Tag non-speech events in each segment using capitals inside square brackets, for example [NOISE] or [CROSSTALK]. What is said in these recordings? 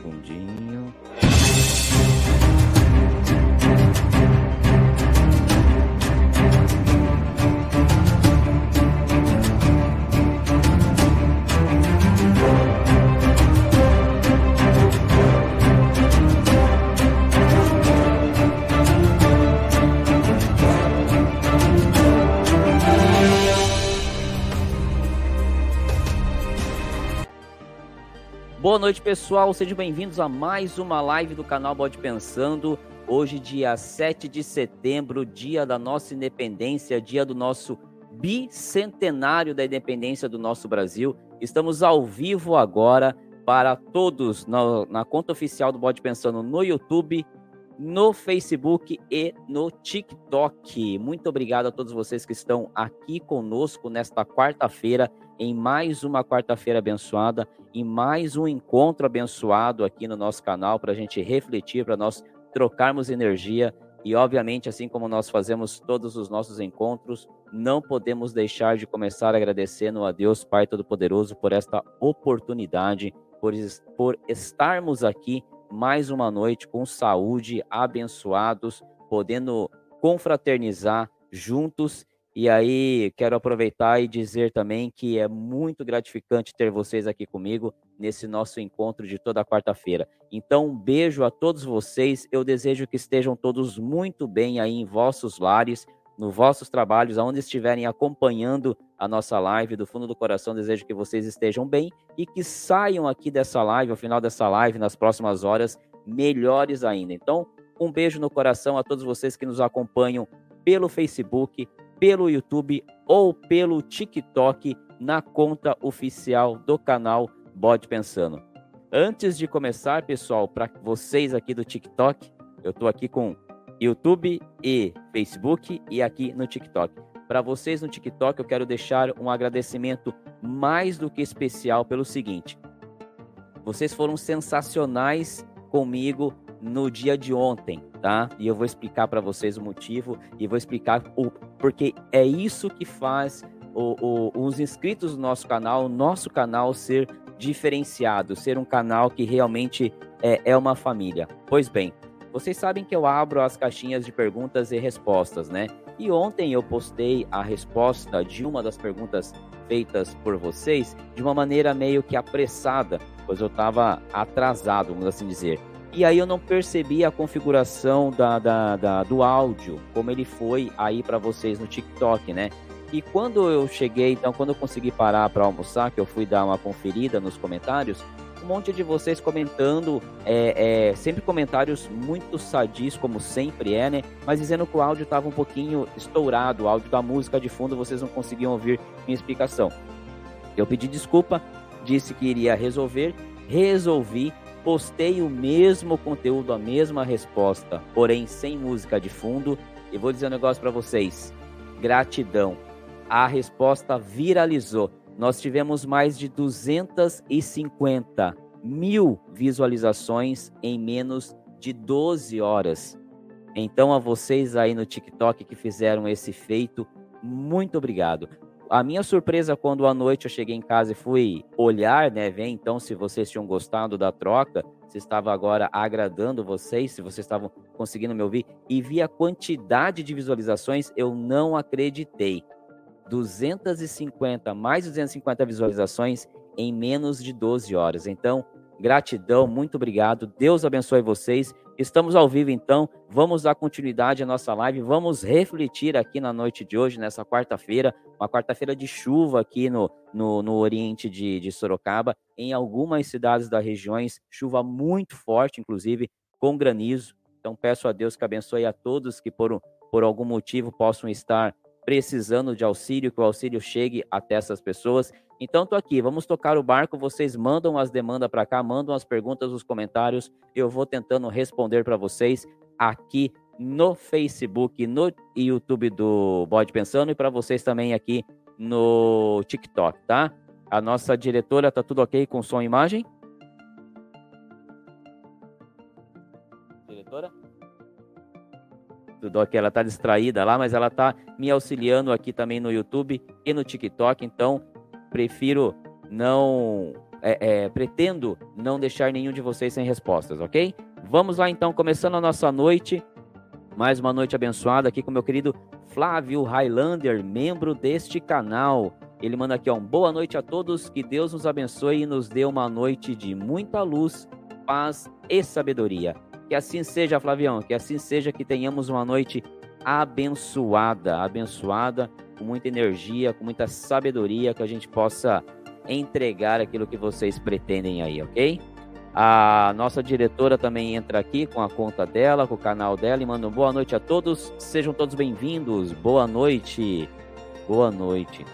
segundinho. Boa noite, pessoal. Sejam bem-vindos a mais uma live do canal Bode Pensando. Hoje, dia 7 de setembro, dia da nossa independência, dia do nosso bicentenário da independência do nosso Brasil. Estamos ao vivo agora para todos na, na conta oficial do Bode Pensando no YouTube, no Facebook e no TikTok. Muito obrigado a todos vocês que estão aqui conosco nesta quarta-feira, em mais uma quarta-feira abençoada, em mais um encontro abençoado aqui no nosso canal para a gente refletir, para nós trocarmos energia. E, obviamente, assim como nós fazemos todos os nossos encontros, não podemos deixar de começar agradecendo a Deus, Pai Todo-Poderoso, por esta oportunidade, por, por estarmos aqui mais uma noite com saúde, abençoados, podendo confraternizar juntos. E aí, quero aproveitar e dizer também que é muito gratificante ter vocês aqui comigo nesse nosso encontro de toda quarta-feira. Então, um beijo a todos vocês. Eu desejo que estejam todos muito bem aí em vossos lares, nos vossos trabalhos, aonde estiverem acompanhando a nossa live. Do fundo do coração, desejo que vocês estejam bem e que saiam aqui dessa live, ao final dessa live, nas próximas horas, melhores ainda. Então, um beijo no coração a todos vocês que nos acompanham pelo Facebook, pelo YouTube ou pelo TikTok na conta oficial do canal Bode Pensando. Antes de começar, pessoal, para vocês aqui do TikTok, eu estou aqui com YouTube e Facebook e aqui no TikTok. Para vocês no TikTok, eu quero deixar um agradecimento mais do que especial pelo seguinte: vocês foram sensacionais comigo no dia de ontem, tá? E eu vou explicar para vocês o motivo e vou explicar o porque é isso que faz o, o, os inscritos do nosso canal, o nosso canal ser diferenciado, ser um canal que realmente é, é uma família. Pois bem, vocês sabem que eu abro as caixinhas de perguntas e respostas, né? E ontem eu postei a resposta de uma das perguntas feitas por vocês de uma maneira meio que apressada, pois eu estava atrasado, vamos assim dizer. E aí eu não percebi a configuração da, da, da do áudio, como ele foi aí para vocês no TikTok, né? E quando eu cheguei, então, quando eu consegui parar para almoçar, que eu fui dar uma conferida nos comentários, um monte de vocês comentando, é, é, sempre comentários muito sadios, como sempre é, né? Mas dizendo que o áudio estava um pouquinho estourado, o áudio da música de fundo, vocês não conseguiam ouvir minha explicação. Eu pedi desculpa, disse que iria resolver, resolvi, postei o mesmo conteúdo, a mesma resposta, porém sem música de fundo. E vou dizer um negócio para vocês: gratidão. A resposta viralizou nós tivemos mais de 250 mil visualizações em menos de 12 horas. Então, a vocês aí no TikTok que fizeram esse feito, muito obrigado. A minha surpresa quando à noite eu cheguei em casa e fui olhar, né, ver então se vocês tinham gostado da troca, se estava agora agradando vocês, se vocês estavam conseguindo me ouvir e vi a quantidade de visualizações, eu não acreditei. 250, mais de 250 visualizações em menos de 12 horas. Então, gratidão, muito obrigado. Deus abençoe vocês. Estamos ao vivo, então. Vamos dar continuidade à nossa live. Vamos refletir aqui na noite de hoje, nessa quarta-feira, uma quarta-feira de chuva aqui no, no, no oriente de, de Sorocaba, em algumas cidades das regiões, chuva muito forte, inclusive, com granizo. Então, peço a Deus que abençoe a todos que, por, por algum motivo, possam estar precisando de auxílio, que o auxílio chegue até essas pessoas. Então, tô aqui, vamos tocar o barco. Vocês mandam as demandas para cá, mandam as perguntas nos comentários. Eu vou tentando responder para vocês aqui no Facebook, no YouTube do Bode Pensando e para vocês também aqui no TikTok, tá? A nossa diretora tá tudo ok com som e imagem? Diretora? Do que ela tá distraída lá, mas ela tá me auxiliando aqui também no YouTube e no TikTok, então prefiro não é, é, pretendo não deixar nenhum de vocês sem respostas, ok? Vamos lá então, começando a nossa noite. Mais uma noite abençoada aqui com meu querido Flávio Highlander, membro deste canal. Ele manda aqui, ó, um boa noite a todos, que Deus nos abençoe e nos dê uma noite de muita luz, paz e sabedoria. Que assim seja, Flavião, que assim seja, que tenhamos uma noite abençoada, abençoada, com muita energia, com muita sabedoria, que a gente possa entregar aquilo que vocês pretendem aí, ok? A nossa diretora também entra aqui com a conta dela, com o canal dela e manda um boa noite a todos. Sejam todos bem-vindos. Boa noite. Boa noite.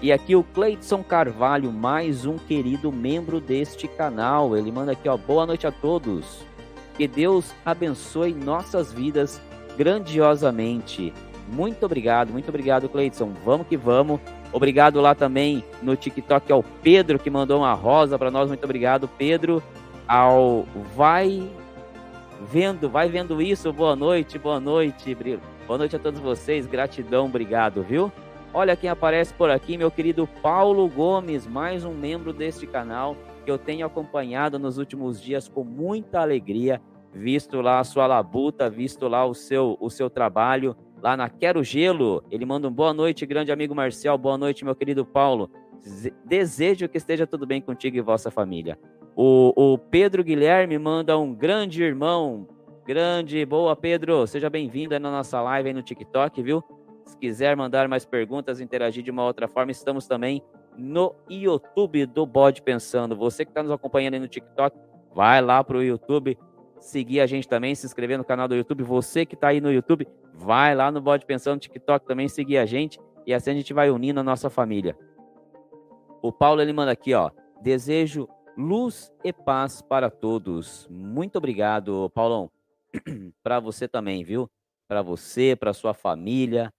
E aqui o Cleiton Carvalho, mais um querido membro deste canal. Ele manda aqui, ó, boa noite a todos. Que Deus abençoe nossas vidas grandiosamente. Muito obrigado, muito obrigado, Cleiton. Vamos que vamos. Obrigado lá também no TikTok ao Pedro que mandou uma rosa para nós. Muito obrigado, Pedro. Ao vai vendo, vai vendo isso. Boa noite, boa noite. Boa noite a todos vocês. Gratidão, obrigado, viu? Olha quem aparece por aqui, meu querido Paulo Gomes, mais um membro deste canal que eu tenho acompanhado nos últimos dias com muita alegria, visto lá a sua labuta, visto lá o seu o seu trabalho lá na Quero Gelo. Ele manda um boa noite, grande amigo Marcial. Boa noite, meu querido Paulo. Desejo que esteja tudo bem contigo e vossa família. O, o Pedro Guilherme manda um grande irmão. Grande, boa Pedro, seja bem-vindo na nossa live aí no TikTok, viu? Se quiser mandar mais perguntas, interagir de uma outra forma, estamos também no YouTube do Bode Pensando. Você que está nos acompanhando aí no TikTok, vai lá para o YouTube, seguir a gente também, se inscrever no canal do YouTube. Você que está aí no YouTube, vai lá no Bode Pensando TikTok também, seguir a gente e assim a gente vai unindo a nossa família. O Paulo ele manda aqui, ó. Desejo luz e paz para todos. Muito obrigado, Paulão. [CLEARS THROAT] para você também, viu? Para você, para sua família,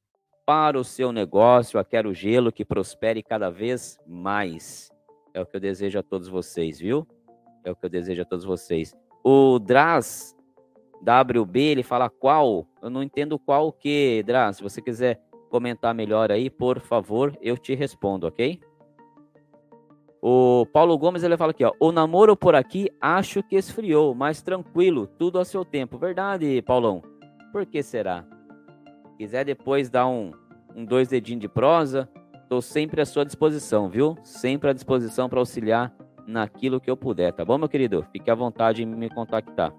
para o seu negócio, a Quero Gelo que prospere cada vez mais. É o que eu desejo a todos vocês, viu? É o que eu desejo a todos vocês. O Draz WB, ele fala qual? Eu não entendo qual o que, Dra. Se você quiser comentar melhor aí, por favor, eu te respondo, ok? O Paulo Gomes, ele fala aqui, ó. O namoro por aqui acho que esfriou, mas tranquilo, tudo a seu tempo. Verdade, Paulão. Por que será? Quiser depois dar um, um dois dedinhos de prosa, tô sempre à sua disposição, viu? Sempre à disposição para auxiliar naquilo que eu puder, tá bom, meu querido? Fique à vontade em me contactar.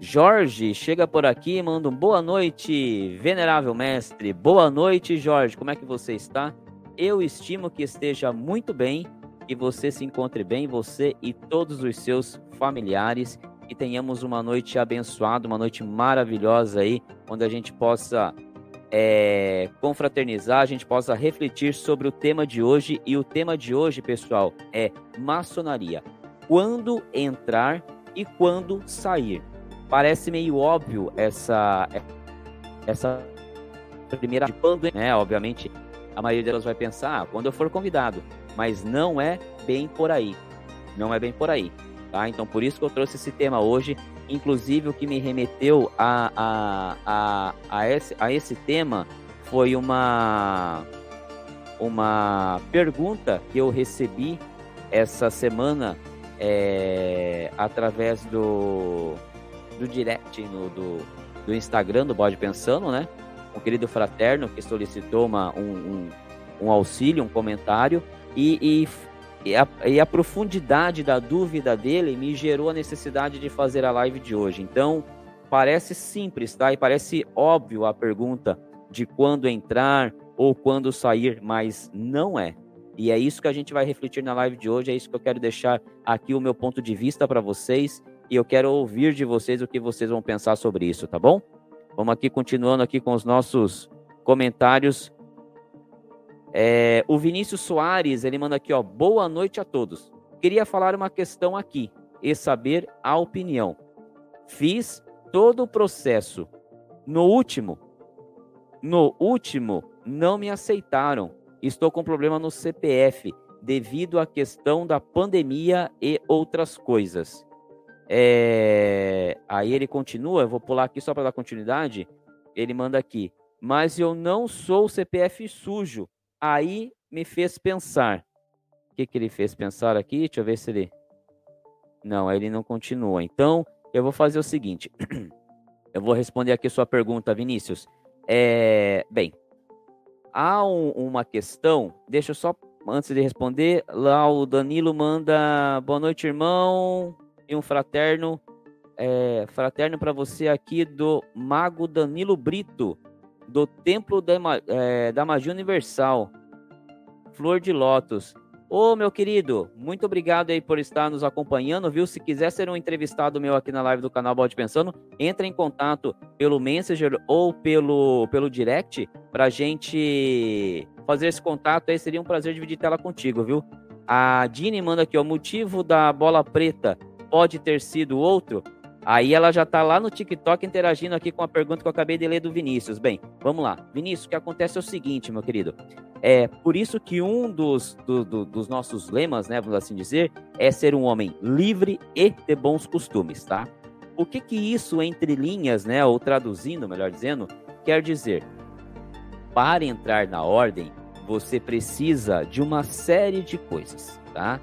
Jorge chega por aqui manda um boa noite, venerável mestre. Boa noite, Jorge. Como é que você está? Eu estimo que esteja muito bem, que você se encontre bem, você e todos os seus familiares, e tenhamos uma noite abençoada, uma noite maravilhosa aí, onde a gente possa é, confraternizar, a gente possa refletir sobre o tema de hoje. E o tema de hoje, pessoal, é maçonaria. Quando entrar e quando sair. Parece meio óbvio essa essa primeira quando, né? Obviamente, a maioria delas vai pensar ah, quando eu for convidado, mas não é bem por aí. Não é bem por aí, tá? Então, por isso que eu trouxe esse tema hoje. Inclusive, o que me remeteu a, a, a, a, esse, a esse tema foi uma, uma pergunta que eu recebi essa semana é, através do, do direct no, do, do Instagram do Bode Pensando, né? Um querido fraterno que solicitou uma, um, um, um auxílio, um comentário, e, e, e, a, e a profundidade da dúvida dele me gerou a necessidade de fazer a live de hoje. Então, parece simples, tá? E parece óbvio a pergunta de quando entrar ou quando sair, mas não é. E é isso que a gente vai refletir na live de hoje, é isso que eu quero deixar aqui o meu ponto de vista para vocês e eu quero ouvir de vocês o que vocês vão pensar sobre isso, tá bom? Vamos aqui continuando aqui com os nossos comentários. É, o Vinícius Soares, ele manda aqui, ó, boa noite a todos. Queria falar uma questão aqui e saber a opinião. Fiz todo o processo. No último, no último, não me aceitaram. Estou com problema no CPF devido à questão da pandemia e outras coisas. É... Aí ele continua, eu vou pular aqui só para dar continuidade. Ele manda aqui, mas eu não sou CPF sujo. Aí me fez pensar que, que ele fez pensar aqui? Deixa eu ver se ele. Não, ele não continua. Então, eu vou fazer o seguinte. [CLEARS THROAT] eu vou responder aqui sua pergunta, Vinícius. É, bem, há um, uma questão. Deixa eu só, antes de responder, lá o Danilo manda boa noite, irmão, e um fraterno. É, fraterno para você aqui do Mago Danilo Brito, do Templo da, é, da Magia Universal. Flor de Lótus. Ô, meu querido, muito obrigado aí por estar nos acompanhando, viu? Se quiser ser um entrevistado meu aqui na live do canal Balde Pensando, entre em contato pelo Messenger ou pelo, pelo direct pra gente fazer esse contato aí. Seria um prazer dividir tela contigo, viu? A Dini manda aqui, ó, o motivo da bola preta pode ter sido outro. Aí ela já tá lá no TikTok interagindo aqui com a pergunta que eu acabei de ler do Vinícius. Bem, vamos lá. Vinícius, o que acontece é o seguinte, meu querido. É por isso que um dos, do, do, dos nossos lemas, né, vamos assim dizer, é ser um homem livre e de bons costumes, tá? O que que isso, entre linhas, né, ou traduzindo, melhor dizendo, quer dizer? Para entrar na ordem, você precisa de uma série de coisas, tá?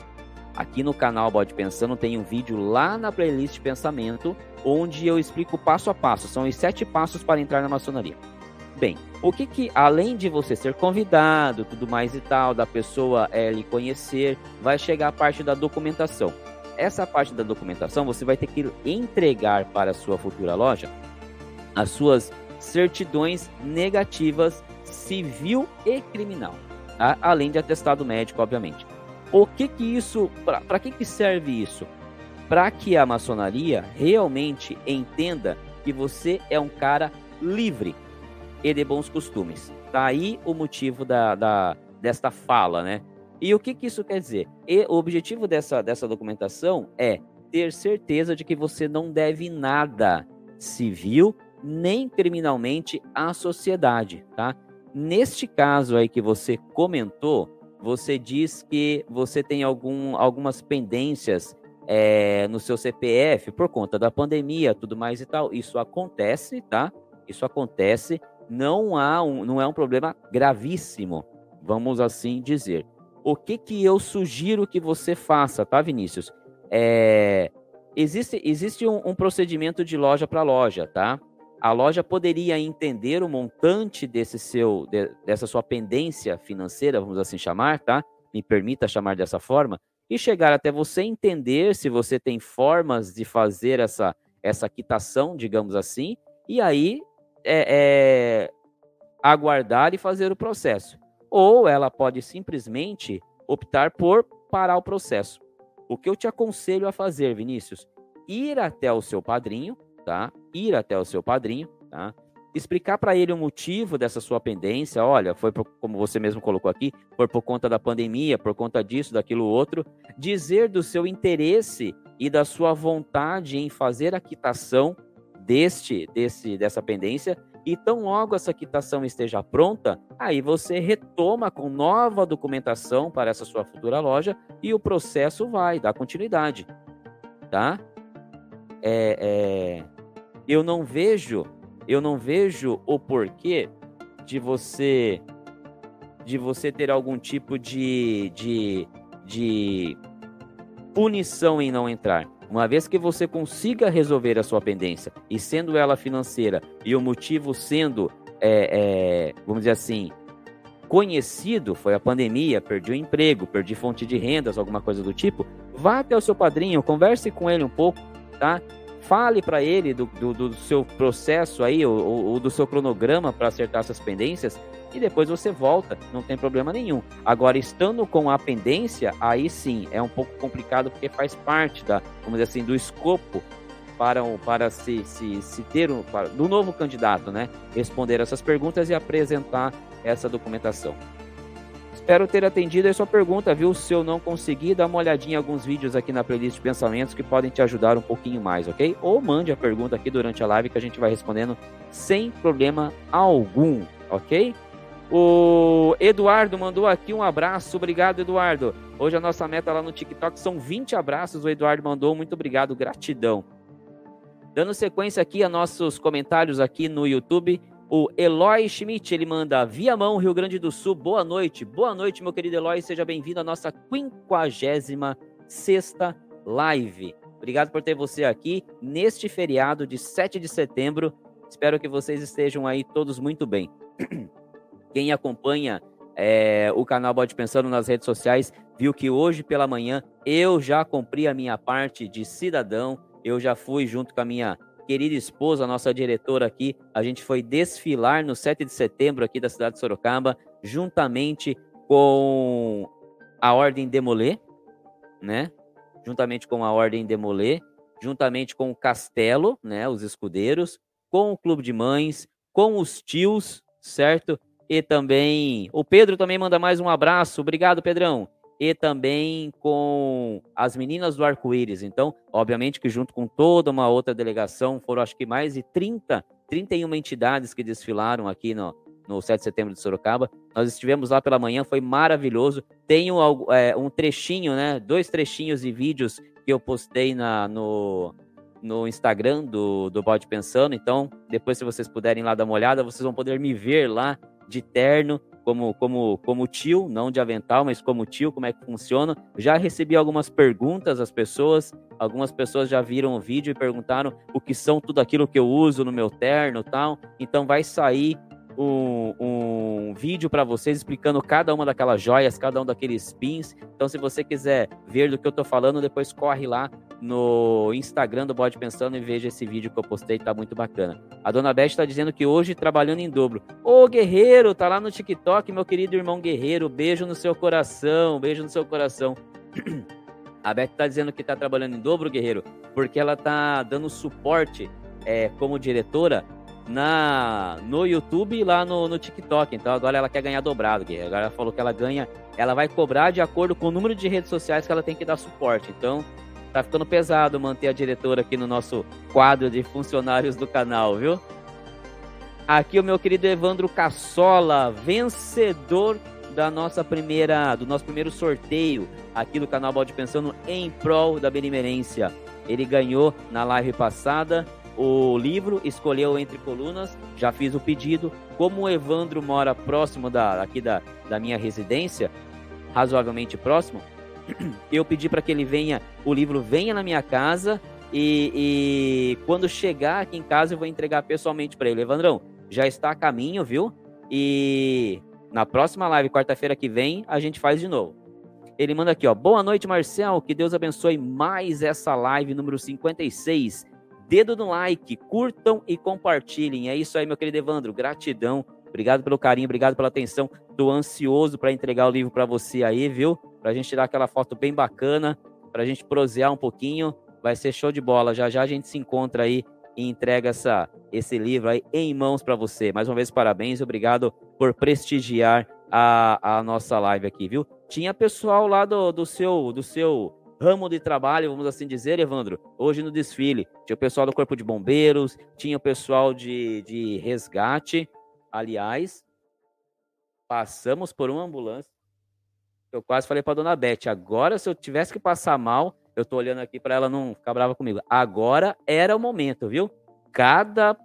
Aqui no canal Bode Pensando tem um vídeo lá na playlist Pensamento, onde eu explico passo a passo. São os sete passos para entrar na maçonaria. Bem, o que que, além de você ser convidado, tudo mais e tal, da pessoa é, lhe conhecer, vai chegar a parte da documentação. Essa parte da documentação você vai ter que entregar para a sua futura loja as suas certidões negativas civil e criminal, tá? além de atestado médico, obviamente. O que que isso, para que que serve isso? Para que a maçonaria realmente entenda que você é um cara livre, e de bons costumes. Tá aí o motivo da, da desta fala, né? E o que, que isso quer dizer? E o objetivo dessa, dessa documentação é ter certeza de que você não deve nada civil nem criminalmente à sociedade, tá? Neste caso aí que você comentou, você diz que você tem algum, algumas pendências é, no seu CPF por conta da pandemia, tudo mais e tal. Isso acontece, tá? Isso acontece não há um, não é um problema gravíssimo, vamos assim dizer. O que que eu sugiro que você faça, tá, Vinícius? É, existe existe um, um procedimento de loja para loja, tá? A loja poderia entender o montante desse seu de, dessa sua pendência financeira, vamos assim chamar, tá? Me permita chamar dessa forma e chegar até você entender se você tem formas de fazer essa essa quitação, digamos assim, e aí é, é, aguardar e fazer o processo. Ou ela pode simplesmente optar por parar o processo. O que eu te aconselho a fazer, Vinícius? Ir até o seu padrinho, tá? Ir até o seu padrinho, tá? Explicar para ele o motivo dessa sua pendência. Olha, foi por, como você mesmo colocou aqui, foi por conta da pandemia, por conta disso, daquilo outro. Dizer do seu interesse e da sua vontade em fazer a quitação deste, desse, dessa pendência, e tão logo essa quitação esteja pronta, aí você retoma com nova documentação para essa sua futura loja e o processo vai dar continuidade, tá? É, é, eu não vejo, eu não vejo o porquê de você, de você ter algum tipo de, de, de punição em não entrar. Uma vez que você consiga resolver a sua pendência, e sendo ela financeira, e o motivo sendo, é, é, vamos dizer assim, conhecido, foi a pandemia, perdi o emprego, perdi fonte de rendas, alguma coisa do tipo, vá até o seu padrinho, converse com ele um pouco, tá? Fale para ele do, do, do, seu processo aí, ou, ou do seu cronograma para acertar essas pendências, e depois você volta, não tem problema nenhum. Agora, estando com a pendência, aí sim é um pouco complicado porque faz parte da, vamos dizer assim, do escopo para, para se, se, se ter um, para, do novo candidato, né? Responder essas perguntas e apresentar essa documentação. Espero ter atendido a sua pergunta, viu? Se eu não conseguir, dá uma olhadinha em alguns vídeos aqui na playlist de pensamentos que podem te ajudar um pouquinho mais, ok? Ou mande a pergunta aqui durante a live que a gente vai respondendo sem problema algum, ok? O Eduardo mandou aqui um abraço. Obrigado, Eduardo. Hoje a nossa meta lá no TikTok são 20 abraços. O Eduardo mandou. Muito obrigado, gratidão. Dando sequência aqui a nossos comentários aqui no YouTube, O Eloy Schmidt, ele manda Viamão, Rio Grande do Sul. Boa noite. Boa noite, meu querido Eloy. Seja bem-vindo à nossa 56 live. Obrigado por ter você aqui neste feriado de 7 de setembro. Espero que vocês estejam aí todos muito bem. [CLEARS THROAT] Quem acompanha é, o canal Bode Pensando nas redes sociais viu que hoje pela manhã eu já cumpri a minha parte de cidadão. Eu já fui junto com a minha querida esposa, nossa diretora aqui, a gente foi desfilar no 7 de setembro aqui da cidade de Sorocaba, juntamente com a Ordem Demolê, né? Juntamente com a Ordem Demolê, juntamente com o Castelo, né? Os escudeiros, com o Clube de Mães, com os tios, certo? E também o Pedro também manda mais um abraço. Obrigado, Pedrão e também com as meninas do Arco-Íris. Então, obviamente que junto com toda uma outra delegação, foram acho que mais de 30, 31 entidades que desfilaram aqui no, no 7 de setembro de Sorocaba. Nós estivemos lá pela manhã, foi maravilhoso. Tenho é, um trechinho, né? Dois trechinhos e vídeos que eu postei na, no, no Instagram do, do Bode Pensando. Então, depois, se vocês puderem lá dar uma olhada, vocês vão poder me ver lá de terno, como, como, como tio, não de avental, mas como tio, como é que funciona. Já recebi algumas perguntas das pessoas, algumas pessoas já viram o vídeo e perguntaram o que são tudo aquilo que eu uso no meu terno tal. Então vai sair um, um vídeo para vocês explicando cada uma daquelas joias, cada um daqueles pins. Então, se você quiser ver do que eu tô falando, depois corre lá no Instagram do Bode Pensando e veja esse vídeo que eu postei, tá muito bacana. A dona Beth está dizendo que hoje trabalhando em dobro. Ô Guerreiro, tá lá no TikTok, meu querido irmão Guerreiro, beijo no seu coração, beijo no seu coração. [CLEARS THROAT] A Beth tá dizendo que tá trabalhando em dobro, Guerreiro, porque ela tá dando suporte é, como diretora na no YouTube e lá no, no TikTok. Então agora ela quer ganhar dobrado. Agora ela falou que ela ganha, ela vai cobrar de acordo com o número de redes sociais que ela tem que dar suporte. Então tá ficando pesado manter a diretora aqui no nosso quadro de funcionários do canal, viu? Aqui o meu querido Evandro Cassola, vencedor da nossa primeira, do nosso primeiro sorteio aqui do canal Balde Pensando em prol da Benimerência. Ele ganhou na live passada o livro, escolheu entre colunas, já fiz o pedido. Como o Evandro mora próximo da, aqui da, da minha residência, razoavelmente próximo, [CLEARS THROAT] eu pedi para que ele venha, o livro venha na minha casa e, e quando chegar aqui em casa eu vou entregar pessoalmente para ele. Evandrão, já está a caminho, viu? E na próxima live, quarta-feira que vem, a gente faz de novo. Ele manda aqui, ó. Boa noite, Marcel. Que Deus abençoe mais essa live número 56 dedo no like, curtam e compartilhem. É isso aí, meu querido Evandro. Gratidão. Obrigado pelo carinho, obrigado pela atenção. Tô ansioso para entregar o livro para você aí, viu? Para a gente tirar aquela foto bem bacana, para a gente prosear um pouquinho. Vai ser show de bola. Já já a gente se encontra aí e entrega essa, esse livro aí em mãos para você. Mais uma vez, parabéns. Obrigado por prestigiar a, a nossa live aqui, viu? Tinha pessoal lá do, do seu do seu ramo de trabalho, vamos assim dizer, Evandro, hoje no desfile. Tinha o pessoal do Corpo de Bombeiros, tinha o pessoal de, de resgate. Aliás, passamos por uma ambulância. Eu quase falei para dona Beth, agora se eu tivesse que passar mal, eu tô olhando aqui para ela não ficar brava comigo. Agora era o momento, viu? Cada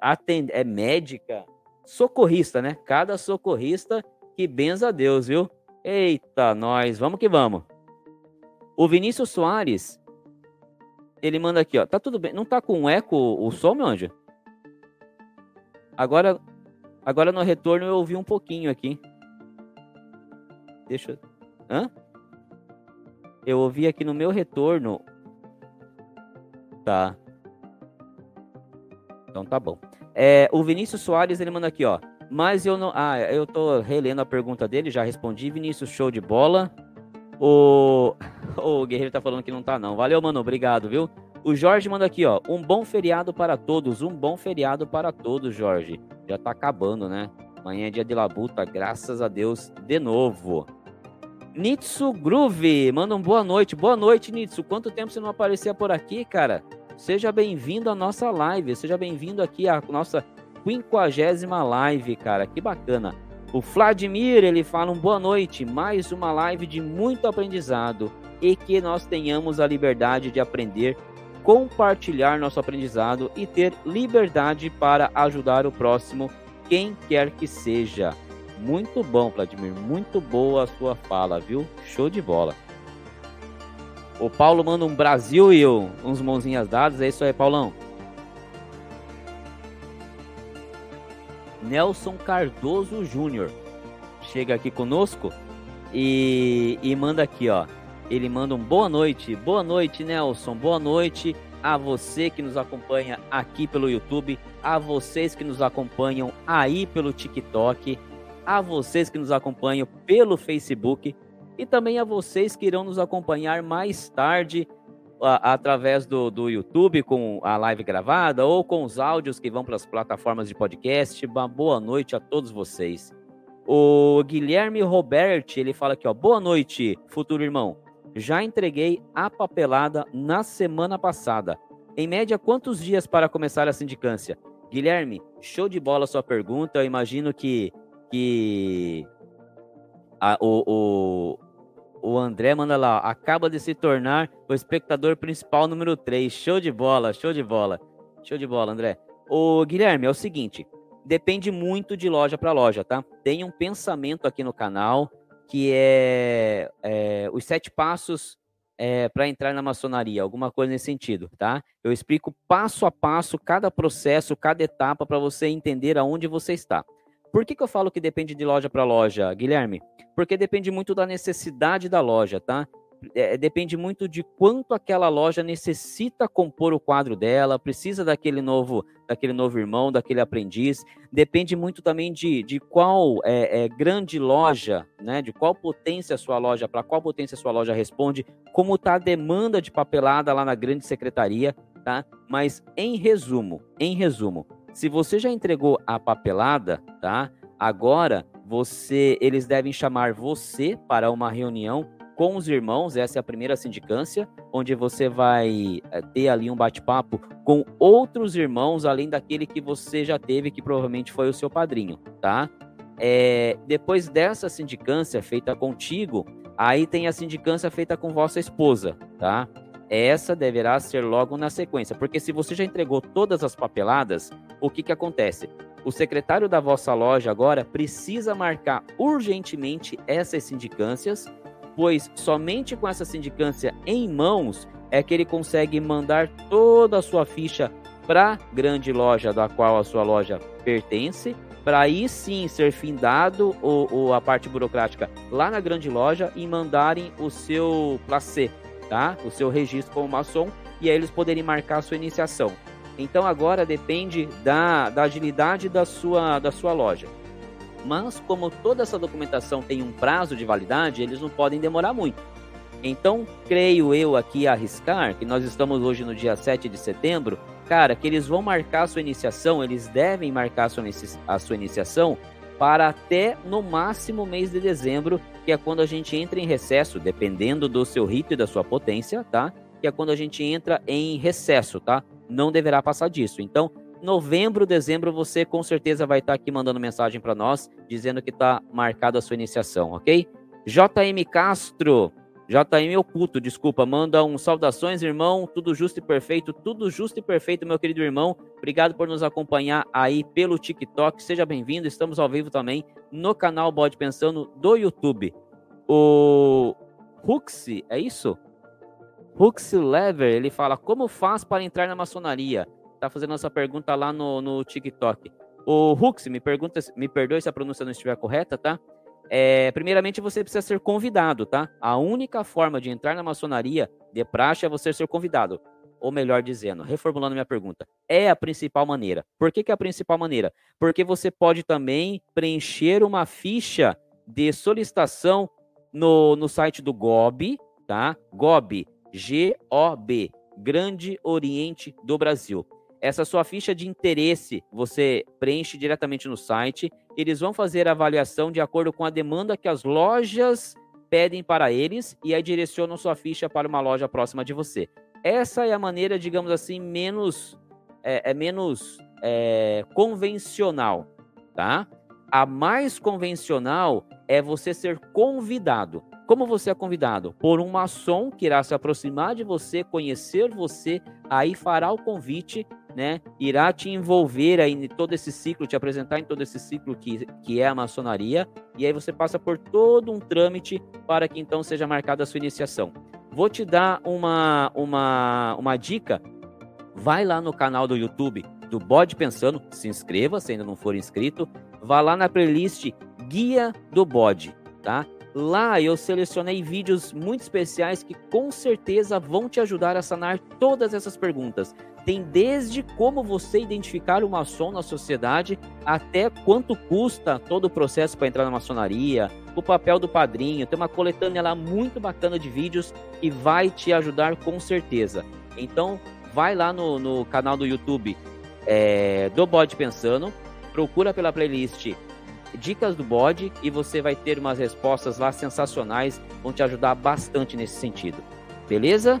atend... é médica, socorrista, né? Cada socorrista que benza a Deus, viu? Eita, nós, vamos que vamos. O Vinícius Soares, ele manda aqui, ó. Tá tudo bem. Não tá com eco o som, meu anjo? Agora, agora no retorno eu ouvi um pouquinho aqui. Deixa. Hã? Eu ouvi aqui no meu retorno. Tá. Então tá bom. É, o Vinícius Soares, ele manda aqui, ó. Mas eu não. Ah, eu tô relendo a pergunta dele, já respondi. Vinícius, show de bola. O, [LAUGHS] o Guerreiro tá falando que não tá, não. Valeu, mano. Obrigado, viu? O Jorge manda aqui, ó. Um bom feriado para todos. Um bom feriado para todos, Jorge. Já tá acabando, né? Amanhã é dia de labuta, graças a Deus, de novo. Nitsu Groove, manda um boa noite. Boa noite, Nitsu. Quanto tempo você não aparecia por aqui, cara? Seja bem-vindo à nossa live. Seja bem-vindo aqui à nossa quinquagésima live, cara. Que bacana. O Vladimir, ele fala um boa noite, mais uma live de muito aprendizado e que nós tenhamos a liberdade de aprender compartilhar nosso aprendizado e ter liberdade para ajudar o próximo, quem quer que seja. Muito bom, Vladimir. Muito boa a sua fala, viu? Show de bola. O Paulo manda um Brasil e uns mãozinhas dadas. É isso aí, Paulão. Nelson Cardoso Júnior chega aqui conosco e, e manda aqui, ó. Ele manda um boa noite. Boa noite, Nelson. Boa noite a você que nos acompanha aqui pelo YouTube, a vocês que nos acompanham aí pelo TikTok, a vocês que nos acompanham pelo Facebook e também a vocês que irão nos acompanhar mais tarde a, através do, do YouTube com a live gravada ou com os áudios que vão para as plataformas de podcast. Uma boa noite a todos vocês. O Guilherme Roberti, ele fala aqui, ó, boa noite, futuro irmão. Já entreguei a papelada na semana passada. Em média, quantos dias para começar a sindicância? Guilherme, show de bola sua pergunta. Eu imagino que, que a, o, o, o André manda lá, acaba de se tornar o espectador principal número 3. Show de bola, show de bola. Show de bola, André. O Guilherme, é o seguinte, depende muito de loja para loja, tá? Tem um pensamento aqui no canal que é, é os sete passos é, para entrar na maçonaria, alguma coisa nesse sentido, tá? Eu explico passo a passo cada processo, cada etapa para você entender aonde você está. Por que, que eu falo que depende de loja para loja, Guilherme? Porque depende muito da necessidade da loja, tá? É, depende muito de quanto aquela loja necessita compor o quadro dela, precisa daquele novo, daquele novo irmão, daquele aprendiz. Depende muito também de, de qual é, é grande loja, né? De qual potência a sua loja, para qual potência a sua loja responde, como está a demanda de papelada lá na grande secretaria, tá? Mas em resumo, em resumo, se você já entregou a papelada, tá? Agora você, eles devem chamar você para uma reunião com os irmãos, essa é a primeira sindicância, onde você vai eh, ter ali um bate-papo com outros irmãos, além daquele que você já teve, que provavelmente foi o seu padrinho, tá? É, depois dessa sindicância feita contigo, aí tem a sindicância feita com vossa esposa, tá? Essa deverá ser logo na sequência, porque se você já entregou todas as papeladas, o que que acontece? O secretário da vossa loja agora precisa marcar urgentemente essas sindicâncias pois somente com essa sindicância em mãos é que ele consegue mandar toda a sua ficha para grande loja da qual a sua loja pertence, para aí sim ser findado ou, ou, a parte burocrática lá na grande loja e mandarem o seu placê, tá? O seu registro como maçom e aí eles poderem marcar a sua iniciação. Então agora depende da, da agilidade da sua, da sua loja. Mas, como toda essa documentação tem um prazo de validade, eles não podem demorar muito. Então, creio eu aqui arriscar, que nós estamos hoje no dia 7 de setembro, cara, que eles vão marcar a sua iniciação, eles devem marcar a sua, a sua iniciação para até no máximo mês de dezembro, que é quando a gente entra em recesso, dependendo do seu rito e da sua potência, tá? Que é quando a gente entra em recesso, tá? Não deverá passar disso. Então, novembro, dezembro, você com certeza vai estar aqui mandando mensagem para nós, dizendo que está marcada a sua iniciação, ok? JM Castro, JM Oculto, desculpa, manda um saudações, irmão, tudo justo e perfeito, tudo justo e perfeito, meu querido irmão. Obrigado por nos acompanhar aí pelo TikTok, seja bem-vindo, estamos ao vivo também no canal Bode Pensando do YouTube. O Huxi, é isso? Huxi Lever, ele fala, como faz para entrar na maçonaria? Tá fazendo essa pergunta lá no, no TikTok. O Hux, me, pergunta, me perdoe se a pronúncia não estiver correta, tá? É, primeiramente, você precisa ser convidado, tá? A única forma de entrar na maçonaria de praxe é você ser convidado. Ou melhor dizendo, reformulando minha pergunta, é a principal maneira. Por que, que é a principal maneira? Porque você pode também preencher uma ficha de solicitação no, no site do GOB, tá? GOB, G-O-B, Grande Oriente do Brasil. Essa sua ficha de interesse você preenche diretamente no site. Eles vão fazer a avaliação de acordo com a demanda que as lojas pedem para eles e aí direcionam sua ficha para uma loja próxima de você. Essa é a maneira, digamos assim, menos é, é menos é, convencional, tá? A mais convencional é você ser convidado. Como você é convidado? Por um maçom que irá se aproximar de você, conhecer você, aí fará o convite, né? Irá te envolver aí em todo esse ciclo, te apresentar em todo esse ciclo que, que é a maçonaria, e aí você passa por todo um trâmite para que então seja marcada a sua iniciação. Vou te dar uma, uma, uma dica. Vai lá no canal do YouTube do Bode Pensando, se inscreva se ainda não for inscrito. Vá lá na playlist Guia do Bode, tá? Lá eu selecionei vídeos muito especiais que com certeza vão te ajudar a sanar todas essas perguntas. Tem desde como você identificar o maçom na sociedade até quanto custa todo o processo para entrar na maçonaria, o papel do padrinho. Tem uma coletânea lá muito bacana de vídeos que vai te ajudar com certeza. Então, vai lá no, no canal do YouTube é, do Bode Pensando, procura pela playlist dicas do bode e você vai ter umas respostas lá sensacionais, vão te ajudar bastante nesse sentido. Beleza?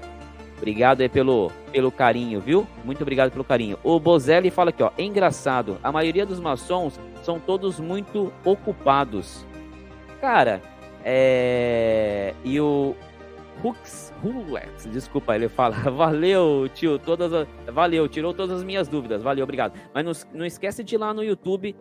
Obrigado aí pelo, pelo carinho, viu? Muito obrigado pelo carinho. O Bozelli fala aqui, ó, é engraçado, a maioria dos maçons são todos muito ocupados. Cara, é... E o Hux, Hux, desculpa, ele fala, [LAUGHS] valeu, tio, todas as... valeu, tirou todas as minhas dúvidas, valeu, obrigado. Mas não, não esquece de ir lá no YouTube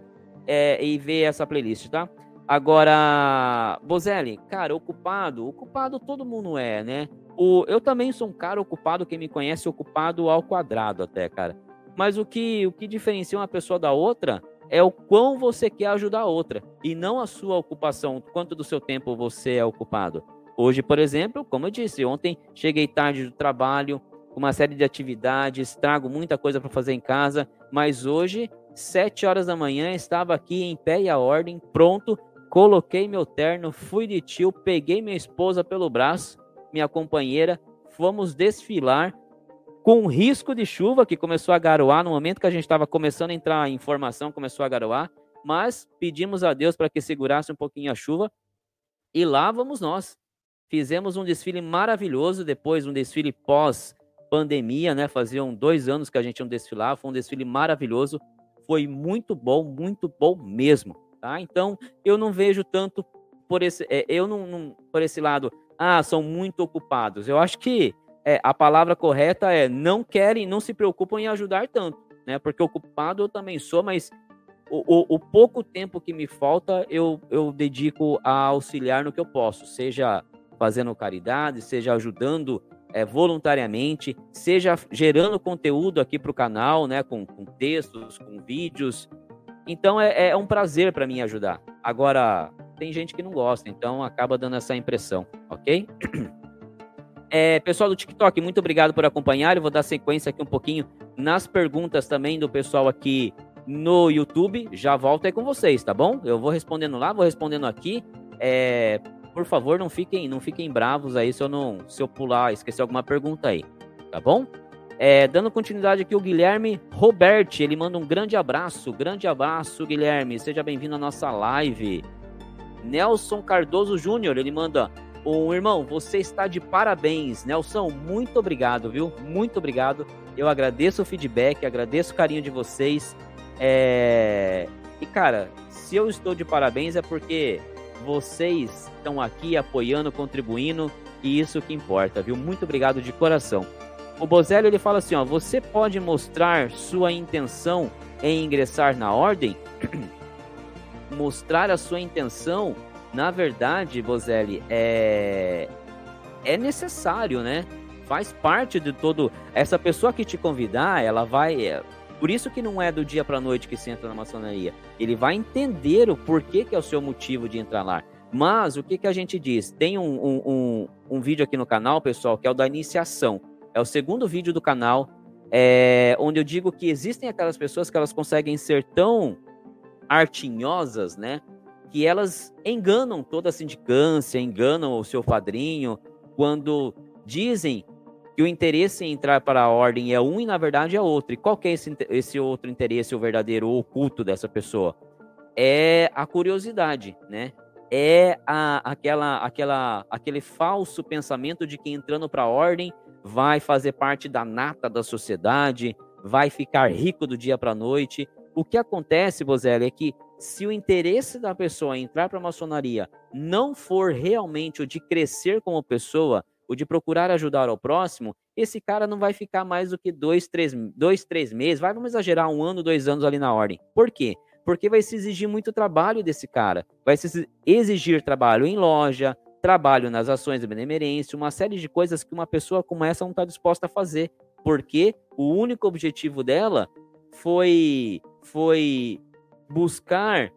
é, e ver essa playlist, tá? Agora, Bozelli, cara, ocupado, ocupado todo mundo é, né? O, eu também sou um cara ocupado, quem me conhece, ocupado ao quadrado até, cara. Mas o que, o que diferencia uma pessoa da outra é o quão você quer ajudar a outra e não a sua ocupação, quanto do seu tempo você é ocupado. Hoje, por exemplo, como eu disse, ontem cheguei tarde do trabalho, com uma série de atividades, trago muita coisa para fazer em casa, mas hoje Sete horas da manhã, estava aqui em pé e a ordem, pronto, coloquei meu terno, fui de tio, peguei minha esposa pelo braço, minha companheira, fomos desfilar com risco de chuva, que começou a garoar no momento que a gente estava começando a entrar em informação, começou a garoar, mas pedimos a Deus para que segurasse um pouquinho a chuva, e lá vamos nós. Fizemos um desfile maravilhoso, depois um desfile pós pandemia, né? Faziam dois anos que a gente não desfilava, foi um desfile maravilhoso foi muito bom, muito bom mesmo, tá? Então, eu não vejo tanto por esse, é, eu não, não, por esse lado, ah, são muito ocupados. Eu acho que é, a palavra correta é não querem, não se preocupam em ajudar tanto, né? Porque ocupado eu também sou, mas o, o, o pouco tempo que me falta eu, eu dedico a auxiliar no que eu posso, seja fazendo caridade, seja ajudando é, voluntariamente, seja gerando conteúdo aqui para o canal, né, com, com, textos, com vídeos. Então é, é um prazer para mim ajudar. Agora, tem gente que não gosta, então acaba dando essa impressão, ok? [CLEARS THROAT] É, pessoal do TikTok, muito obrigado por acompanhar. Eu vou dar sequência aqui um pouquinho nas perguntas também do pessoal aqui no YouTube. Já volto aí com vocês, tá bom? Eu vou respondendo lá, vou respondendo aqui. É, por favor, não fiquem, não fiquem bravos aí se eu não, se eu pular, esquecer alguma pergunta aí, tá bom? É, dando continuidade aqui, o Guilherme Roberti, ele manda um grande abraço, grande abraço, Guilherme, seja bem-vindo à nossa live. Nelson Cardoso Júnior, ele manda, um irmão, você está de parabéns, Nelson, muito obrigado, viu? Muito obrigado. Eu agradeço o feedback, agradeço o carinho de vocês. É... E cara, se eu estou de parabéns é porque vocês estão aqui apoiando, contribuindo, e isso que importa, viu? Muito obrigado de coração. O Bozelli ele fala assim, ó, você pode mostrar sua intenção em ingressar na ordem? [CLEARS THROAT] mostrar a sua intenção, na verdade, Bozelli, é é necessário, né? Faz parte de todo essa pessoa que te convidar, ela vai é, por isso que não é do dia para noite que se entra na maçonaria. Ele vai entender o porquê que é o seu motivo de entrar lá. Mas o que, que a gente diz? Tem um, um, um, um vídeo aqui no canal, pessoal, que é o da iniciação. É o segundo vídeo do canal, é, onde eu digo que existem aquelas pessoas que elas conseguem ser tão artinhosas, né? Que elas enganam toda a sindicância, enganam o seu padrinho, quando dizem que o interesse em entrar para a ordem é um e na verdade é outro. E qual é esse, esse outro interesse, o verdadeiro oculto dessa pessoa? É a curiosidade, né? É a, aquela, aquela, aquele falso pensamento de que entrando para a ordem vai fazer parte da nata da sociedade, vai ficar rico do dia para a noite. O que acontece, Bozelli, é que se o interesse da pessoa entrar para a maçonaria não for realmente o de crescer como pessoa, o de procurar ajudar ao próximo, esse cara não vai ficar mais do que dois, três, dois, três meses, vai, vamos exagerar, um ano, dois anos ali na ordem. Por quê? Porque vai se exigir muito trabalho desse cara. Vai se exigir trabalho em loja, trabalho nas ações de benemerência, uma série de coisas que uma pessoa como essa não está disposta a fazer. Porque o único objetivo dela foi, foi buscar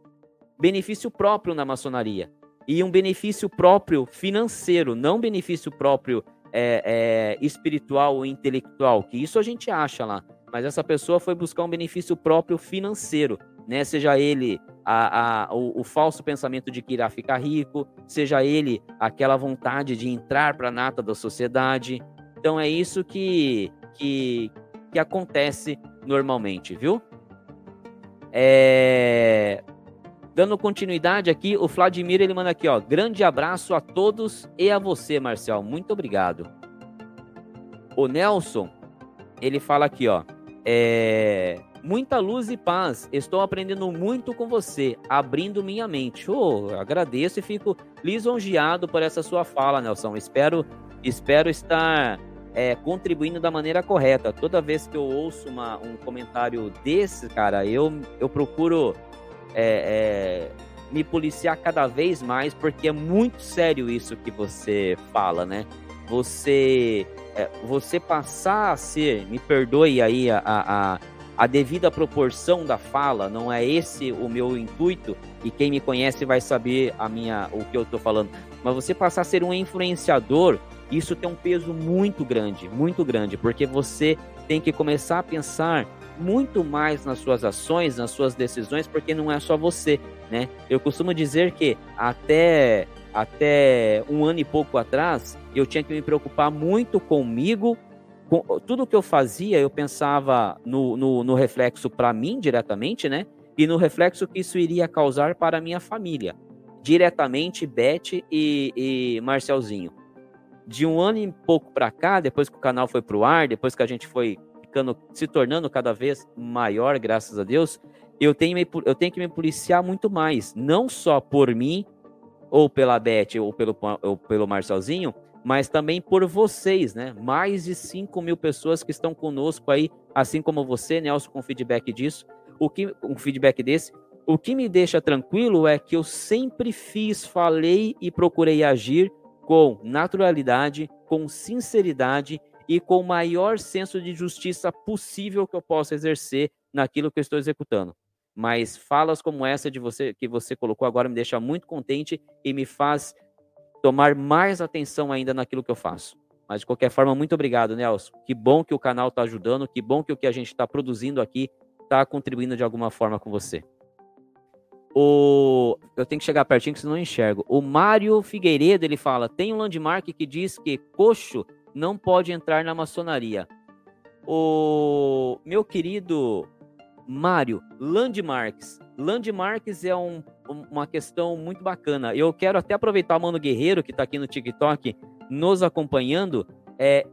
benefício próprio na maçonaria. E um benefício próprio financeiro, não benefício próprio é, é, espiritual ou intelectual, que isso a gente acha lá. Mas essa pessoa foi buscar um benefício próprio financeiro, né? Seja ele a, a, o, o, falso pensamento de que irá ficar rico, seja ele aquela vontade de entrar para a nata da sociedade. Então é isso que, que, que acontece normalmente, viu? É... Dando continuidade aqui, o Vladimir ele manda aqui, ó. Grande abraço a todos e a você, Marcel. Muito obrigado. O Nelson, ele fala aqui, ó. É... Muita luz e paz. Estou aprendendo muito com você, abrindo minha mente. Oh, agradeço e fico lisonjeado por essa sua fala, Nelson. Espero, espero estar é, contribuindo da maneira correta. Toda vez que eu ouço uma, um comentário desse, cara, eu, eu procuro é, é, me policiar cada vez mais, porque é muito sério isso que você fala, né? Você, é, você passar a ser, me perdoe aí a, a, a devida proporção da fala, não é esse o meu intuito, e quem me conhece vai saber a minha, o que eu estou falando, mas você passar a ser um influenciador isso tem um peso muito grande, muito grande, porque você tem que começar a pensar muito mais nas suas ações, nas suas decisões, porque não é só você, né? Eu costumo dizer que até até um ano e pouco atrás, eu tinha que me preocupar muito comigo. Com, tudo que eu fazia, eu pensava no, no, no reflexo para mim diretamente, né? E no reflexo que isso iria causar para a minha família. Diretamente, Beth e, e Marcelzinho de um ano e pouco para cá, depois que o canal foi para o ar, depois que a gente foi ficando, se tornando cada vez maior, graças a Deus, eu tenho, eu tenho que me policiar muito mais, não só por mim, ou pela Beth, ou pelo, ou pelo Marcelzinho, mas também por vocês, né? Mais de 5 mil pessoas que estão conosco aí, assim como você, Nelson, com feedback disso, o que, um feedback desse. O que me deixa tranquilo é que eu sempre fiz, falei e procurei agir com naturalidade, com sinceridade e com o maior senso de justiça possível que eu possa exercer naquilo que eu estou executando. Mas falas como essa de você que você colocou agora me deixa muito contente e me faz tomar mais atenção ainda naquilo que eu faço. Mas de qualquer forma, muito obrigado, Nelson. Que bom que o canal está ajudando, que bom que o que a gente está produzindo aqui está contribuindo de alguma forma com você. O... Eu tenho que chegar pertinho, que senão não enxergo. O Mário Figueiredo, ele fala, tem um landmark que diz que coxo não pode entrar na maçonaria. O meu querido Mário, landmarks. Landmarks é um, uma questão muito bacana. Eu quero até aproveitar o Mano Guerreiro, que está aqui no TikTok, nos acompanhando. É,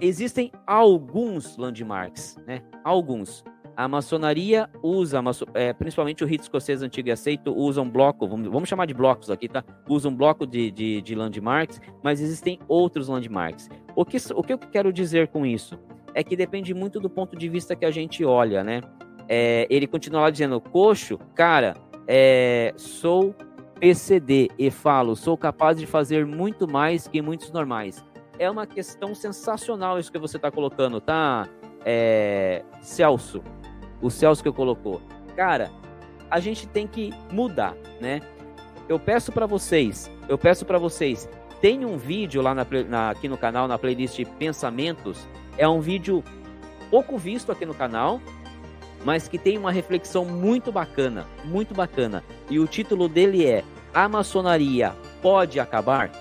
existem alguns landmarks, né? Alguns. A maçonaria usa, é, principalmente o rito escocês antigo e aceito, usa um bloco, vamos, vamos chamar de blocos aqui, tá? Usa um bloco de, de, de landmarks, mas existem outros landmarks. O que, o que eu quero dizer com isso? É que depende muito do ponto de vista que a gente olha, né? É, ele continua lá dizendo, coxo, cara, é, sou PCD e falo, sou capaz de fazer muito mais que muitos normais. É uma questão sensacional isso que você está colocando, tá, é, Celso? O Celso que colocou. Cara, a gente tem que mudar, né? Eu peço para vocês, eu peço para vocês, tem um vídeo lá na, na, aqui no canal, na playlist Pensamentos. É um vídeo pouco visto aqui no canal, mas que tem uma reflexão muito bacana, muito bacana. E o título dele é A maçonaria pode acabar?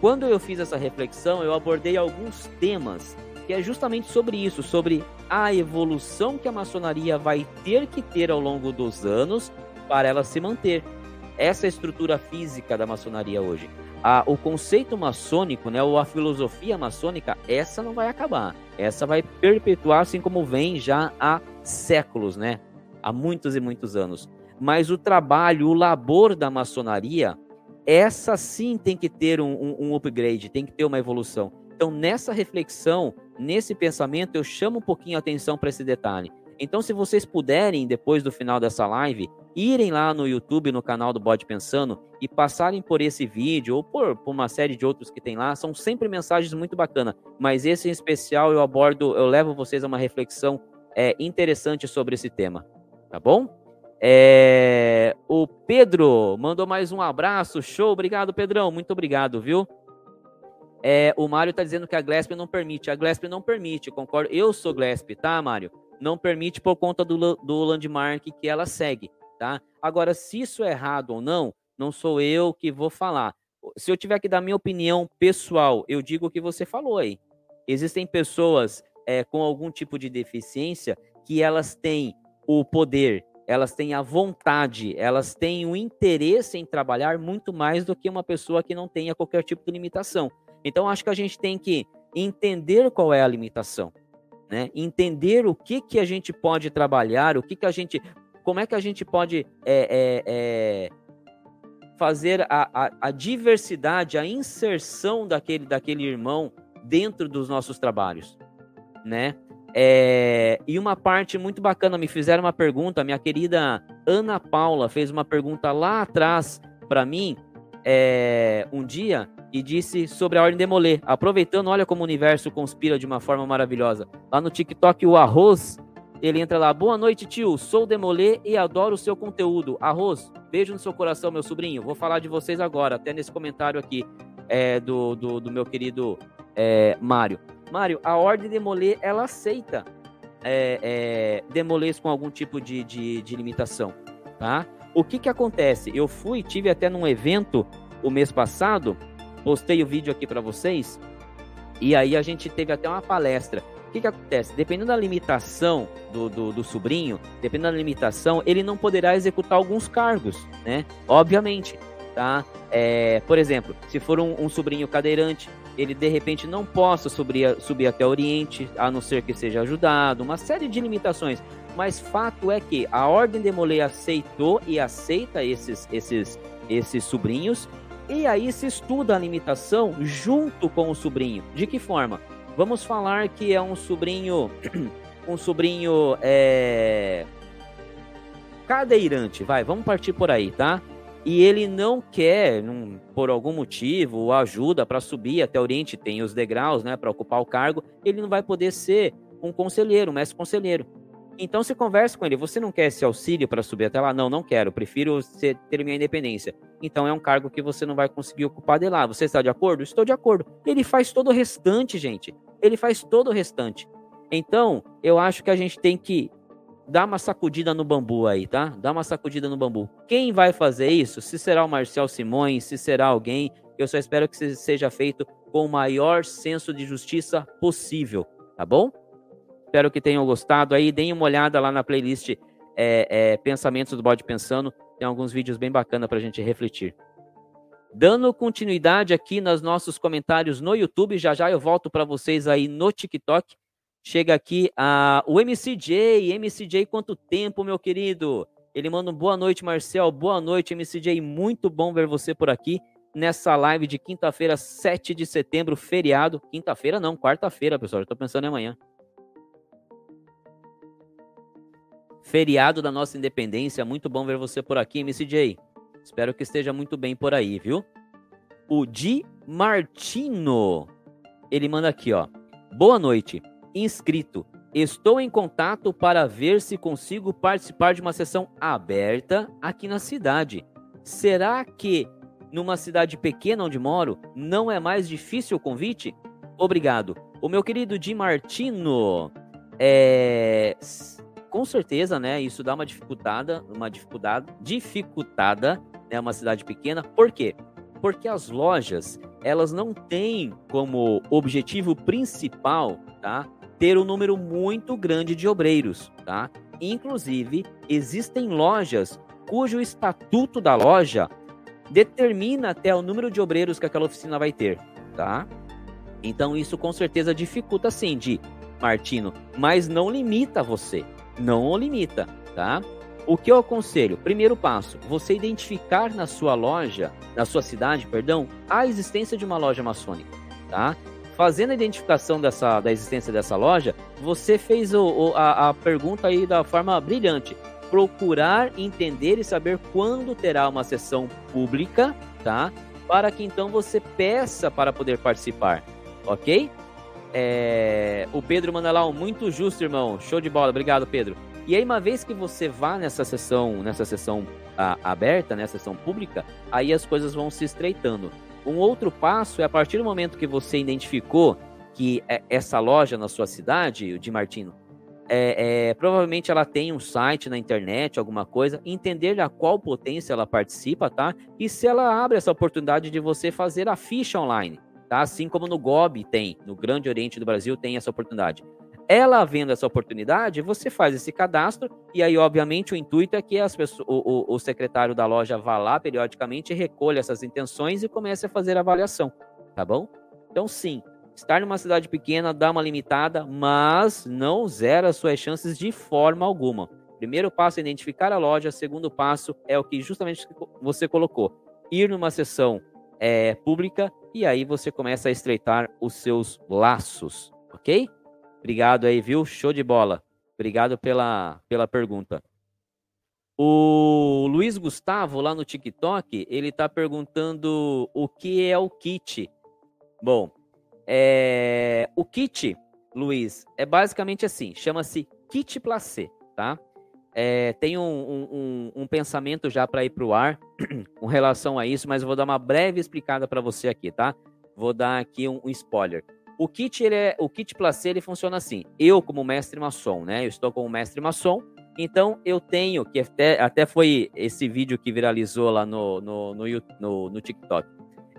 Quando eu fiz essa reflexão, eu abordei alguns temas que é justamente sobre isso, sobre a evolução que a maçonaria vai ter que ter ao longo dos anos para ela se manter. Essa é a estrutura física da maçonaria hoje. A, o conceito maçônico, né, ou a filosofia maçônica, essa não vai acabar. Essa vai perpetuar, assim como vem já há séculos, né? há muitos e muitos anos. Mas o trabalho, o labor da maçonaria, essa sim tem que ter um, um, um upgrade, tem que ter uma evolução. Então, nessa reflexão, nesse pensamento, eu chamo um pouquinho a atenção para esse detalhe. Então, se vocês puderem, depois do final dessa live, irem lá no YouTube, no canal do Bode Pensando, e passarem por esse vídeo, ou por, por uma série de outros que tem lá, são sempre mensagens muito bacanas. Mas esse em especial eu abordo, eu levo vocês a uma reflexão é, interessante sobre esse tema. Tá bom? É, o Pedro mandou mais um abraço, show, obrigado, Pedrão, muito obrigado, viu? É, o Mário está dizendo que a Glesp não permite. A Glesp não permite, concordo. Eu sou Glesp, tá, Mário? Não permite por conta do, do landmark que ela segue, tá? Agora, se isso é errado ou não, não sou eu que vou falar. Se eu tiver que dar minha opinião pessoal, eu digo o que você falou aí. Existem pessoas é, com algum tipo de deficiência que elas têm o poder, elas têm a vontade, elas têm o interesse em trabalhar muito mais do que uma pessoa que não tenha qualquer tipo de limitação. Então, acho que a gente tem que entender qual é a limitação, né? Entender o que, que a gente pode trabalhar, o que, que a gente. Como é que a gente pode é, é, é, fazer a, a, a, diversidade, a inserção daquele, daquele irmão dentro dos nossos trabalhos, né? É, e uma parte muito bacana, me fizeram uma pergunta, minha querida Ana Paula fez uma pergunta lá atrás para mim, é, um dia, e disse sobre a Ordem Demolê. Aproveitando, olha como o universo conspira de uma forma maravilhosa. Lá no TikTok, o Arroz, ele entra lá. Boa noite, tio. Sou Demolê e adoro o seu conteúdo. Arroz, beijo no seu coração, meu sobrinho. Vou falar de vocês agora, até nesse comentário aqui é, do, do, do, meu querido é, Mário. Mário, a Ordem Demolê, ela aceita é, é, demolês com algum tipo de, de, de limitação, tá? O que que acontece? Eu fui, tive até num evento o mês passado, postei o vídeo aqui para vocês. E aí a gente teve até uma palestra. O que, que acontece? Dependendo da limitação do, do, do, sobrinho, dependendo da limitação, ele não poderá executar alguns cargos, né? Obviamente, tá? É, por exemplo, se for um, um, sobrinho cadeirante, ele de repente não possa subir, subir até o Oriente, a não ser que seja ajudado, uma série de limitações. Mas fato é que a Ordem de Molay aceitou e aceita esses, esses, esses sobrinhos e aí se estuda a limitação junto com o sobrinho. De que forma? Vamos falar que é um sobrinho, [CLEARS THROAT] um sobrinho é... cadeirante, vai, vamos partir por aí, tá? E ele não quer, por algum motivo, ajuda para subir até o Oriente, tem os degraus, né, para ocupar o cargo, ele não vai poder ser um conselheiro, um mestre conselheiro. Então você conversa com ele, você não quer esse auxílio para subir até lá? Não, não quero, prefiro ter minha independência. Então é um cargo que você não vai conseguir ocupar de lá. Você está de acordo? Estou de acordo. Ele faz todo o restante, gente. Ele faz todo o restante. Então, eu acho que a gente tem que dar uma sacudida no bambu aí, tá? Dá uma sacudida no bambu. Quem vai fazer isso? Se será o Marcel Simões, se será alguém, eu só espero que seja feito com o maior senso de justiça possível, tá bom? Espero que tenham gostado aí. Deem uma olhada lá na playlist é, é, Pensamentos do Bode Pensando. Tem alguns vídeos bem bacanas para a gente refletir. Dando continuidade aqui nos nossos comentários no YouTube, já já eu volto para vocês aí no TikTok. Chega aqui a, o MCJ. MCJ, quanto tempo, meu querido? Ele manda um boa noite, Marcel. Boa noite, MCJ. Muito bom ver você por aqui nessa live de quinta-feira, 7 de setembro, feriado. Quinta-feira não, quarta-feira, pessoal. Eu tô pensando em amanhã. Feriado da nossa independência. Muito bom ver você por aqui, MCJ. Espero que esteja muito bem por aí, viu? O Di Martino. Ele manda aqui, ó. Boa noite. Inscrito. Estou em contato para ver se consigo participar de uma sessão aberta aqui na cidade. Será que numa cidade pequena onde moro não é mais difícil o convite? Obrigado. O meu querido Di Martino, é com certeza, né, isso dá uma dificultada, uma dificuldade, dificultada, né, uma cidade pequena. Por quê? Porque as lojas, elas não têm como objetivo principal, tá, ter um número muito grande de obreiros, tá? Inclusive, existem lojas cujo estatuto da loja determina até o número de obreiros que aquela oficina vai ter, tá? Então isso com certeza dificulta sim de Martino, mas não limita você não o limita, tá? O que eu aconselho? Primeiro passo, você identificar na sua loja, na sua cidade, perdão, a existência de uma loja maçônica, tá? Fazendo a identificação dessa, da existência dessa loja, você fez o, o, a, a pergunta aí da forma brilhante. Procurar entender e saber quando terá uma sessão pública, tá? Para que então você peça para poder participar, ok? É... O Pedro manda lá um muito justo, irmão. Show de bola, obrigado, Pedro. E aí, uma vez que você vá nessa sessão, nessa sessão a, aberta, nessa sessão pública, aí as coisas vão se estreitando. Um outro passo é a partir do momento que você identificou que é essa loja na sua cidade, de Martino, é, é, provavelmente ela tem um site na internet, alguma coisa, entender a qual potência ela participa, tá? E se ela abre essa oportunidade de você fazer a ficha online, tá? Assim como no GOB tem, no Grande Oriente do Brasil tem essa oportunidade. Ela vendo essa oportunidade, você faz esse cadastro e aí, obviamente, o intuito é que as pessoas, o, o, o secretário da loja vá lá periodicamente, recolha essas intenções e comece a fazer a avaliação, tá bom? Então, sim, estar numa cidade pequena dá uma limitada, mas não zera as suas chances de forma alguma. Primeiro passo é identificar a loja, segundo passo é o que justamente você colocou, ir numa sessão é, pública e aí você começa a estreitar os seus laços, ok? Obrigado aí, viu? Show de bola. Obrigado pela, pela pergunta. O Luiz Gustavo, lá no TikTok, ele está perguntando o que é o kit. Bom, é... o kit, Luiz, é basicamente assim, chama-se kit placê, tá? É, tem um, um, um, pensamento já para ir para o ar [CLEARS THROAT] com relação a isso, mas eu vou dar uma breve explicada para você aqui, tá? Vou dar aqui um, um spoiler. O kit, ele é, o kit placê, ele funciona assim. Eu, como mestre maçom, né? Eu estou como mestre maçom, então eu tenho, que até, até foi esse vídeo que viralizou lá no, no, no, no, no TikTok.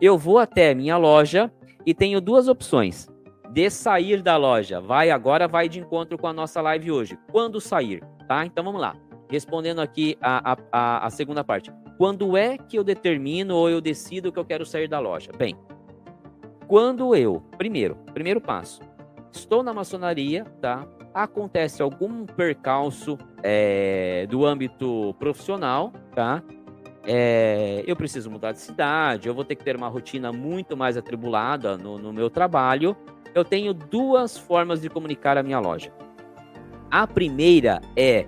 Eu vou até minha loja e tenho duas opções. De sair da loja. Vai agora, vai de encontro com a nossa live hoje. Quando sair, tá? Então vamos lá. Respondendo aqui a, a, a segunda parte. Quando é que eu determino ou eu decido que eu quero sair da loja? Bem, quando eu, primeiro, primeiro passo, estou na maçonaria, tá? Acontece algum percalço é, do âmbito profissional, tá? É, eu preciso mudar de cidade, eu vou ter que ter uma rotina muito mais atribulada no, no meu trabalho. Eu tenho duas formas de comunicar a minha loja. A primeira é,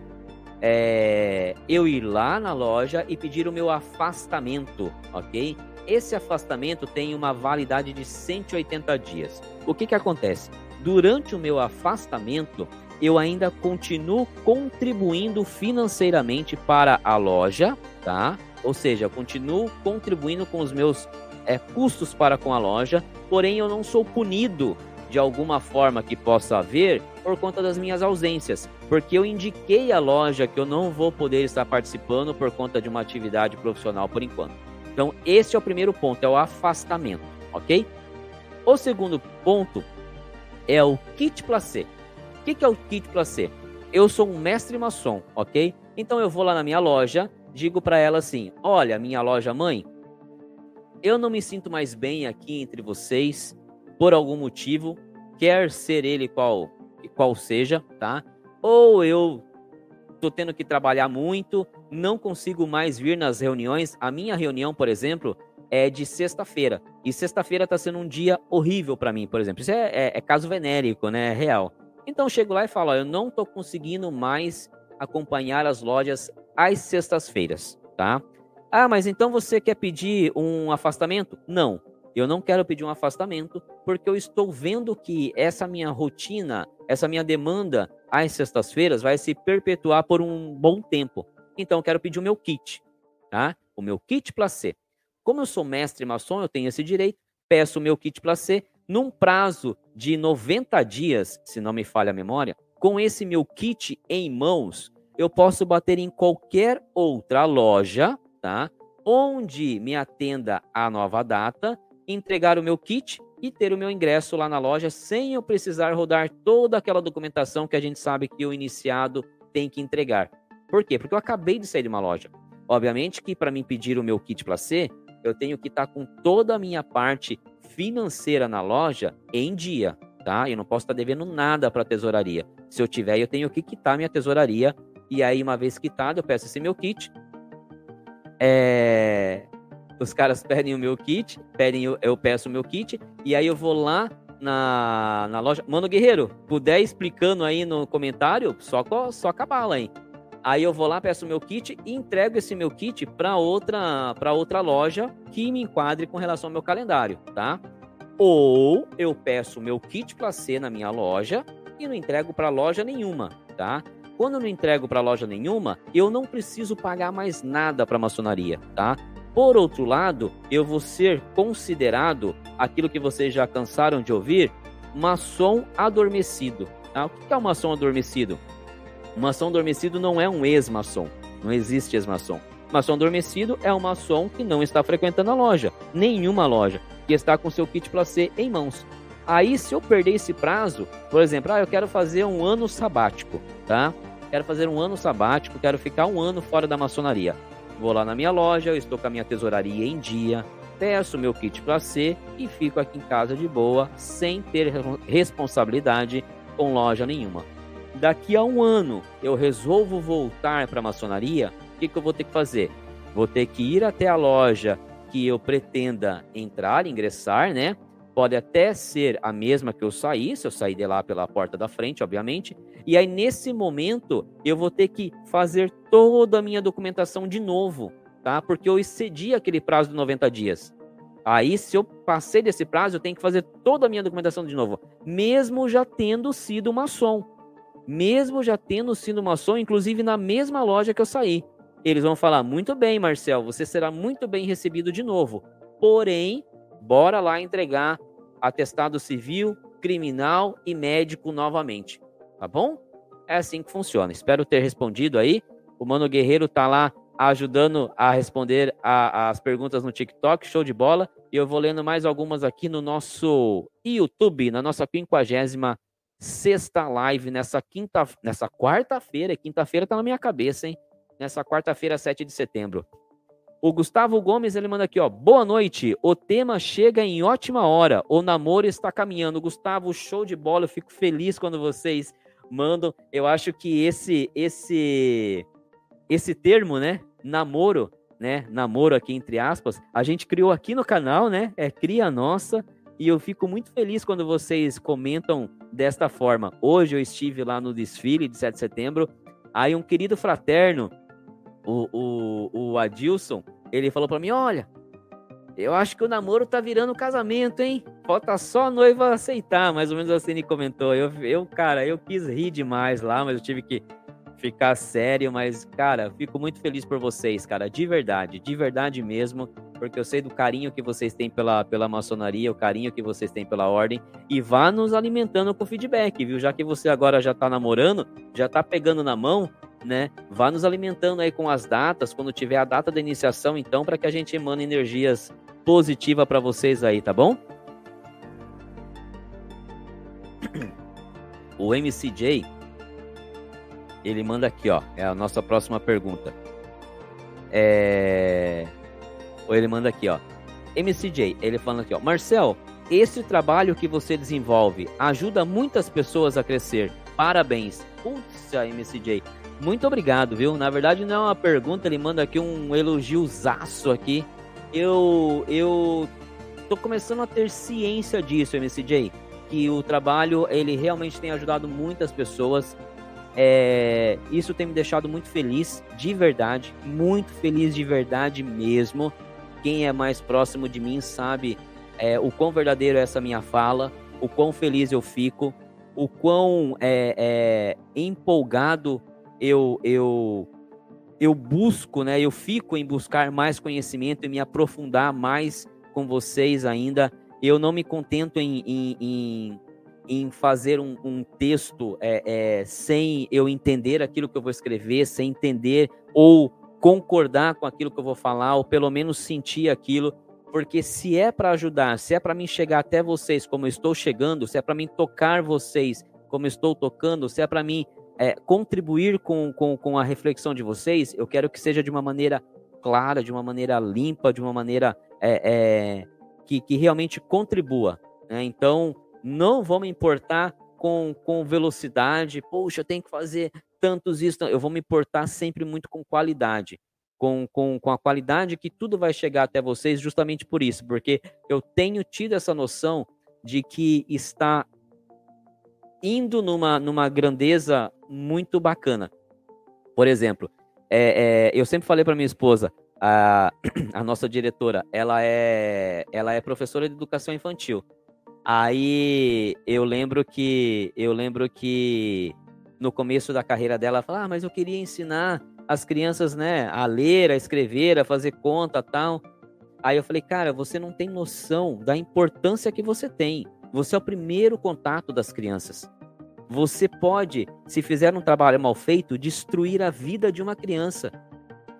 é eu ir lá na loja e pedir o meu afastamento, ok? esse afastamento tem uma validade de 180 dias. O que, que acontece? Durante o meu afastamento, eu ainda continuo contribuindo financeiramente para a loja, tá? Ou seja, continuo contribuindo com os meus é, custos para com a loja, porém eu não sou punido de alguma forma que possa haver por conta das minhas ausências, porque eu indiquei à loja que eu não vou poder estar participando por conta de uma atividade profissional por enquanto. Então, esse é o primeiro ponto, é o afastamento, ok? O segundo ponto é o kit placê. O que, é o kit placê? Eu sou um mestre maçom, ok? Então eu vou lá na minha loja, digo para ela assim: olha, minha loja mãe, eu não me sinto mais bem aqui entre vocês por algum motivo, quer ser ele qual qual seja, tá? Ou eu tô tendo que trabalhar muito, não consigo mais vir nas reuniões. A minha reunião, por exemplo, é de sexta-feira. E sexta-feira está sendo um dia horrível para mim, por exemplo. Isso é, é, é, caso venérico, né? É real. Então eu chego lá e falo: ó, eu não estou conseguindo mais acompanhar as lojas às sextas-feiras, tá? Ah, mas então você quer pedir um afastamento? Não, eu não quero pedir um afastamento porque eu estou vendo que essa minha rotina, essa minha demanda às sextas-feiras vai se perpetuar por um bom tempo. Então, eu quero pedir o meu kit, tá? O meu kit placê. Como eu sou mestre maçom, eu tenho esse direito, peço o meu kit placê num prazo de 90 dias, se não me falha a memória, com esse meu kit em mãos, eu posso bater em qualquer outra loja, tá? Onde me atenda a nova data, entregar o meu kit e ter o meu ingresso lá na loja sem eu precisar rodar toda aquela documentação que a gente sabe que o iniciado tem que entregar. Por quê? Porque eu acabei de sair de uma loja. Obviamente que para mim pedir o meu kit placê, eu tenho que estar tá com toda a minha parte financeira na loja em dia, tá? Eu não posso estar tá devendo nada para a tesouraria. Se eu tiver, eu tenho que quitar minha tesouraria E aí, uma vez quitado, eu peço esse meu kit. É... Os caras pedem o meu kit, pedem, eu peço o meu kit, e aí eu vou lá na, na loja. Mano Guerreiro, puder explicando aí no comentário, só, só acabá-la, hein? Aí eu vou lá, peço o meu kit e entrego esse meu kit para outra, para outra loja que me enquadre com relação ao meu calendário, tá? Ou eu peço o meu kit ser na minha loja e não entrego para loja nenhuma, tá? Quando eu não entrego para loja nenhuma, eu não preciso pagar mais nada para maçonaria, tá? Por outro lado, eu vou ser considerado aquilo que vocês já cansaram de ouvir, maçom adormecido. Tá? O que é um maçom adormecido? Um maçom adormecido não é um ex-maçom. Não existe ex-maçom. Maçom adormecido é um maçom que não está frequentando a loja, nenhuma loja, que está com seu kit ser em mãos. Aí, se eu perder esse prazo, por exemplo, ah, eu quero fazer um ano sabático, tá? Quero fazer um ano sabático, quero ficar um ano fora da maçonaria. Vou lá na minha loja, eu estou com a minha tesouraria em dia, peço meu kit para ser e fico aqui em casa de boa, sem ter responsabilidade com loja nenhuma. Daqui a um ano eu resolvo voltar para a maçonaria, o que, que eu vou ter que fazer? Vou ter que ir até a loja que eu pretenda entrar, ingressar, né? Pode até ser a mesma que eu saí, se eu sair de lá pela porta da frente, obviamente. E aí, nesse momento, eu vou ter que fazer toda a minha documentação de novo, tá? Porque eu excedi aquele prazo de 90 dias. Aí, se eu passei desse prazo, eu tenho que fazer toda a minha documentação de novo, mesmo já tendo sido maçom. Mesmo já tendo sido maçom, inclusive na mesma loja que eu saí. Eles vão falar: muito bem, Marcel, você será muito bem recebido de novo. Porém, bora lá entregar atestado civil, criminal e médico novamente. Tá bom? É assim que funciona. Espero ter respondido aí. O Mano Guerreiro tá lá ajudando a responder a, as perguntas no TikTok, show de bola. E eu vou lendo mais algumas aqui no nosso YouTube, na nossa 56 sexta live, nessa quinta, nessa quarta-feira. Quinta-feira tá na minha cabeça, hein? Nessa quarta-feira, 7 de setembro. O Gustavo Gomes, ele manda aqui, ó. Boa noite. O tema chega em ótima hora. O namoro está caminhando. Gustavo, show de bola. Eu fico feliz quando vocês mandam. Eu acho que esse esse esse termo, né? Namoro, né? Namoro aqui entre aspas, a gente criou aqui no canal, né? É cria nossa. E eu fico muito feliz quando vocês comentam desta forma. Hoje eu estive lá no desfile de 7 de setembro. Aí um querido fraterno o, o, o Adilson, ele falou para mim: olha, eu acho que o namoro tá virando casamento, hein? Falta só a noiva aceitar, mais ou menos assim ele comentou. Eu, eu, cara, eu quis rir demais lá, mas eu tive que ficar sério. Mas, cara, fico muito feliz por vocês, cara, de verdade, de verdade mesmo, porque eu sei do carinho que vocês têm pela, pela maçonaria, o carinho que vocês têm pela ordem, e vá nos alimentando com feedback, viu? Já que você agora já tá namorando, já tá pegando na mão, né? Vá nos alimentando aí com as datas, quando tiver a data da iniciação, então, para que a gente emane energias positivas para vocês aí, tá bom? O MCJ, ele manda aqui, ó, é a nossa próxima pergunta. É... Ou ele manda aqui, ó. MCJ, ele falando aqui, ó. Marcel, esse trabalho que você desenvolve ajuda muitas pessoas a crescer. Parabéns. Putz, MCJ. Muito obrigado, viu? Na verdade, não é uma pergunta, ele manda aqui um elogiozaço aqui. Eu, eu tô começando a ter ciência disso, MCJ, que o trabalho, ele realmente tem ajudado muitas pessoas. É, isso tem me deixado muito feliz, de verdade, muito feliz de verdade mesmo. Quem é mais próximo de mim sabe é, o quão verdadeiro é essa minha fala, o quão feliz eu fico, o quão é, é empolgado eu, eu, eu busco, né? Eu fico em buscar mais conhecimento e me aprofundar mais com vocês ainda. Eu não me contento em, em, em, em fazer um, um texto é, é, sem eu entender aquilo que eu vou escrever, sem entender ou concordar com aquilo que eu vou falar, ou pelo menos sentir aquilo. Porque se é para ajudar, se é para mim chegar até vocês como eu estou chegando, se é para mim tocar vocês como eu estou tocando, se é para mim é, contribuir com, com, com a reflexão de vocês, eu quero que seja de uma maneira clara, de uma maneira limpa, de uma maneira é, é, que, que realmente contribua. Né? Então, não vou me importar com, com velocidade, poxa, eu tenho que fazer tantos isso, eu vou me importar sempre muito com qualidade. Com, com, com a qualidade que tudo vai chegar até vocês, justamente por isso, porque eu tenho tido essa noção de que está indo numa, numa grandeza muito bacana. Por exemplo, é, é, eu sempre falei para minha esposa, a, [CLEARS THROAT] a nossa diretora, ela é, ela é professora de educação infantil. Aí eu lembro que eu lembro que no começo da carreira dela, ela falou: "Ah, mas eu queria ensinar as crianças, né, a ler, a escrever, a fazer conta, tal". Aí eu falei: "Cara, você não tem noção da importância que você tem. Você é o primeiro contato das crianças. Você pode, se fizer um trabalho mal feito, destruir a vida de uma criança.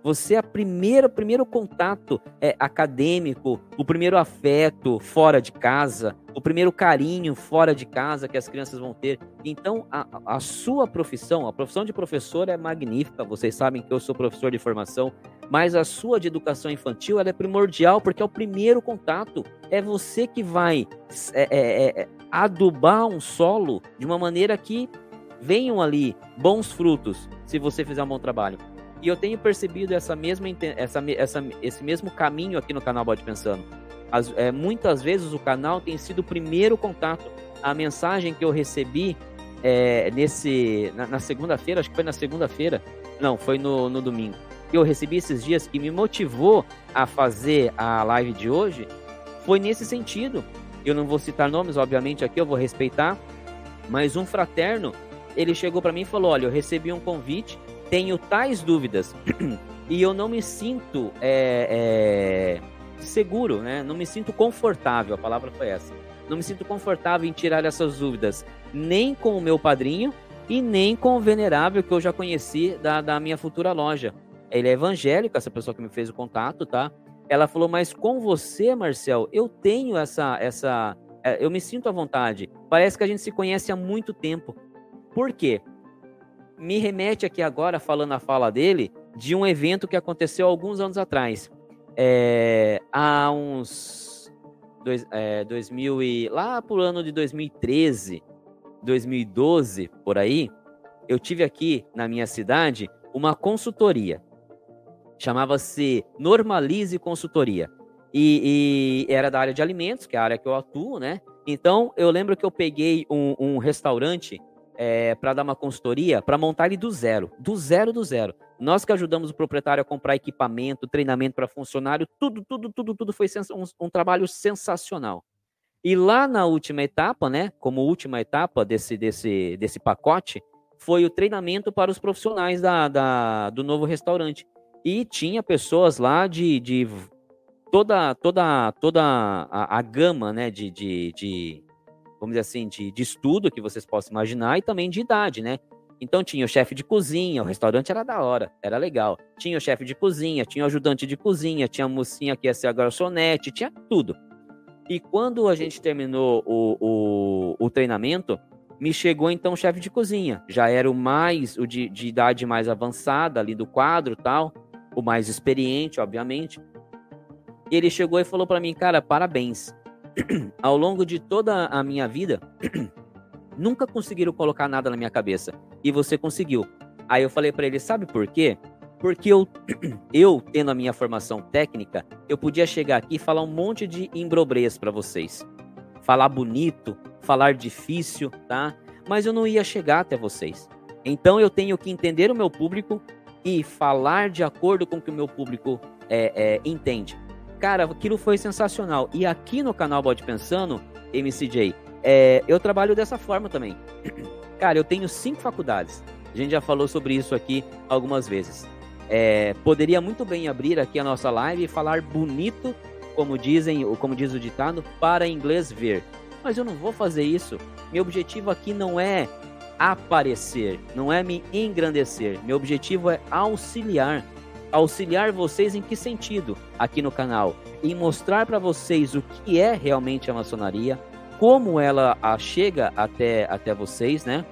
Você é a primeira, o primeiro contato é, acadêmico, o primeiro afeto fora de casa, o primeiro carinho fora de casa que as crianças vão ter. Então, a, a sua profissão, a profissão de professor é magnífica. Vocês sabem que eu sou professor de formação, mas a sua de educação infantil ela é primordial porque é o primeiro contato. É você que vai é, é, é, adubar um solo de uma maneira que venham ali bons frutos se você fizer um bom trabalho. E eu tenho percebido essa mesma, essa, essa, esse mesmo caminho aqui no canal Bode Pensando. As, é, muitas vezes o canal tem sido o primeiro contato. A mensagem que eu recebi é, nesse na, na segunda-feira, acho que foi na segunda-feira, não, foi no, no domingo, que eu recebi esses dias que me motivou a fazer a live de hoje, foi nesse sentido. Eu não vou citar nomes, obviamente, aqui eu vou respeitar, mas um fraterno, ele chegou para mim e falou: Olha, eu recebi um convite tenho tais dúvidas [CLEARS THROAT] e eu não me sinto é, é, seguro, né? Não me sinto confortável. A palavra foi essa. Não me sinto confortável em tirar essas dúvidas, nem com o meu padrinho e nem com o venerável que eu já conheci da, da minha futura loja. Ele é evangélico, essa pessoa que me fez o contato, tá? Ela falou, mas com você, Marcel, eu tenho essa, essa, é, eu me sinto à vontade. Parece que a gente se conhece há muito tempo. Por quê? Me remete aqui agora, falando a fala dele, de um evento que aconteceu alguns anos atrás. É, há uns. Dois, é, 2000 e, lá por ano de 2013, 2012, por aí, eu tive aqui na minha cidade uma consultoria. Chamava-se Normalize Consultoria. E, e, era da área de alimentos, que é a área que eu atuo, né? Então, eu lembro que eu peguei um, um restaurante é, para dar uma consultoria, para montar ele do zero, do zero do zero. Nós que ajudamos o proprietário a comprar equipamento, treinamento para funcionário, tudo, tudo, tudo, tudo foi um, um, trabalho sensacional. E lá na última etapa, né, como última etapa desse, desse, desse pacote, foi o treinamento para os profissionais da, da do novo restaurante. E tinha pessoas lá de, de toda, toda, toda a, a gama né, de, de, de vamos dizer assim, de, de estudo que vocês possam imaginar e também de idade, né? Então tinha o chefe de cozinha, o restaurante era da hora, era legal. Tinha o chefe de cozinha, tinha o ajudante de cozinha, tinha a mocinha que ia ser a garçonete, tinha tudo. E quando a gente terminou o, o, o treinamento, me chegou então o chefe de cozinha. Já era o mais, o de, de idade mais avançada ali do quadro tal, o mais experiente, obviamente. E ele chegou e falou para mim, cara, parabéns. [CLEARS THROAT] ao longo de toda a minha vida, [CLEARS THROAT] nunca conseguiram colocar nada na minha cabeça. E você conseguiu. Aí eu falei para ele, sabe por quê? Porque eu, [CLEARS THROAT] eu, tendo a minha formação técnica, eu podia chegar aqui e falar um monte de embrobreias para vocês. Falar bonito, falar difícil, tá? Mas eu não ia chegar até vocês. Então eu tenho que entender o meu público e falar de acordo com o que o meu público é, é, entende. Cara, aquilo foi sensacional. E aqui no canal Bode Pensando, MCJ, é, eu trabalho dessa forma também. [CLEARS THROAT] Cara, eu tenho cinco faculdades. A gente já falou sobre isso aqui algumas vezes. É, poderia muito bem abrir aqui a nossa live e falar bonito, como dizem, ou como diz o ditado, para inglês ver. Mas eu não vou fazer isso. Meu objetivo aqui não é aparecer, não é me engrandecer. Meu objetivo é auxiliar auxiliar vocês em que sentido aqui no canal? Em mostrar para vocês o que é realmente a maçonaria, como ela chega até, até vocês, né?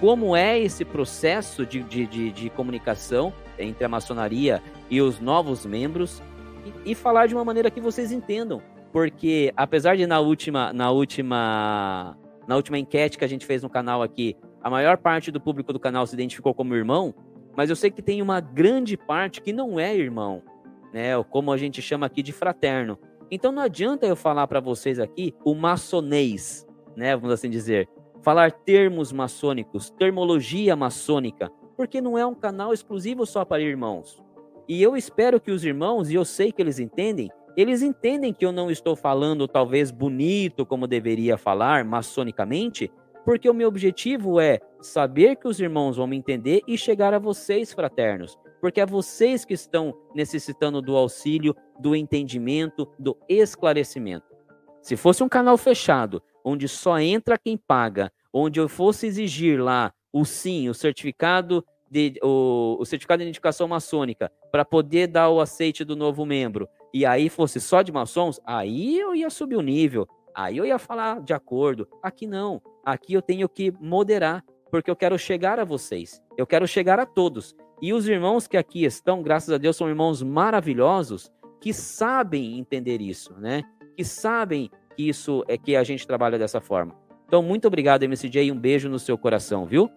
Como é esse processo de, de, de, de comunicação entre a maçonaria e os novos membros e, e falar de uma maneira que vocês entendam. Porque apesar de na última, na última na última enquete que a gente fez no canal aqui, a maior parte do público do canal se identificou como irmão, mas eu sei que tem uma grande parte que não é irmão, né? Ou como a gente chama aqui de fraterno. Então não adianta eu falar para vocês aqui o maçonês, né? Vamos assim dizer, falar termos maçônicos, termologia maçônica, porque não é um canal exclusivo só para irmãos. E eu espero que os irmãos, e eu sei que eles entendem, eles entendem que eu não estou falando talvez bonito como deveria falar maçonicamente, porque o meu objetivo é saber que os irmãos vão me entender e chegar a vocês, fraternos, porque é vocês que estão necessitando do auxílio, do entendimento, do esclarecimento. Se fosse um canal fechado, onde só entra quem paga, onde eu fosse exigir lá o sim, o certificado de, o, o certificado de identificação maçônica para poder dar o aceite do novo membro, e aí fosse só de maçons, aí eu ia subir o nível, aí eu ia falar de acordo. Aqui não. Aqui eu tenho que moderar, porque eu quero chegar a vocês. Eu quero chegar a todos. E os irmãos que aqui estão, graças a Deus, são irmãos maravilhosos que sabem entender isso, né? Que sabem que isso é que a gente trabalha dessa forma. Então, muito obrigado, MCJ, um beijo no seu coração, viu?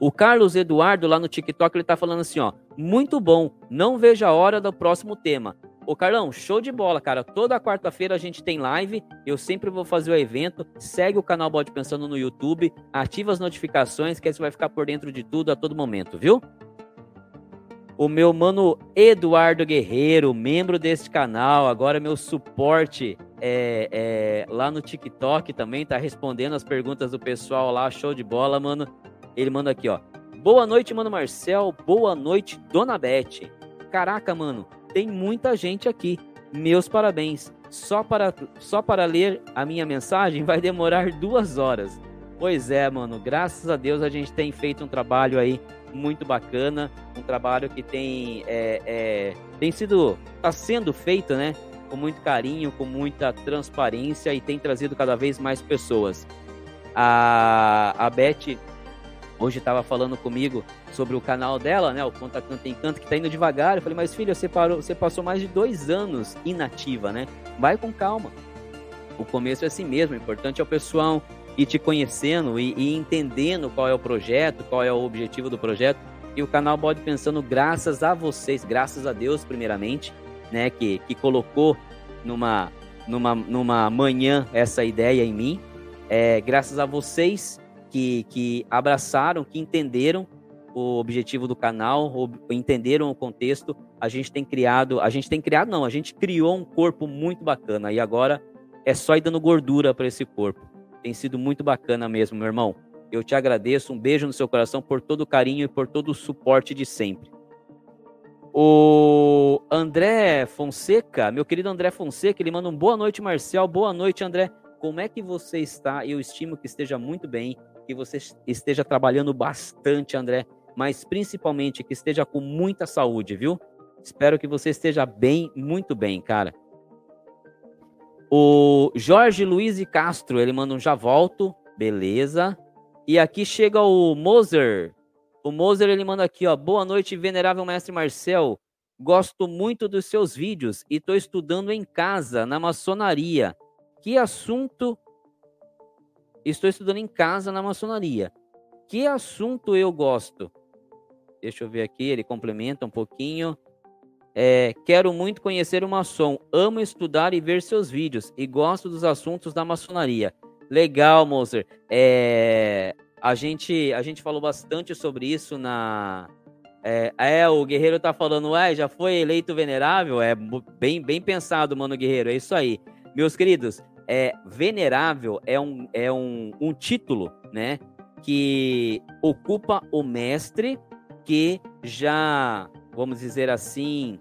O Carlos Eduardo lá no TikTok ele tá falando assim, ó, muito bom, não vejo a hora do próximo tema. Ô Carlão, show de bola, cara. Toda quarta-feira a gente tem live. Eu sempre vou fazer o evento. Segue o canal Bode Pensando no YouTube. Ativa as notificações, que aí você vai ficar por dentro de tudo a todo momento, viu? O meu mano Eduardo Guerreiro, membro deste canal, agora meu suporte é, é, lá no TikTok também, tá respondendo as perguntas do pessoal lá. Show de bola, mano. Ele manda aqui, ó. Boa noite, mano Marcel. Boa noite, dona Beth. Caraca, mano tem muita gente aqui. Meus parabéns. Só para, só para ler a minha mensagem [LAUGHS] vai demorar duas horas. Pois é, mano. Graças a Deus a gente tem feito um trabalho aí muito bacana, um trabalho que tem é, é, tem sido está sendo feito, né? Com muito carinho, com muita transparência e tem trazido cada vez mais pessoas. A, a Beth hoje estava falando comigo sobre o canal dela, né? O Conta Canta Encanto, que tá indo devagar. Eu falei, mas filha, você, parou, você passou mais de dois anos inativa, né? Vai com calma. O começo é assim mesmo. O importante é o pessoal ir te conhecendo e, e entendendo qual é o projeto, qual é o objetivo do projeto. E o canal pode pensando, graças a vocês, graças a Deus, primeiramente, né? Que, que colocou numa, numa, numa manhã essa ideia em mim. É, graças a vocês que, que abraçaram, que entenderam o objetivo do canal, entenderam o contexto, a gente tem criado, a gente tem criado não, a gente criou um corpo muito bacana e agora é só ir dando gordura para esse corpo. Tem sido muito bacana mesmo, meu irmão. Eu te agradeço, um beijo no seu coração por todo o carinho e por todo o suporte de sempre. O André Fonseca, meu querido André Fonseca, ele manda um boa noite, Marcial. Boa noite, André. Como é que você está? Eu estimo que esteja muito bem que você esteja trabalhando bastante, André, mas principalmente que esteja com muita saúde, viu? Espero que você esteja bem, muito bem, cara. O Jorge Luiz Castro, ele manda um já volto, beleza. E aqui chega o Moser. O Moser, ele manda aqui, ó. Boa noite, venerável mestre Marcel. Gosto muito dos seus vídeos e estou estudando em casa, na maçonaria. Que assunto Estou estudando em casa na maçonaria. Que assunto eu gosto? Deixa eu ver aqui, ele complementa um pouquinho. É, quero muito conhecer o maçom. Amo estudar e ver seus vídeos. E gosto dos assuntos da maçonaria. Legal, Moser. É, a, gente, a gente falou bastante sobre isso na. É, é, o Guerreiro tá falando, ué, já foi eleito venerável? É bem, bem pensado, mano, Guerreiro. É isso aí. Meus queridos, é, venerável é um, é um, um título, né? Que ocupa o mestre que já, vamos dizer assim,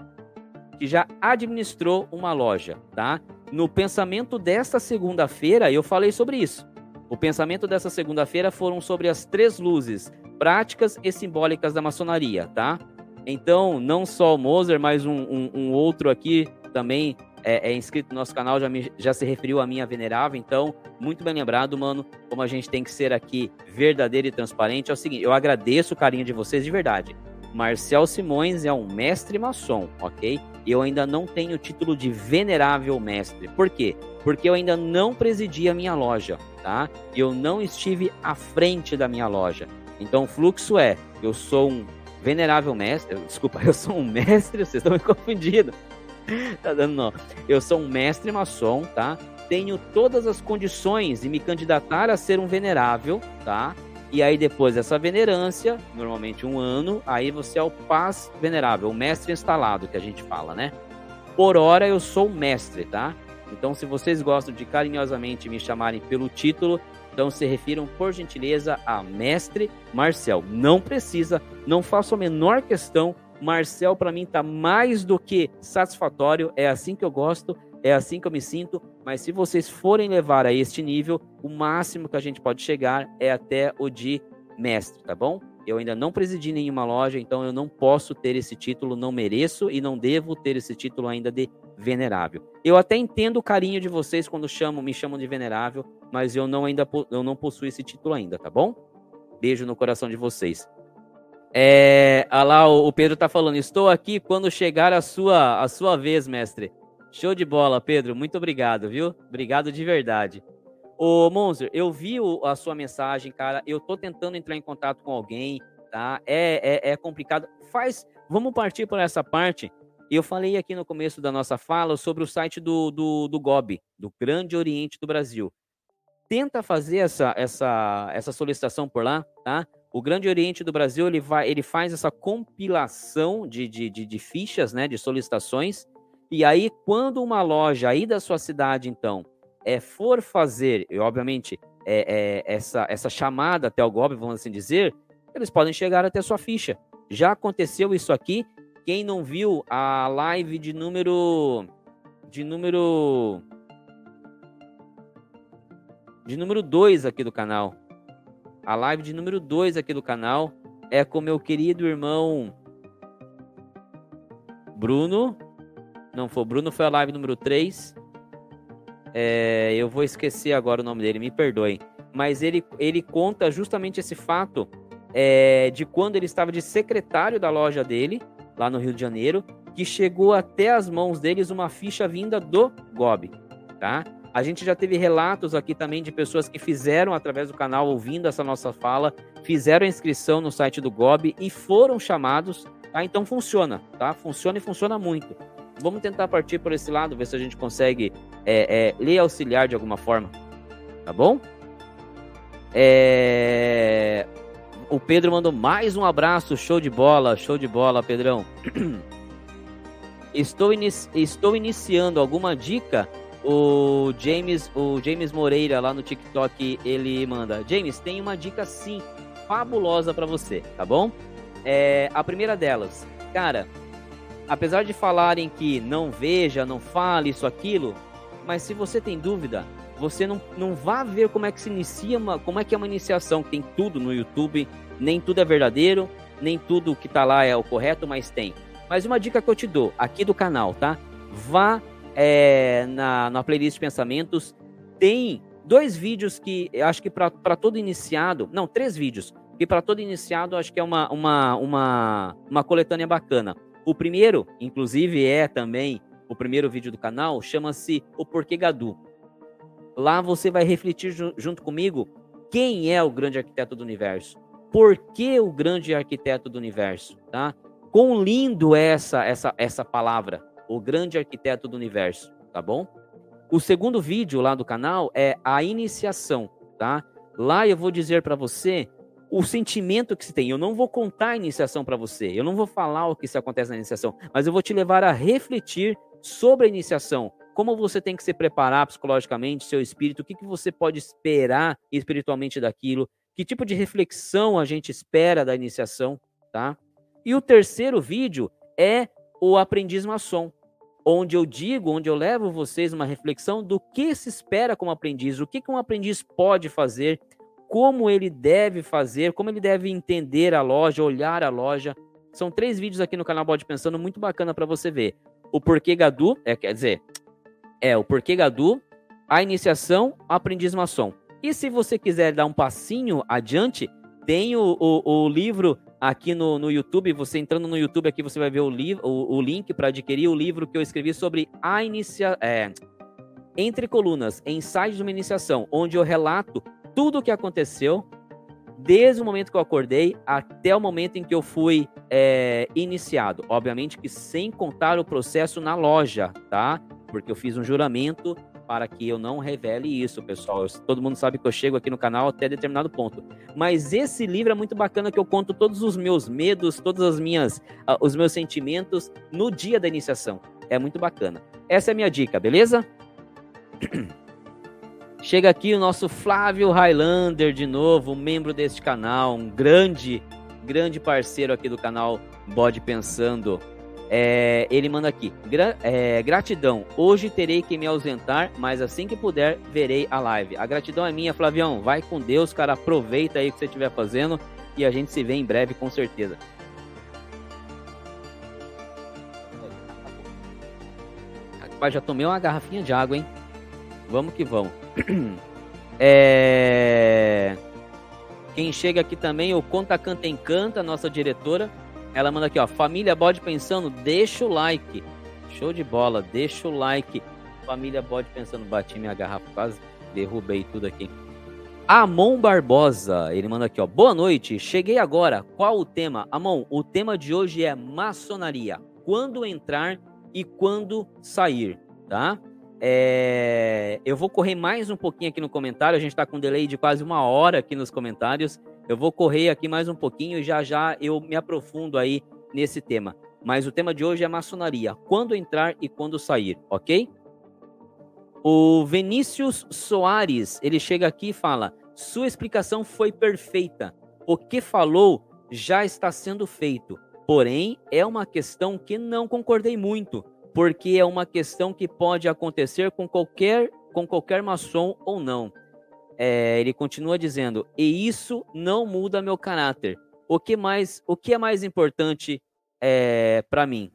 que já administrou uma loja, tá? No pensamento desta segunda-feira, eu falei sobre isso. O pensamento dessa segunda-feira foram sobre as três luzes práticas e simbólicas da maçonaria, tá? Então, não só o Moser, mas um, um, um outro aqui também é, é, inscrito no nosso canal, já, me, já se referiu a minha venerável, então, muito bem lembrado, mano, como a gente tem que ser aqui verdadeiro e transparente. É o seguinte, eu agradeço o carinho de vocês de verdade. Marcel Simões é um mestre maçom, ok? Eu ainda não tenho o título de venerável mestre. Por quê? Porque eu ainda não presidi a minha loja. tá? Eu não estive à frente da minha loja. Então, o fluxo é: eu sou um venerável mestre, desculpa, [LAUGHS] eu sou um mestre, vocês estão me confundindo. [LAUGHS] tá dando não. Eu sou um mestre maçom, tá? Tenho todas as condições de me candidatar a ser um venerável, tá? E aí depois dessa venerância, normalmente um ano, aí você é o paz venerável, o mestre instalado que a gente fala, né? Por hora eu sou mestre, tá? Então se vocês gostam de carinhosamente me chamarem pelo título, então se refiram por gentileza a mestre Marcel. Não precisa, não faço a menor questão. Marcel para mim tá mais do que satisfatório, é assim que eu gosto, é assim que eu me sinto, mas se vocês forem levar a este nível, o máximo que a gente pode chegar é até o de mestre, tá bom? Eu ainda não presidi nenhuma loja, então eu não posso ter esse título, não mereço e não devo ter esse título ainda de venerável. Eu até entendo o carinho de vocês quando chamam, me chamam de venerável, mas eu não ainda eu não possuo esse título ainda, tá bom? Beijo no coração de vocês. É, ah lá o Pedro tá falando, estou aqui quando chegar a sua a sua vez, mestre. Show de bola, Pedro. Muito obrigado, viu? Obrigado de verdade. Ô, Monzer, eu vi a sua mensagem, cara. Eu tô tentando entrar em contato com alguém, tá? É, é, é complicado. Faz. Vamos partir por essa parte. Eu falei aqui no começo da nossa fala sobre o site do, do, do GOB, do Grande Oriente do Brasil. Tenta fazer essa, essa, essa solicitação por lá, tá? O Grande Oriente do Brasil ele, vai, ele faz essa compilação de, de, de, de fichas, né, de solicitações, e aí, quando uma loja aí da sua cidade, então, é, for fazer, e obviamente, é, é, essa, essa chamada até o GOB, vamos assim dizer, eles podem chegar até sua ficha. Já aconteceu isso aqui. Quem não viu a live de número. De número. De número 2 aqui do canal. A live de número 2 aqui do canal é com meu querido irmão Bruno não foi Bruno, foi a live número 3. É, eu vou esquecer agora o nome dele, me perdoem. Mas ele, ele conta justamente esse fato é, de quando ele estava de secretário da loja dele, lá no Rio de Janeiro, que chegou até as mãos deles uma ficha vinda do GOB, tá? A gente já teve relatos aqui também de pessoas que fizeram através do canal, ouvindo essa nossa fala, fizeram a inscrição no site do GOB e foram chamados, tá? Então funciona, tá? Funciona e funciona muito vamos tentar partir por esse lado, ver se a gente consegue é, é, lhe auxiliar de alguma forma. Tá bom? É... O Pedro mandou mais um abraço, show de bola, show de bola, Pedrão. [CLEARS THROAT] Estou, inici... Estou iniciando alguma dica? O James, o James Moreira lá no TikTok, ele manda: James, tem uma dica sim, fabulosa para você, tá bom? É, a primeira delas, cara, apesar de falarem que não veja, não fale isso, aquilo, mas se você tem dúvida, você não, não vá ver como é que se inicia, uma, como é que é uma iniciação, tem tudo no YouTube, nem tudo é verdadeiro, nem tudo que tá lá é o correto, mas tem. Mas uma dica que eu te dou aqui do canal, tá? Vá é, na, na playlist Pensamentos, tem dois vídeos que eu acho que para todo iniciado, não, três vídeos, que para todo iniciado acho que é uma, uma, uma, uma coletânea bacana. O primeiro, inclusive, é também o primeiro vídeo do canal, chama-se O Porquê Gadu. Lá você vai refletir junto comigo quem é o grande arquiteto do universo. Por que o grande arquiteto do universo, tá? Quão lindo é essa essa essa palavra, o grande arquiteto do universo, tá bom? O segundo vídeo lá do canal é a iniciação, tá? Lá eu vou dizer para você o sentimento que se tem. Eu não vou contar a iniciação para você, eu não vou falar o que se acontece na iniciação, mas eu vou te levar a refletir sobre a iniciação. Como você tem que se preparar psicologicamente, seu espírito, o que, que você pode esperar espiritualmente daquilo, que tipo de reflexão a gente espera da iniciação, tá? E o terceiro vídeo é o aprendiz maçom, onde eu digo, onde eu levo vocês uma reflexão do que se espera como aprendiz, o que, um aprendiz pode fazer como ele deve fazer, como ele deve entender a loja, olhar a loja. São três vídeos aqui no canal Bode Pensando, muito bacana para você ver. O porquê Gadu, é, quer dizer, é o porquê Gadu, a iniciação, aprendiz maçom. E se você quiser dar um passinho adiante, tem o, o, o livro aqui no, no YouTube. Você entrando no YouTube aqui, você vai ver o, li o, o link para adquirir o livro que eu escrevi sobre a inicia, é, Entre Colunas, Ensaios de uma Iniciação, onde eu relato tudo o que aconteceu, desde o momento que eu acordei até o momento em que eu fui é, iniciado. Obviamente que sem contar o processo na loja, tá? Porque eu fiz um juramento para que eu não revele isso, pessoal. Todo mundo sabe que eu chego aqui no canal até determinado ponto. Mas esse livro é muito bacana que eu conto todos os meus medos, todas as minhas, uh, os meus sentimentos no dia da iniciação. É muito bacana. Essa é a minha dica, beleza? [CLEARS THROAT] Chega aqui o nosso Flávio Highlander de novo, membro deste canal, um grande, grande parceiro aqui do canal Bode Pensando. É, ele manda aqui: Gra é, gratidão. Hoje terei que me ausentar, mas assim que puder, verei a live. A gratidão é minha, Flavião. Vai com Deus, cara. Aproveita aí o que você estiver fazendo e a gente se vê em breve, com certeza. Rapaz, já tomei uma garrafinha de água, hein? Vamos que vamos. [CLEARS THROAT] É... Quem chega aqui também, o Conta Canta Encanta, nossa diretora. Ela manda aqui, ó. Família Bode Pensando, deixa o like. Show de bola, deixa o like. Família Bode Pensando, bati minha garrafa, quase derrubei tudo aqui. Amon Barbosa, ele manda aqui, ó. Boa noite, cheguei agora. Qual o tema? Amon, o tema de hoje é maçonaria. Quando entrar e quando sair, tá? É... Eu vou correr mais um pouquinho aqui no comentário. A gente está com um delay de quase uma hora aqui nos comentários. Eu vou correr aqui mais um pouquinho e já já eu me aprofundo aí nesse tema. Mas o tema de hoje é maçonaria. Quando entrar e quando sair, ok? O Vinícius Soares, ele chega aqui e fala: Sua explicação foi perfeita. O que falou já está sendo feito. Porém, é uma questão que não concordei muito porque é uma questão que pode acontecer com qualquer, com qualquer maçom ou não. É, ele continua dizendo: e isso não muda meu caráter. O que mais, o que é mais importante é, para mim?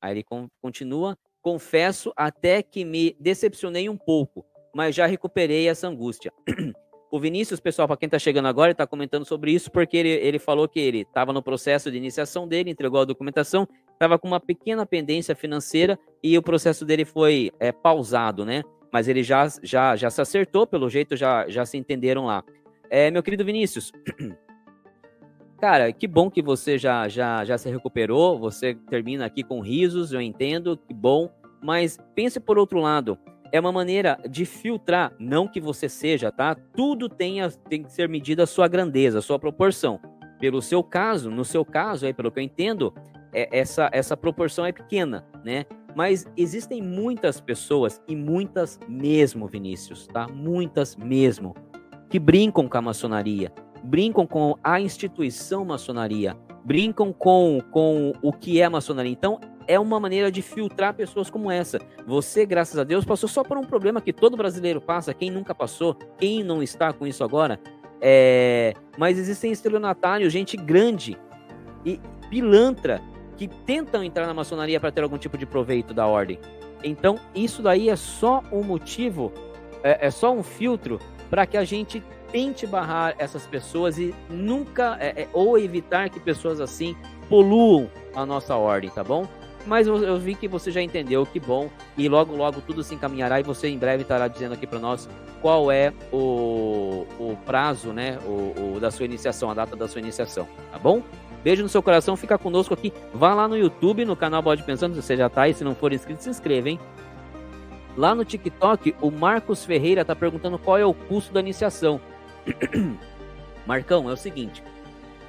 Aí ele continua: confesso até que me decepcionei um pouco, mas já recuperei essa angústia. [CLEARS THROAT] O Vinícius, pessoal, para quem está chegando agora, está comentando sobre isso porque ele, ele falou que ele estava no processo de iniciação dele, entregou a documentação, estava com uma pequena pendência financeira e o processo dele foi é, pausado, né? Mas ele já, já, já se acertou, pelo jeito já, já se entenderam lá. É, meu querido Vinícius, [CLEARS THROAT] cara, que bom que você já, já, já se recuperou, você termina aqui com risos, eu entendo, que bom, mas pense por outro lado é uma maneira de filtrar, não que você seja, tá? Tudo tem, a, tem que ser medida a sua grandeza, a sua proporção. Pelo seu caso, no seu caso, aí, pelo que eu entendo, é, essa, essa proporção é pequena, né? Mas existem muitas pessoas, e muitas mesmo, Vinícius, tá? Muitas mesmo, que brincam com a maçonaria, brincam com a instituição maçonaria, brincam com, com o que é a maçonaria. Então, é uma maneira de filtrar pessoas como essa. Você, graças a Deus, passou só por um problema que todo brasileiro passa, quem nunca passou, quem não está com isso agora. É... Mas existem estelionatários, gente grande e pilantra que tentam entrar na maçonaria para ter algum tipo de proveito da ordem. Então, isso daí é só um motivo, é, é só um filtro para que a gente tente barrar essas pessoas e nunca, é, é, ou evitar que pessoas assim poluam a nossa ordem, tá bom? Mas eu, eu, vi que você já entendeu, que bom. E logo, logo tudo se encaminhará e você em breve estará dizendo aqui para nós qual é o, o prazo, né? O, o, da sua iniciação, a data da sua iniciação, tá bom? Beijo no seu coração, fica conosco aqui. Vá lá no YouTube, no canal Bode Pensando, se você já tá aí. Se não for inscrito, se inscreva, hein? Lá no TikTok, o Marcos Ferreira tá perguntando qual é o custo da iniciação. [CLEARS THROAT] Marcão, é o seguinte: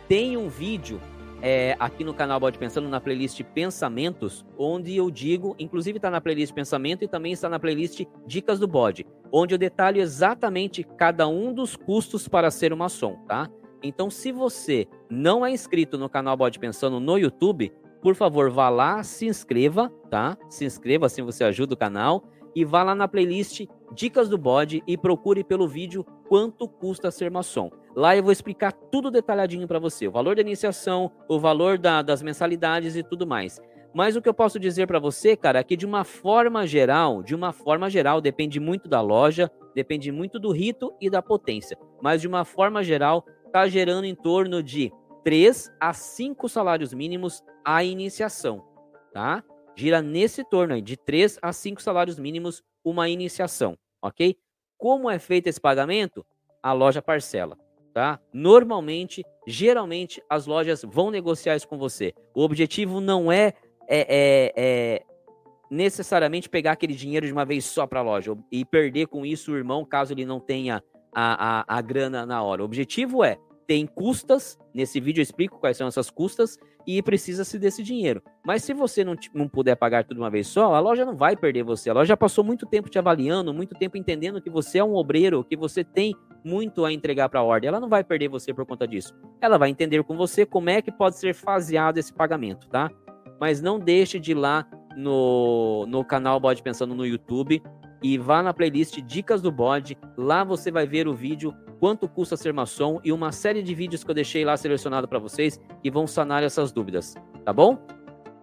tem um vídeo é, aqui no canal Bode Pensando, na playlist Pensamentos, onde eu digo, inclusive está na playlist Pensamento e também está na playlist Dicas do Bode, onde eu detalho exatamente cada um dos custos para ser uma som, tá? Então, se você não é inscrito no canal Bode Pensando no YouTube, por favor, vá lá, se inscreva, tá? Se inscreva, assim você ajuda o canal. E vá lá na playlist Dicas do Bode e procure pelo vídeo quanto custa ser maçom. Lá eu vou explicar tudo detalhadinho para você, o valor da iniciação, o valor da, das mensalidades e tudo mais. Mas o que eu posso dizer para você, cara, é que de uma forma geral, de uma forma geral, depende muito da loja, depende muito do rito e da potência. Mas de uma forma geral, está gerando em torno de 3 a 5 salários mínimos a iniciação, tá? gira nesse torno aí, de 3 a 5 salários mínimos, uma iniciação, ok? Como é feito esse pagamento? A loja parcela, tá? Normalmente, geralmente, as lojas vão negociar isso com você. O objetivo não é, é, é, é necessariamente pegar aquele dinheiro de uma vez só para a loja e perder com isso o irmão, caso ele não tenha a, a, a grana na hora. O objetivo é tem custas, nesse vídeo eu explico quais são essas custas, e precisa-se desse dinheiro. Mas se você não, não puder pagar tudo uma vez só, a loja não vai perder você. A loja já passou muito tempo te avaliando, muito tempo entendendo que você é um obreiro, que você tem muito a entregar para a ordem. Ela não vai perder você por conta disso. Ela vai entender com você como é que pode ser faseado esse pagamento, tá? Mas não deixe de ir lá no, no canal Bode Pensando no YouTube e vá na playlist Dicas do Bode. Lá você vai ver o vídeo quanto custa ser maçom e uma série de vídeos que eu deixei lá selecionado para vocês que vão sanar essas dúvidas, tá bom?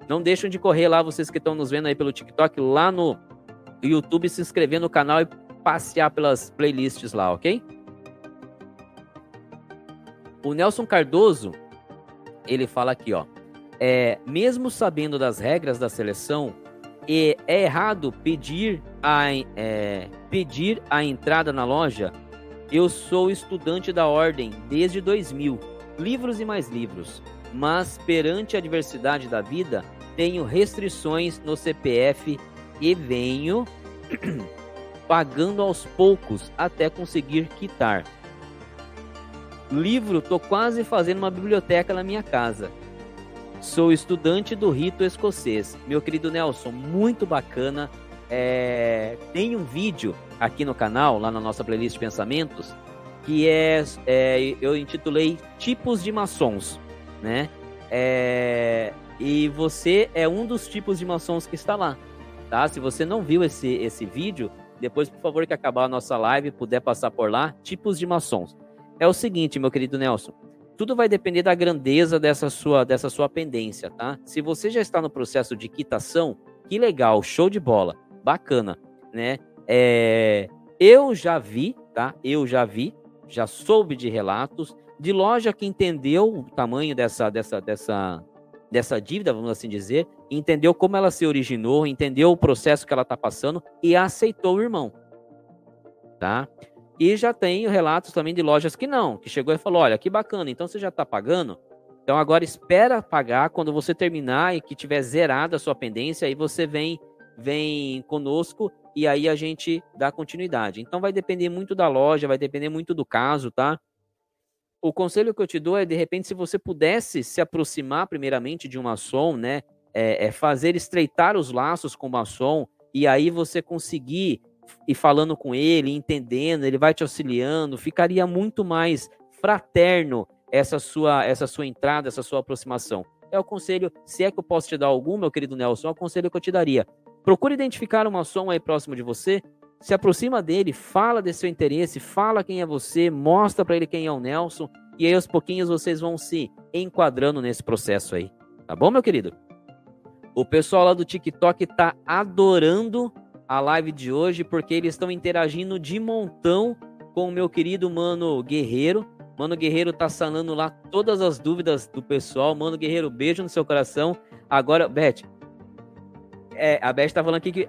Não deixem de correr lá, vocês que estão nos vendo aí pelo TikTok, lá no YouTube, se inscrever no canal e passear pelas playlists lá, ok? O Nelson Cardoso, ele fala aqui, ó. É, mesmo sabendo das regras da seleção, é errado pedir a, é, pedir a entrada na loja eu sou estudante da ordem desde 2000, livros e mais livros, mas perante a diversidade da vida, tenho restrições no CPF e venho [CLEARS THROAT] pagando aos poucos até conseguir quitar. Livro, tô quase fazendo uma biblioteca na minha casa. Sou estudante do rito escocês. Meu querido Nelson, muito bacana. É... Tem um vídeo aqui no canal, lá na nossa playlist pensamentos, que é, é eu intitulei Tipos de Maçons, né? É, e você é um dos tipos de maçons que está lá, tá? Se você não viu esse, esse vídeo, depois, por favor, que acabar a nossa live, puder passar por lá, tipos de maçons. É o seguinte, meu querido Nelson, tudo vai depender da grandeza dessa sua, dessa sua pendência, tá? Se você já está no processo de quitação, que legal, show de bola, bacana, né? É, eu já vi, tá? Eu já vi, já soube de relatos de loja que entendeu o tamanho dessa, dessa, dessa, dessa dívida, vamos assim dizer, entendeu como ela se originou, entendeu o processo que ela está passando e aceitou o irmão, tá? E já tenho relatos também de lojas que não, que chegou e falou, olha, que bacana, então você já está pagando, então agora espera pagar quando você terminar e que tiver zerada a sua pendência, aí você vem vem conosco e aí a gente dá continuidade. Então vai depender muito da loja, vai depender muito do caso, tá? O conselho que eu te dou é, de repente, se você pudesse se aproximar primeiramente de um maçom, né? É, é fazer estreitar os laços com o maçom e aí você conseguir ir falando com ele, entendendo, ele vai te auxiliando, ficaria muito mais fraterno essa sua essa sua entrada, essa sua aproximação. É o conselho, se é que eu posso te dar algum, meu querido Nelson, é o conselho que eu te daria. Procure identificar uma som aí próximo de você, se aproxima dele, fala desse seu interesse, fala quem é você, mostra para ele quem é o Nelson, e aí aos pouquinhos vocês vão se enquadrando nesse processo aí. Tá bom, meu querido? O pessoal lá do TikTok tá adorando a live de hoje porque eles estão interagindo de montão com o meu querido Mano Guerreiro. Mano Guerreiro tá sanando lá todas as dúvidas do pessoal. Mano Guerreiro, beijo no seu coração. Agora, Beth, é, a Beth tá falando aqui que.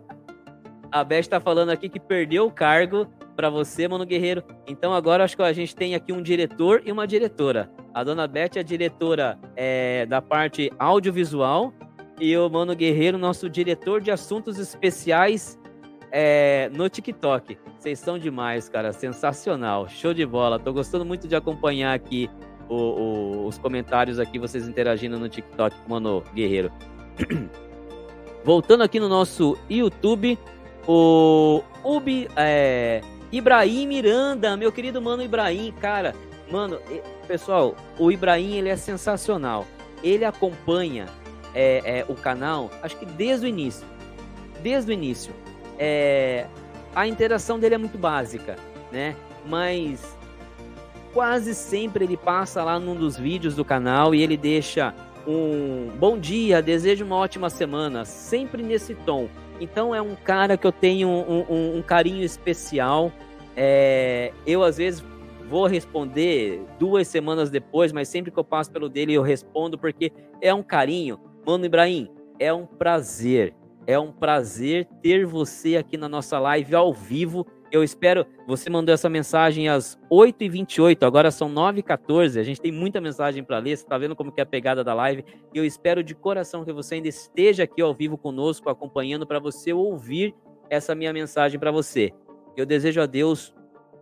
A Beth tá falando aqui que perdeu o cargo para você, Mano Guerreiro. Então agora acho que a gente tem aqui um diretor e uma diretora. A dona Beth é diretora é, da parte audiovisual e o Mano Guerreiro, nosso diretor de assuntos especiais é, no TikTok. Vocês são demais, cara. Sensacional. Show de bola. Tô gostando muito de acompanhar aqui o, o, os comentários aqui, vocês interagindo no TikTok Mano Guerreiro. [CLEARS THROAT] Voltando aqui no nosso YouTube, o Ubi, é, Ibrahim Miranda, meu querido mano Ibrahim, cara, mano, pessoal, o Ibrahim ele é sensacional. Ele acompanha é, é, o canal, acho que desde o início, desde o início. É, a interação dele é muito básica, né? Mas quase sempre ele passa lá num dos vídeos do canal e ele deixa um bom dia, desejo uma ótima semana, sempre nesse tom. Então é um cara que eu tenho um, um, um carinho especial. É, eu às vezes vou responder duas semanas depois, mas sempre que eu passo pelo dele eu respondo porque é um carinho. Mano Ibrahim, é um prazer, é um prazer ter você aqui na nossa live ao vivo. Eu espero, você mandou essa mensagem às 8h28, agora são 9h14, a gente tem muita mensagem para ler, você está vendo como que é a pegada da live. Eu espero de coração que você ainda esteja aqui ao vivo conosco, acompanhando, para você ouvir essa minha mensagem para você. Eu desejo a Deus,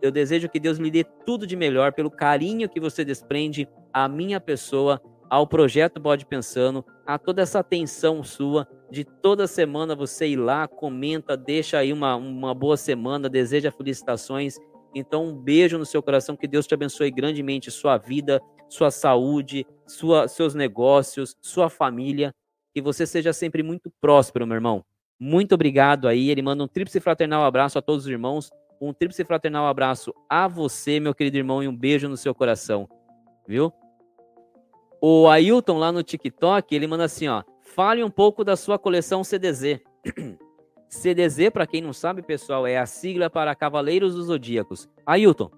eu desejo que Deus lhe dê tudo de melhor pelo carinho que você desprende à minha pessoa, ao projeto Bode Pensando, a toda essa atenção sua de toda semana você ir lá, comenta, deixa aí uma, uma boa semana, deseja felicitações. Então, um beijo no seu coração, que Deus te abençoe grandemente sua vida, sua saúde, sua, seus negócios, sua família. Que você seja sempre muito próspero, meu irmão. Muito obrigado aí. Ele manda um tríplice fraternal abraço a todos os irmãos. Um tríplice fraternal abraço a você, meu querido irmão, e um beijo no seu coração. Viu? O Ailton lá no TikTok, ele manda assim, ó. Fale um pouco da sua coleção CDZ. CDZ, [CLEARS THROAT] para quem não sabe, pessoal, é a sigla para Cavaleiros dos Zodíacos. Ailton.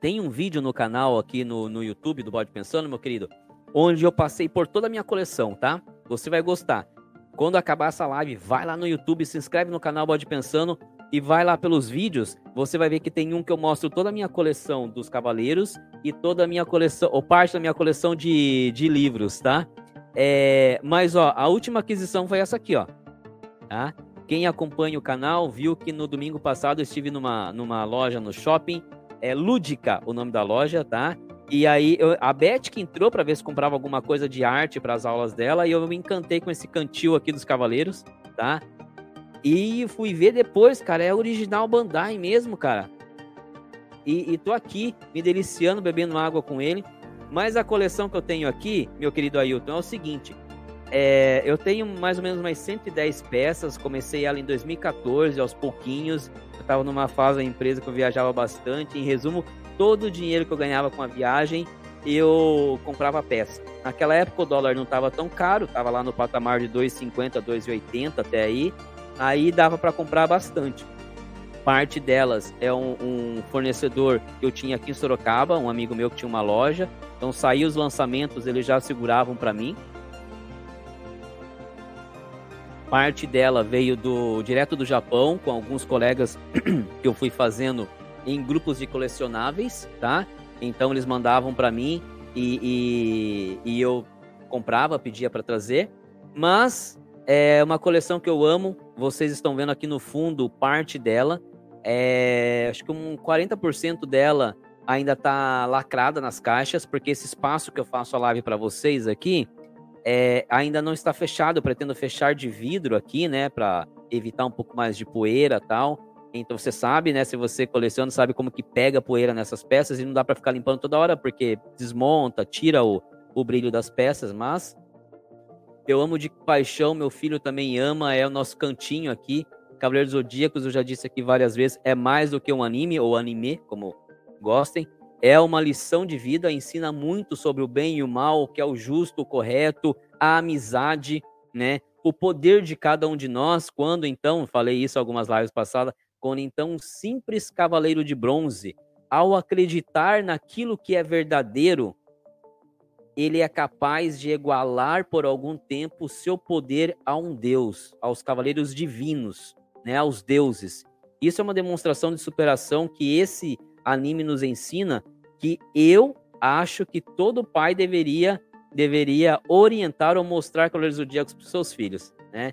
Tem um vídeo no canal aqui no, no YouTube do Bode Pensando, meu querido, onde eu passei por toda a minha coleção, tá? Você vai gostar. Quando acabar essa live, vai lá no YouTube, se inscreve no canal Bode Pensando e vai lá pelos vídeos. Você vai ver que tem um que eu mostro toda a minha coleção dos Cavaleiros e toda a minha coleção, ou parte da minha coleção de, de livros, tá? É, mas, ó, a última aquisição foi essa aqui, ó. Tá? Quem acompanha o canal viu que no domingo passado eu estive numa, numa loja no shopping, é Lúdica o nome da loja, tá? E aí, eu, a Beth que entrou para ver se comprava alguma coisa de arte para as aulas dela, e eu me encantei com esse cantil aqui dos Cavaleiros, tá? E fui ver depois, cara, é original Bandai mesmo, cara. E, e tô aqui me deliciando, bebendo água com ele. Mas a coleção que eu tenho aqui, meu querido Ailton, é o seguinte: é, eu tenho mais ou menos umas 110 peças. Comecei ela em 2014, aos pouquinhos. Eu estava numa fase da empresa que eu viajava bastante. Em resumo, todo o dinheiro que eu ganhava com a viagem, eu comprava peça. Naquela época o dólar não estava tão caro, estava lá no patamar de 2,50, 2,80 até aí. Aí dava para comprar bastante. Parte delas é um, um, fornecedor que eu tinha aqui em Sorocaba, um amigo meu que tinha uma loja. Então saía os lançamentos, eles já seguravam para mim. Parte dela veio do direto do Japão, com alguns colegas [CLEARS THROAT] que eu fui fazendo em grupos de colecionáveis, tá? Então eles mandavam para mim e, e, e, eu comprava, pedia para trazer. Mas é uma coleção que eu amo. Vocês estão vendo aqui no fundo parte dela. É, acho que um 40% dela ainda tá lacrada nas caixas, porque esse espaço que eu faço a live para vocês aqui é, ainda não está fechado. Eu pretendo fechar de vidro aqui, né, para evitar um pouco mais de poeira tal. Então você sabe, né? Se você coleciona, sabe como que pega poeira nessas peças e não dá para ficar limpando toda hora porque desmonta, tira o, o brilho das peças, mas eu amo de paixão, meu filho também ama, é o nosso cantinho aqui. Cavaleiros Zodíacos, eu já disse aqui várias vezes, é mais do que um anime ou anime, como gostem. É uma lição de vida, ensina muito sobre o bem e o mal, o que é o justo, o correto, a amizade, né? O poder de cada um de nós, quando então, falei isso algumas lives passadas, quando então um simples cavaleiro de bronze, ao acreditar naquilo que é verdadeiro, ele é capaz de igualar por algum tempo o seu poder a um deus, aos cavaleiros divinos, né, aos deuses. Isso é uma demonstração de superação que esse anime nos ensina, que eu acho que todo pai deveria deveria orientar ou mostrar Cavaleiros Zodíacos para os seus filhos, né?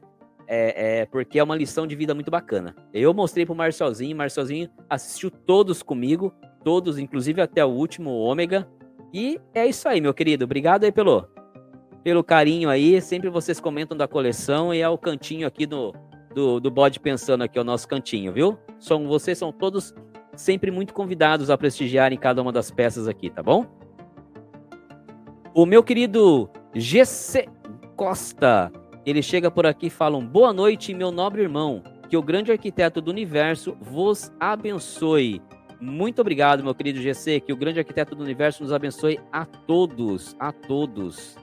É, é, porque é uma lição de vida muito bacana. Eu mostrei pro Marcelzinho, Marcelzinho assistiu todos comigo, todos, inclusive até o último ômega. E é isso aí, meu querido. Obrigado aí pelo, pelo carinho aí. Sempre vocês comentam da coleção e é o cantinho aqui do, do, do Bode Pensando aqui, é o nosso cantinho, viu? São, vocês são todos sempre muito convidados a prestigiarem cada uma das peças aqui, tá bom? O meu querido GC Costa ele chega por aqui e fala: um, Boa noite, meu nobre irmão. Que o grande arquiteto do universo vos abençoe. Muito obrigado, meu querido GC. Que o grande arquiteto do universo nos abençoe a todos, a todos.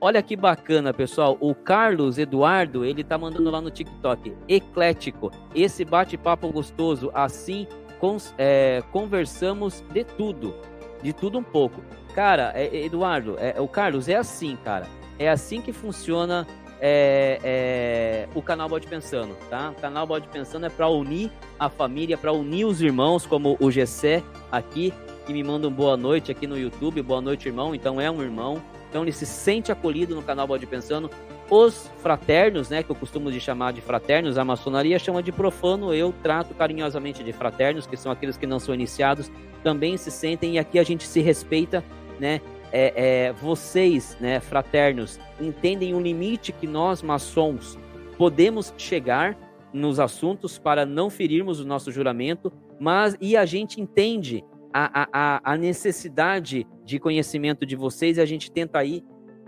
Olha que bacana, pessoal. O Carlos Eduardo, ele tá mandando lá no TikTok. Eclético. Esse bate-papo gostoso. Assim, cons, é, conversamos de tudo. De tudo um pouco. Cara, é, Eduardo, é, o Carlos, é assim, cara. É assim que funciona é, é, o canal Bode Pensando, tá? O canal Bode Pensando é para unir a família, para unir os irmãos, como o Gessé aqui, que me manda um boa noite aqui no YouTube. Boa noite, irmão. Então é um irmão. Então ele se sente acolhido no canal Bode Pensando. Os fraternos, né, que eu costumo de chamar de fraternos, a maçonaria chama de profano, eu trato carinhosamente de fraternos, que são aqueles que não são iniciados, também se sentem e aqui a gente se respeita, né? É, é, vocês, né, fraternos, entendem o limite que nós maçons podemos chegar nos assuntos para não ferirmos o nosso juramento, mas e a gente entende a, a, a necessidade de conhecimento de vocês e a gente tenta ir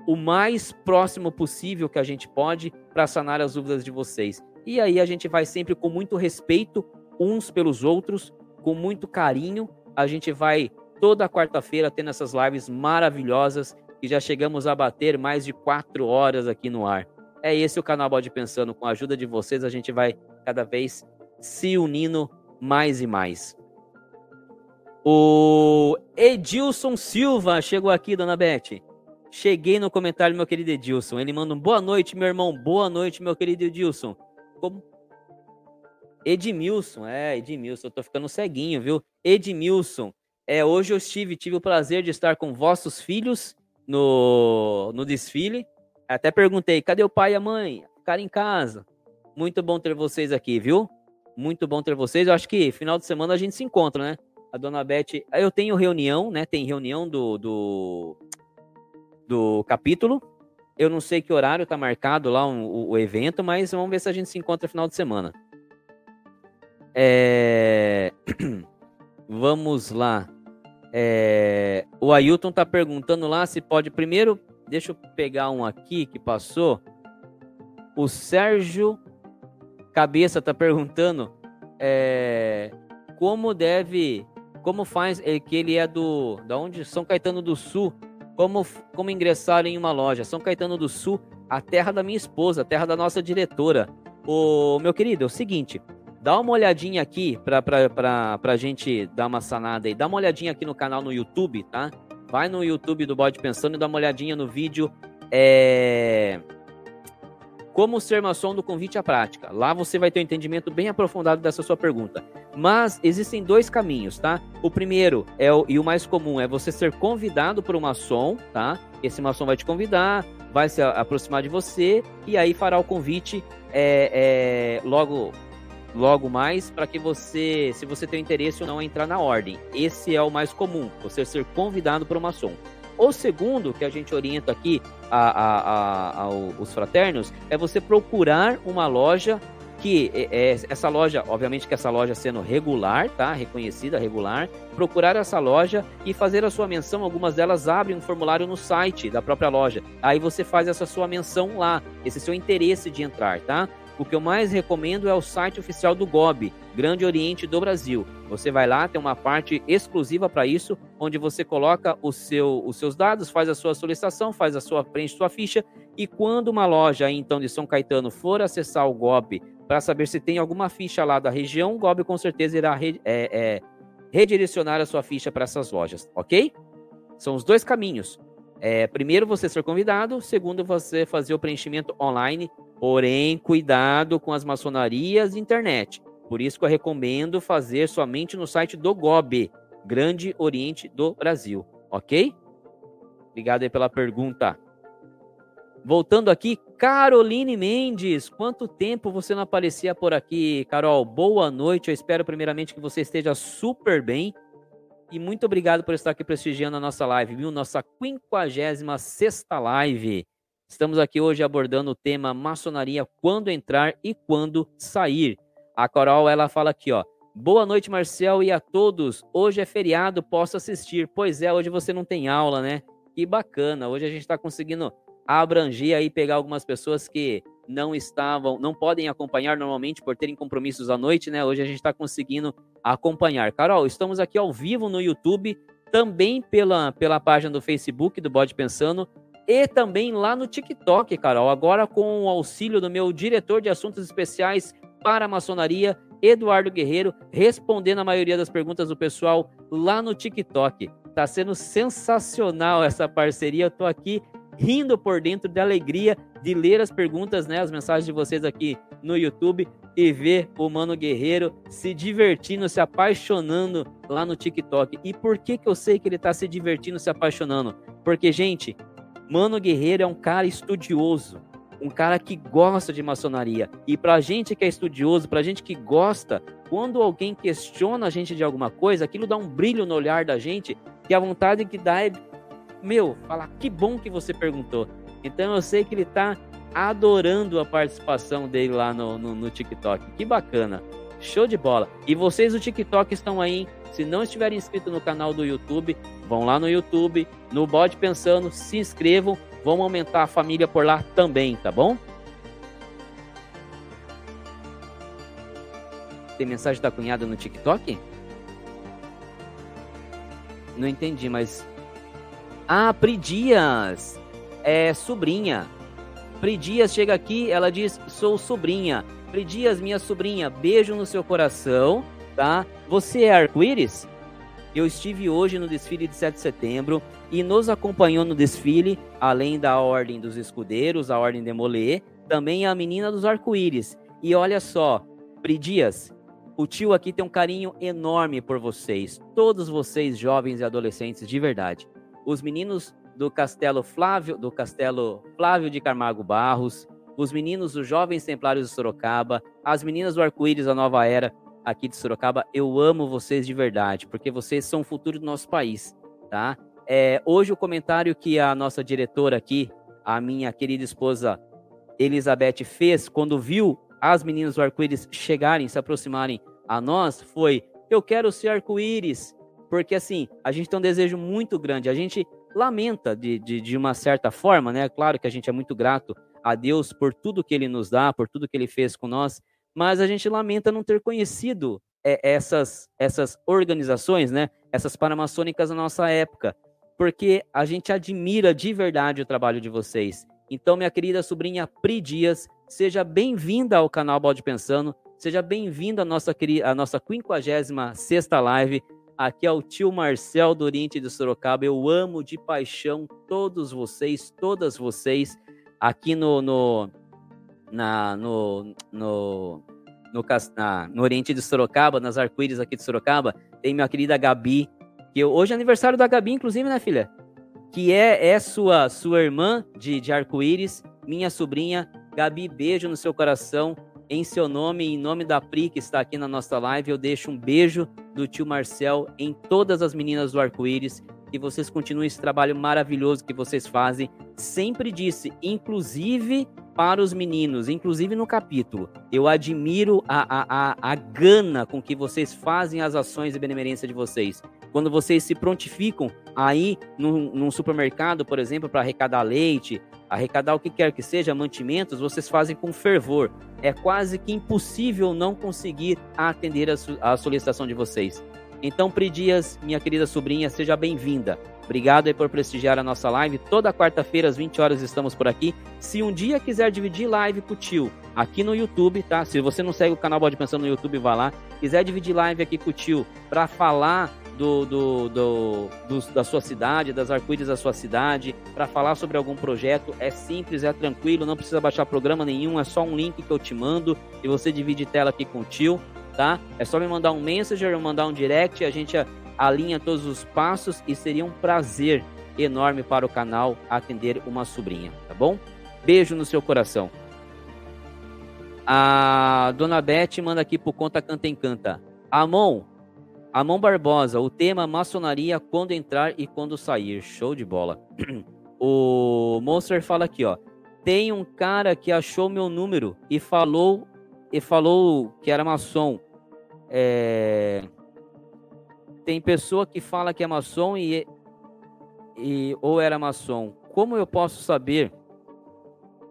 o mais próximo possível que a gente pode para sanar as dúvidas de vocês. E aí a gente vai sempre com muito respeito uns pelos outros, com muito carinho. A gente vai toda quarta-feira tendo essas lives maravilhosas e já chegamos a bater mais de quatro horas aqui no ar. É esse o canal Bode Pensando. Com a ajuda de vocês, a gente vai cada vez se unindo mais e mais. O Edilson Silva chegou aqui, dona Beth. Cheguei no comentário, meu querido Edilson. Ele manda um boa noite, meu irmão. Boa noite, meu querido Edilson. Como? Edmilson, é, Edmilson. Eu tô ficando ceguinho, viu? Edmilson. É, hoje eu estive, tive o prazer de estar com vossos filhos no, no desfile. Até perguntei, cadê o pai e a mãe? Ficaram em casa. Muito bom ter vocês aqui, viu? Muito bom ter vocês. Eu acho que final de semana a gente se encontra, né? A dona Beth. Eu tenho reunião, né? Tem reunião do, do do capítulo. Eu não sei que horário está marcado lá o, o, evento, mas vamos ver se a gente se encontra final de semana. É... [CLEARS THROAT] vamos lá. É... O Ailton está perguntando lá se pode. Primeiro, deixa eu pegar um aqui que passou. O Sérgio Cabeça está perguntando é... como deve. Como faz. É, que ele é do. Da onde? São Caetano do Sul como, como ingressar em uma loja. São Caetano do Sul, a terra da minha esposa, a terra da nossa diretora. O meu querido, é o seguinte, dá uma olhadinha aqui pra, pra gente dar uma sanada aí. Dá uma olhadinha aqui no canal no YouTube, tá? Vai no YouTube do Bode Pensando e dá uma olhadinha no vídeo. É como ser maçom do convite à prática. Lá você vai ter um entendimento bem aprofundado dessa sua pergunta. Mas existem dois caminhos, tá? O primeiro é o, e o mais comum é você ser convidado por um maçom, tá? Esse maçom vai te convidar, vai se aproximar de você e aí fará o convite é, é, logo logo mais para que você, se você tem interesse ou não, entrar na ordem. Esse é o mais comum, você ser convidado por um maçom. O segundo, que a gente orienta aqui a, a, a, aos fraternos, é você procurar uma loja que é, é, essa loja, obviamente que essa loja sendo regular, tá? Reconhecida, regular, procurar essa loja e fazer a sua menção. Algumas delas abrem um formulário no site da própria loja. Aí você faz essa sua menção lá, esse seu interesse de entrar, tá? O que eu mais recomendo é o site oficial do GOB, Grande Oriente do Brasil. Você vai lá, tem uma parte exclusiva para isso, onde você coloca seu, os seus dados, faz a sua solicitação, faz a sua preenche sua ficha e quando uma loja então de São Caetano for acessar o GOB para saber se tem alguma ficha lá da região, o GOB com certeza irá re, é, é, redirecionar a sua ficha para essas lojas, ok? São os dois caminhos. É, primeiro você ser convidado, segundo você fazer o preenchimento online Porém, cuidado com as maçonarias e internet. Por isso que eu recomendo fazer somente no site do GOB, Grande Oriente do Brasil, ok? Obrigado aí pela pergunta. Voltando aqui, Caroline Mendes, quanto tempo você não aparecia por aqui, Carol? Boa noite, eu espero primeiramente que você esteja super bem. E muito obrigado por estar aqui prestigiando a nossa live, viu? Nossa 56 live. Estamos aqui hoje abordando o tema maçonaria, quando entrar e quando sair. A Coral, ela fala aqui, ó. Boa noite, Marcel, e a todos. Hoje é feriado, posso assistir. Pois é, hoje você não tem aula, né? Que bacana. Hoje a gente está conseguindo abranger aí, pegar algumas pessoas que não estavam, não podem acompanhar normalmente por terem compromissos à noite, né? Hoje a gente está conseguindo acompanhar. Carol, estamos aqui ao vivo no YouTube, também pela, pela página do Facebook do Bode Pensando e também lá no TikTok, Carol. Agora com o auxílio do meu diretor de assuntos especiais para a maçonaria, Eduardo Guerreiro, respondendo a maioria das perguntas do pessoal lá no TikTok. Tá sendo sensacional essa parceria. Eu tô aqui rindo por dentro de alegria de ler as perguntas, né, as mensagens de vocês aqui no YouTube e ver o Mano Guerreiro se divertindo, se apaixonando lá no TikTok. E por que que eu sei que ele tá se divertindo, se apaixonando? Porque, gente, Mano Guerreiro é um cara estudioso, um cara que gosta de maçonaria. E pra gente que é estudioso, pra gente que gosta, quando alguém questiona a gente de alguma coisa, aquilo dá um brilho no olhar da gente, que a vontade que dá é, meu, falar que bom que você perguntou. Então eu sei que ele tá adorando a participação dele lá no, no, no TikTok. Que bacana. Show de bola. E vocês do TikTok estão aí, se não estiverem inscritos no canal do YouTube, vão lá no YouTube, no Bode Pensando, se inscrevam, vamos aumentar a família por lá também, tá bom? Tem mensagem da cunhada no TikTok? Não entendi, mas. Ah, Pri Dias! É sobrinha. Pri Dias chega aqui, ela diz: sou sobrinha. Pri Dias, minha sobrinha, beijo no seu coração, tá? Você é arco-íris? Eu estive hoje no desfile de 7 de setembro e nos acompanhou no desfile, além da Ordem dos Escudeiros, a Ordem de Molê, também a Menina dos Arco-Íris. E olha só, Pri Dias, o tio aqui tem um carinho enorme por vocês, todos vocês jovens e adolescentes de verdade. Os meninos do Castelo Flávio, do Castelo Flávio de Camargo Barros, os meninos dos Jovens Templários de Sorocaba, as meninas do Arco-Íris da Nova Era aqui de Sorocaba. Eu amo vocês de verdade, porque vocês são o futuro do nosso país, tá? É, hoje o comentário que a nossa diretora aqui, a minha querida esposa Elizabeth fez quando viu as meninas do arco-íris chegarem, se aproximarem a nós, foi: eu quero ser arco-íris, porque assim a gente tem um desejo muito grande. A gente lamenta de, de, de uma certa forma, né? Claro que a gente é muito grato a Deus por tudo que Ele nos dá, por tudo que Ele fez com nós, mas a gente lamenta não ter conhecido é, essas, essas organizações, né? Essas paramaçônicas na nossa época, porque a gente admira de verdade o trabalho de vocês. Então, minha querida sobrinha Pri Dias, seja bem-vinda ao canal Balde Pensando, seja bem-vinda à nossa, à nossa 56 live. Aqui é o tio Marcel do Oriente de Sorocaba. Eu amo de paixão todos vocês, todas vocês aqui no, no, na, no, no, no, na, no Oriente de Sorocaba, nas arco-íris aqui de Sorocaba. Tem minha querida Gabi, que hoje é aniversário da Gabi, inclusive, né, filha? Que é, é sua, sua irmã de, de arco-íris, minha sobrinha. Gabi, beijo no seu coração em seu nome em nome da Pri, que está aqui na nossa live, eu deixo um beijo do tio Marcel em todas as meninas do arco-íris. Que vocês continuem esse trabalho maravilhoso que vocês fazem. Sempre disse, inclusive para os meninos, inclusive no capítulo. Eu admiro a, a, a, a gana com que vocês fazem as ações de benemerência de vocês. Quando vocês se prontificam aí num, num supermercado, por exemplo, para arrecadar leite, arrecadar o que quer que seja, mantimentos, vocês fazem com fervor. É quase que impossível não conseguir atender a, a solicitação de vocês. Então, Pri Dias, minha querida sobrinha, seja bem-vinda. Obrigado aí por prestigiar a nossa live. Toda quarta-feira, às 20 horas, estamos por aqui. Se um dia quiser dividir live com o tio aqui no YouTube, tá? Se você não segue o canal Bode Pensando no YouTube, vá lá. Quiser dividir live aqui com o tio para falar do, do, do, do, da sua cidade, das arco-íris da sua cidade, para falar sobre algum projeto. É simples, é tranquilo, não precisa baixar programa nenhum, é só um link que eu te mando e você divide tela aqui com o tio, tá? É só me mandar um messenger, mandar um direct, a gente alinha todos os passos e seria um prazer enorme para o canal atender uma sobrinha, tá bom? Beijo no seu coração. A dona Beth manda aqui por conta Canta Encanta. Amon, Amon Barbosa, o tema maçonaria quando entrar e quando sair. Show de bola. [CLEARS THROAT] o Monster fala aqui, ó. Tem um cara que achou meu número e falou e falou que era maçom. É... Tem pessoa que fala que é maçom e, e ou era maçom. Como eu posso saber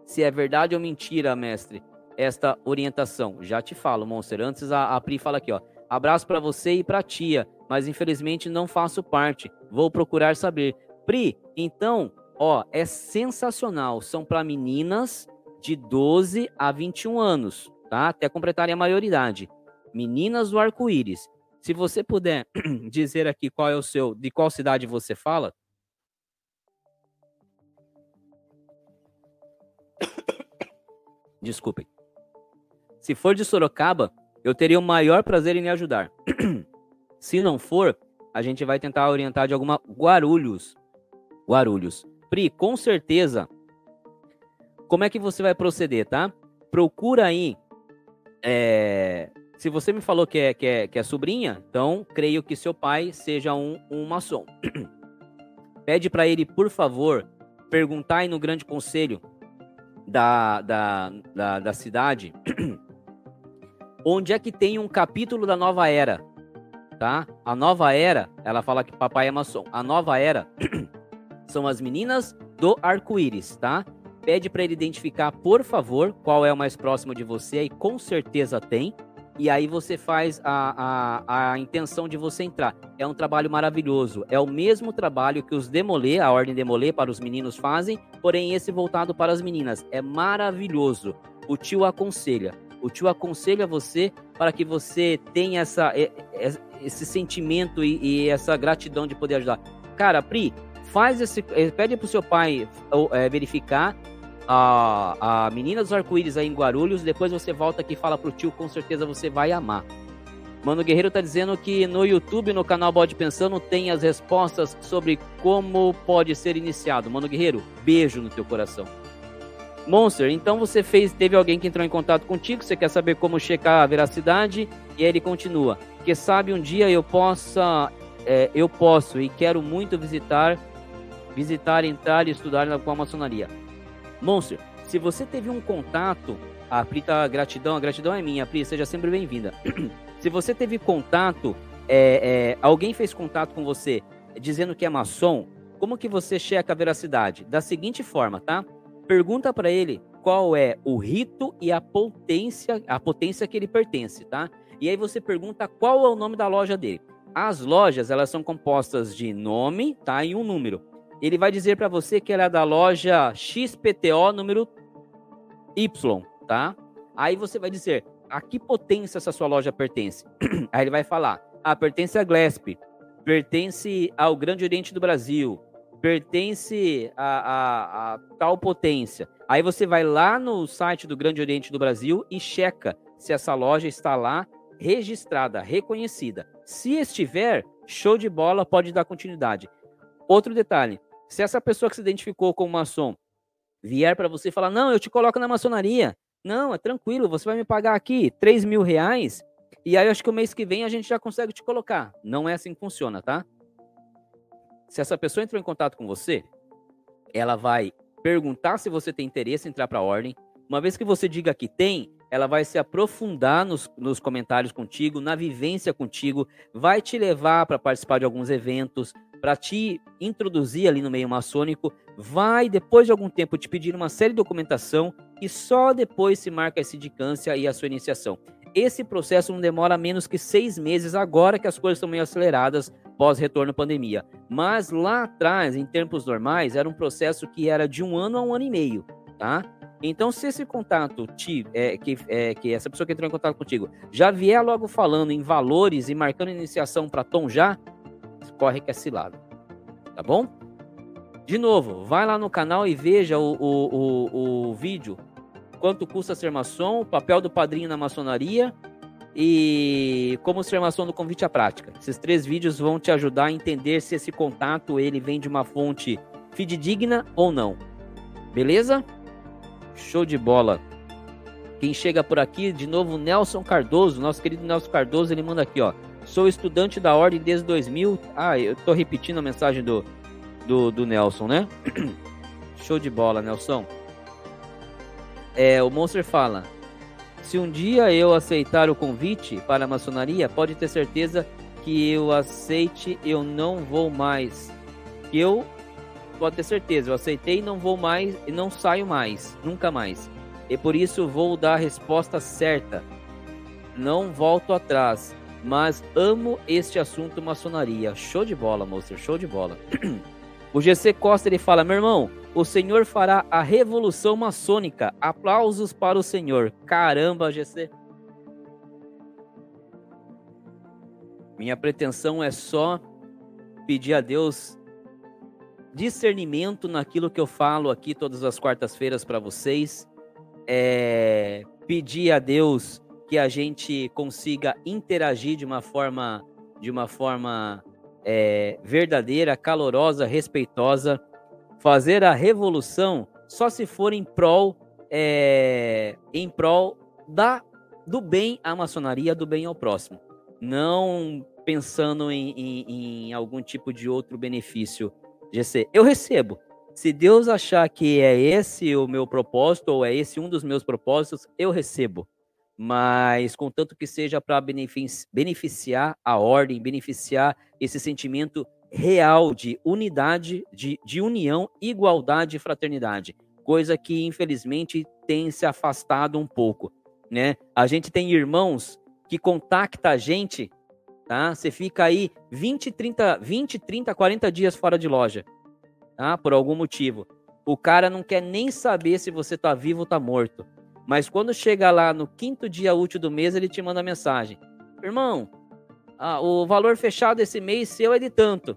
se é verdade ou mentira, mestre, esta orientação? Já te falo, Monster. Antes a, a Pri fala aqui, ó. Abraço para você e para tia, mas infelizmente não faço parte. Vou procurar saber. Pri, então, ó, é sensacional. São para meninas de 12 a 21 anos, tá? Até completarem a maioridade. Meninas do arco-íris. Se você puder [CLEARS THROAT] dizer aqui qual é o seu, de qual cidade você fala. Desculpem. Se for de Sorocaba, eu teria o maior prazer em lhe ajudar. [CLEARS THROAT] Se não for, a gente vai tentar orientar de alguma Guarulhos. Guarulhos. Pri, com certeza. Como é que você vai proceder, tá? Procura aí. É... Se você me falou que é, que, é, que é sobrinha, então creio que seu pai seja um, um maçom. [CLEARS THROAT] Pede para ele, por favor, perguntar aí no grande conselho da, da, da, da cidade [CLEARS THROAT] onde é que tem um capítulo da nova era tá? A nova era, ela fala que papai é maçom. A nova era [CLEARS THROAT] são as meninas do arco-íris, tá? Pede para ele identificar, por favor, qual é o mais próximo de você, e com certeza tem. E aí você faz a, a, a intenção de você entrar. É um trabalho maravilhoso. É o mesmo trabalho que os Demolê, a Ordem Demolê, para os meninos fazem, porém esse voltado para as meninas. É maravilhoso. O tio aconselha. O tio aconselha você para que você tenha essa, esse sentimento e, e, essa gratidão de poder ajudar. Cara, Pri, faz esse. Eh, pede pro seu pai é, verificar a, a menina dos arco-íris aí em Guarulhos. Depois você volta aqui e fala pro tio, com certeza você vai amar. Mano Guerreiro tá dizendo que no YouTube, no canal Bode Pensando, tem as respostas sobre como pode ser iniciado. Mano Guerreiro, beijo no teu coração. Monster, então você fez, teve alguém que entrou em contato contigo, você quer saber como checar a veracidade, e aí ele continua que sabe um dia eu possa, é, eu posso e quero muito visitar, visitar, entrar e estudar com a maçonaria. Monstro, se você teve um contato, a Pri tá, gratidão, a gratidão é minha, Pri, seja sempre bem-vinda. [CLEARS THROAT] se você teve contato, é, é, alguém fez contato com você dizendo que é maçom, como que você checa a veracidade? Da seguinte forma, tá? Pergunta para ele qual é o rito e a potência, a potência que ele pertence, tá? E aí você pergunta qual é o nome da loja dele. As lojas, elas são compostas de nome, tá? E um número. Ele vai dizer para você que ela é da loja XPTO número Y, tá? Aí você vai dizer a que potência essa sua loja pertence. [CLEARS THROAT] Aí ele vai falar: ah, pertence a Glesp, pertence ao Grande Oriente do Brasil, pertence a, a, a, tal potência. Aí você vai lá no site do Grande Oriente do Brasil e checa se essa loja está lá registrada, reconhecida. Se estiver, show de bola, pode dar continuidade. Outro detalhe: se essa pessoa que se identificou como maçom vier para você e falar, não, eu te coloco na maçonaria. Não, é tranquilo, você vai me pagar aqui 3 mil reais e aí acho que o mês que vem a gente já consegue te colocar. Não é assim que funciona, tá? Se essa pessoa entrou em contato com você, ela vai perguntar se você tem interesse em entrar para a ordem. Uma vez que você diga que tem, ela vai se aprofundar nos, nos comentários contigo, na vivência contigo, vai te levar para participar de alguns eventos, para te introduzir ali no meio maçônico, vai, depois de algum tempo, te pedir uma série de documentação e só depois se marca a sindicância e a sua iniciação. Esse processo não demora menos que seis meses, agora que as coisas estão meio aceleradas pós-retorno pandemia. Mas lá atrás, em tempos normais, era um processo que era de um ano a um ano e meio, tá? Então, se esse contato te, é, que, é, que essa pessoa que entrou em contato contigo já vier logo falando em valores e marcando iniciação para Tom já, corre que é cilada. Tá bom? De novo, vai lá no canal e veja o, o, o, o vídeo. Quanto custa ser maçom, o papel do padrinho na maçonaria e como ser maçom no convite à prática. Esses três vídeos vão te ajudar a entender se esse contato ele vem de uma fonte fidedigna ou não. Beleza? Show de bola. Quem chega por aqui, de novo, Nelson Cardoso, nosso querido Nelson Cardoso, ele manda aqui, ó. Sou estudante da ordem desde 2000. Ah, eu tô repetindo a mensagem do, do, do Nelson, né? [CLEARS THROAT] Show de bola, Nelson. É, o Monster fala: Se um dia eu aceitar o convite para a maçonaria, pode ter certeza que eu aceite, eu não vou mais. Eu pode ter certeza, eu aceitei e não vou mais e não saio mais, nunca mais. E por isso vou dar a resposta certa. Não volto atrás, mas amo este assunto maçonaria. Show de bola, moço, show de bola. [CLEARS THROAT] o GC Costa ele fala: "Meu irmão, o Senhor fará a revolução maçônica. Aplausos para o Senhor." Caramba, GC. Minha pretensão é só pedir a Deus discernimento naquilo que eu falo aqui todas as quartas-feiras para vocês. É, pedir a Deus que a gente consiga interagir de uma forma, de uma forma é, verdadeira, calorosa, respeitosa. Fazer a revolução só se for em prol, é, em prol da, do bem à maçonaria, do bem ao próximo. Não pensando em, em, em algum tipo de outro benefício GC, eu recebo. Se Deus achar que é esse o meu propósito, ou é esse um dos meus propósitos, eu recebo. Mas contanto que seja para beneficiar a ordem, beneficiar esse sentimento real de unidade, de, de união, igualdade e fraternidade. Coisa que, infelizmente, tem se afastado um pouco. Né? A gente tem irmãos que contacta a gente tá? Você fica aí 20, 30, 20, 30, 40 dias fora de loja, tá? Por algum motivo. O cara não quer nem saber se você tá vivo ou tá morto. Mas quando chega lá no quinto dia útil do mês, ele te manda mensagem. Irmão, ah, o valor fechado esse mês seu é de tanto.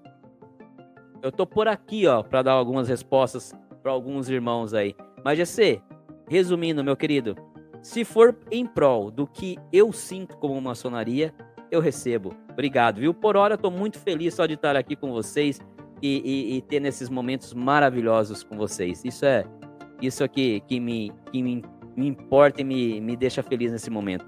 Eu tô por aqui, ó, para dar algumas respostas para alguns irmãos aí. Mas GC, resumindo, meu querido, se for em prol do que eu sinto como maçonaria, eu recebo. Obrigado, viu? Por hora, estou muito feliz só de estar aqui com vocês e, e, e, ter nesses momentos maravilhosos com vocês. Isso é isso aqui que me, que me, me importa e me, me deixa feliz nesse momento.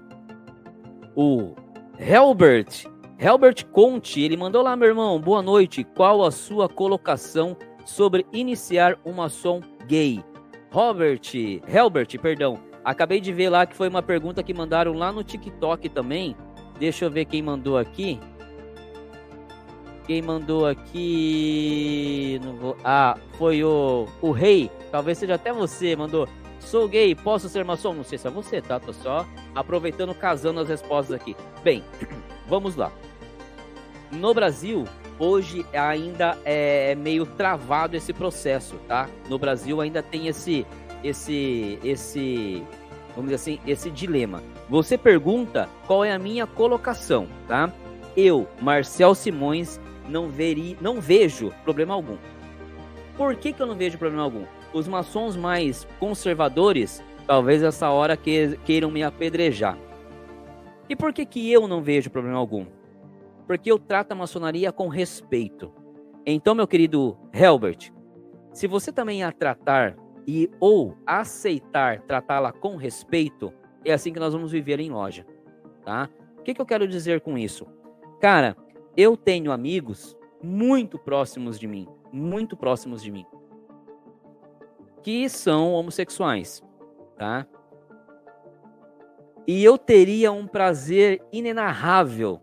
O Helbert, Helbert Conte, ele mandou lá, meu irmão, boa noite. Qual a sua colocação sobre iniciar uma som gay? Robert, Helbert, perdão. Acabei de ver lá que foi uma pergunta que mandaram lá no TikTok também. Deixa eu ver quem mandou aqui. Quem mandou aqui. Vou... Ah, foi o, o Rei. Talvez seja até você. Mandou. Sou gay, posso ser maçom? Não sei se é você, tá? Tô só aproveitando, casando as respostas aqui. Bem, [CLEARS THROAT] vamos lá. No Brasil, hoje ainda é meio travado esse processo, tá? No Brasil ainda tem esse, esse, esse, vamos dizer assim, esse dilema. Você pergunta qual é a minha colocação, tá? Eu, Marcel Simões, não, veri, não vejo problema algum. Por que, que eu não vejo problema algum? Os maçons mais conservadores, talvez essa hora que, queiram me apedrejar. E por que, que eu não vejo problema algum? Porque eu trato a maçonaria com respeito. Então, meu querido Helbert, se você também a tratar e ou aceitar tratá-la com respeito, é assim que nós vamos viver em loja, tá? O que, que eu quero dizer com isso? Cara, eu tenho amigos muito próximos de mim, muito próximos de mim, que são homossexuais, tá? E eu teria um prazer inenarrável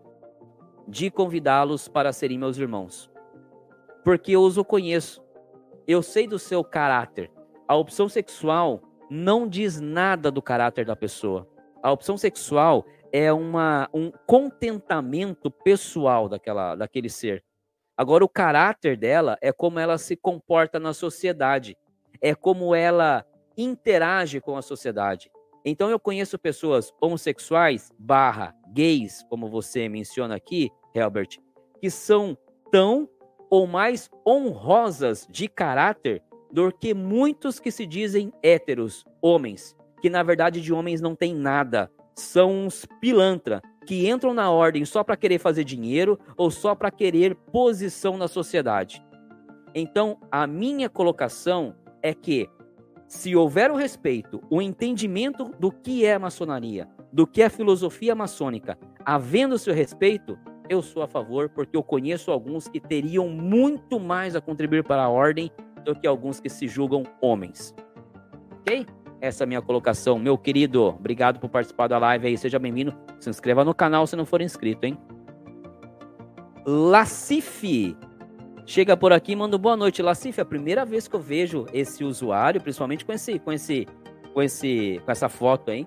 de convidá-los para serem meus irmãos, porque eu os conheço, eu sei do seu caráter. A opção sexual não diz nada do caráter da pessoa. A opção sexual é uma, um contentamento pessoal daquela, daquele ser. Agora, o caráter dela é como ela se comporta na sociedade, é como ela interage com a sociedade. Então, eu conheço pessoas homossexuais, barra, gays, como você menciona aqui, Herbert, que são tão ou mais honrosas de caráter do que muitos que se dizem héteros, homens, que na verdade de homens não tem nada. São uns pilantra que entram na ordem só para querer fazer dinheiro ou só para querer posição na sociedade. Então, a minha colocação é que se houver o respeito, o entendimento do que é maçonaria, do que é filosofia maçônica, havendo seu respeito, eu sou a favor, porque eu conheço alguns que teriam muito mais a contribuir para a ordem do que alguns que se julgam homens. Ok? Essa é a minha colocação. Meu querido, obrigado por participar da live aí. Seja bem-vindo. Se inscreva no canal se não for inscrito, hein? Lacif. Chega por aqui manda boa noite. Lacif, é a primeira vez que eu vejo esse usuário, principalmente com esse, com esse, com esse, com essa foto, hein?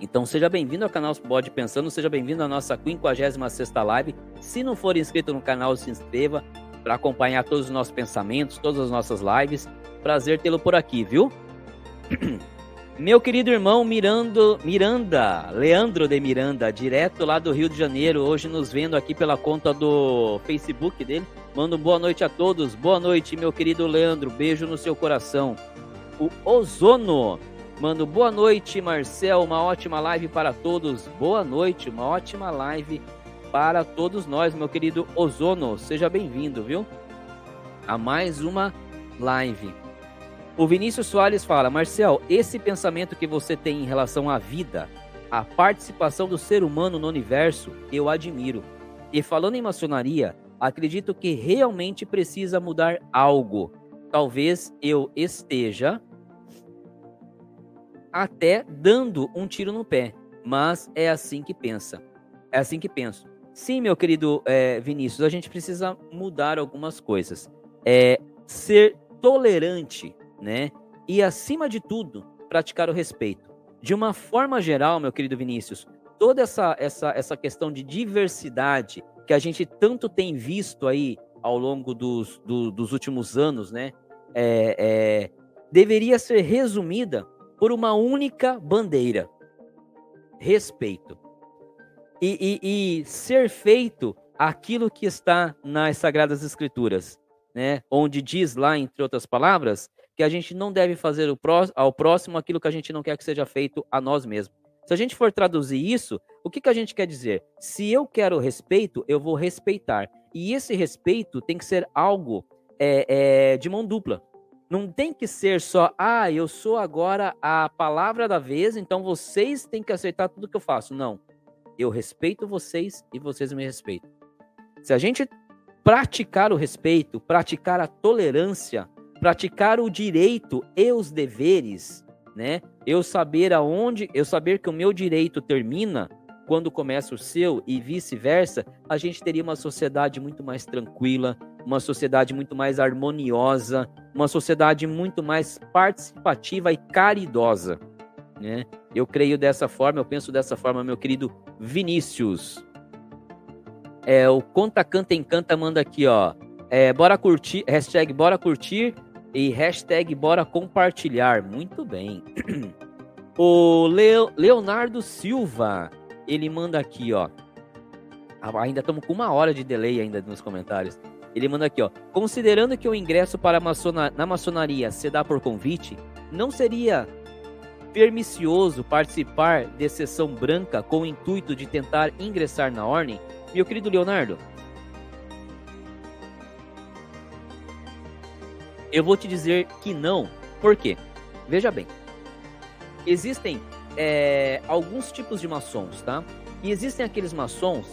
Então seja bem-vindo ao canal Bode Pensando, seja bem-vindo à nossa 56 live. Se não for inscrito no canal, se inscreva, para acompanhar todos os nossos pensamentos, todas as nossas lives. Prazer tê-lo por aqui, viu? [CLEARS THROAT] Meu querido irmão Mirando, Miranda, Leandro de Miranda, direto lá do Rio de Janeiro, hoje nos vendo aqui pela conta do Facebook dele. Mando boa noite a todos. Boa noite, meu querido Leandro. Beijo no seu coração. O Ozono. Mando boa noite, Marcel. Uma ótima live para todos. Boa noite, uma ótima live para todos nós, meu querido Ozono. Seja bem-vindo, viu? A mais uma live. O Vinícius Soares fala: Marcel, esse pensamento que você tem em relação à vida, a participação do ser humano no universo, eu admiro. E falando em maçonaria, acredito que realmente precisa mudar algo. Talvez eu esteja até dando um tiro no pé, mas é assim que pensa. É assim que penso. Sim, meu querido é, Vinícius, a gente precisa mudar algumas coisas. É ser tolerante né? E acima de tudo, praticar o respeito. De uma forma geral, meu querido Vinícius, toda essa essa essa questão de diversidade que a gente tanto tem visto aí ao longo dos, do, dos últimos anos, né? É, é, deveria ser resumida por uma única bandeira: respeito. E, e, e, ser feito aquilo que está nas Sagradas Escrituras, né? Onde diz lá, entre outras palavras, que a gente não deve fazer ao próximo aquilo que a gente não quer que seja feito a nós mesmos. Se a gente for traduzir isso, o que, que a gente quer dizer? Se eu quero respeito, eu vou respeitar. E esse respeito tem que ser algo é, é, de mão dupla. Não tem que ser só, ah, eu sou agora a palavra da vez, então vocês têm que aceitar tudo que eu faço. Não. Eu respeito vocês e vocês me respeitam. Se a gente praticar o respeito, praticar a tolerância, praticar o direito e os deveres, né? Eu saber aonde, eu saber que o meu direito termina quando começa o seu e vice-versa, a gente teria uma sociedade muito mais tranquila, uma sociedade muito mais harmoniosa, uma sociedade muito mais participativa e caridosa, né? Eu creio dessa forma, eu penso dessa forma, meu querido Vinícius. É, o Conta Canta Encanta manda aqui, ó. É, bora curtir, hashtag bora curtir e hashtag bora compartilhar. Muito bem. [CLEARS THROAT] O Leo, Leonardo Silva, ele manda aqui, ó. Ainda estamos com uma hora de delay ainda nos comentários. Ele manda aqui, ó. Considerando que o ingresso para maçona, na maçonaria se dá por convite, não seria pernicioso participar de sessão branca com o intuito de tentar ingressar na ordem? Meu querido Leonardo, Eu vou te dizer que não. Por quê? Veja bem. Existem é, alguns tipos de maçons, tá? E existem aqueles maçons.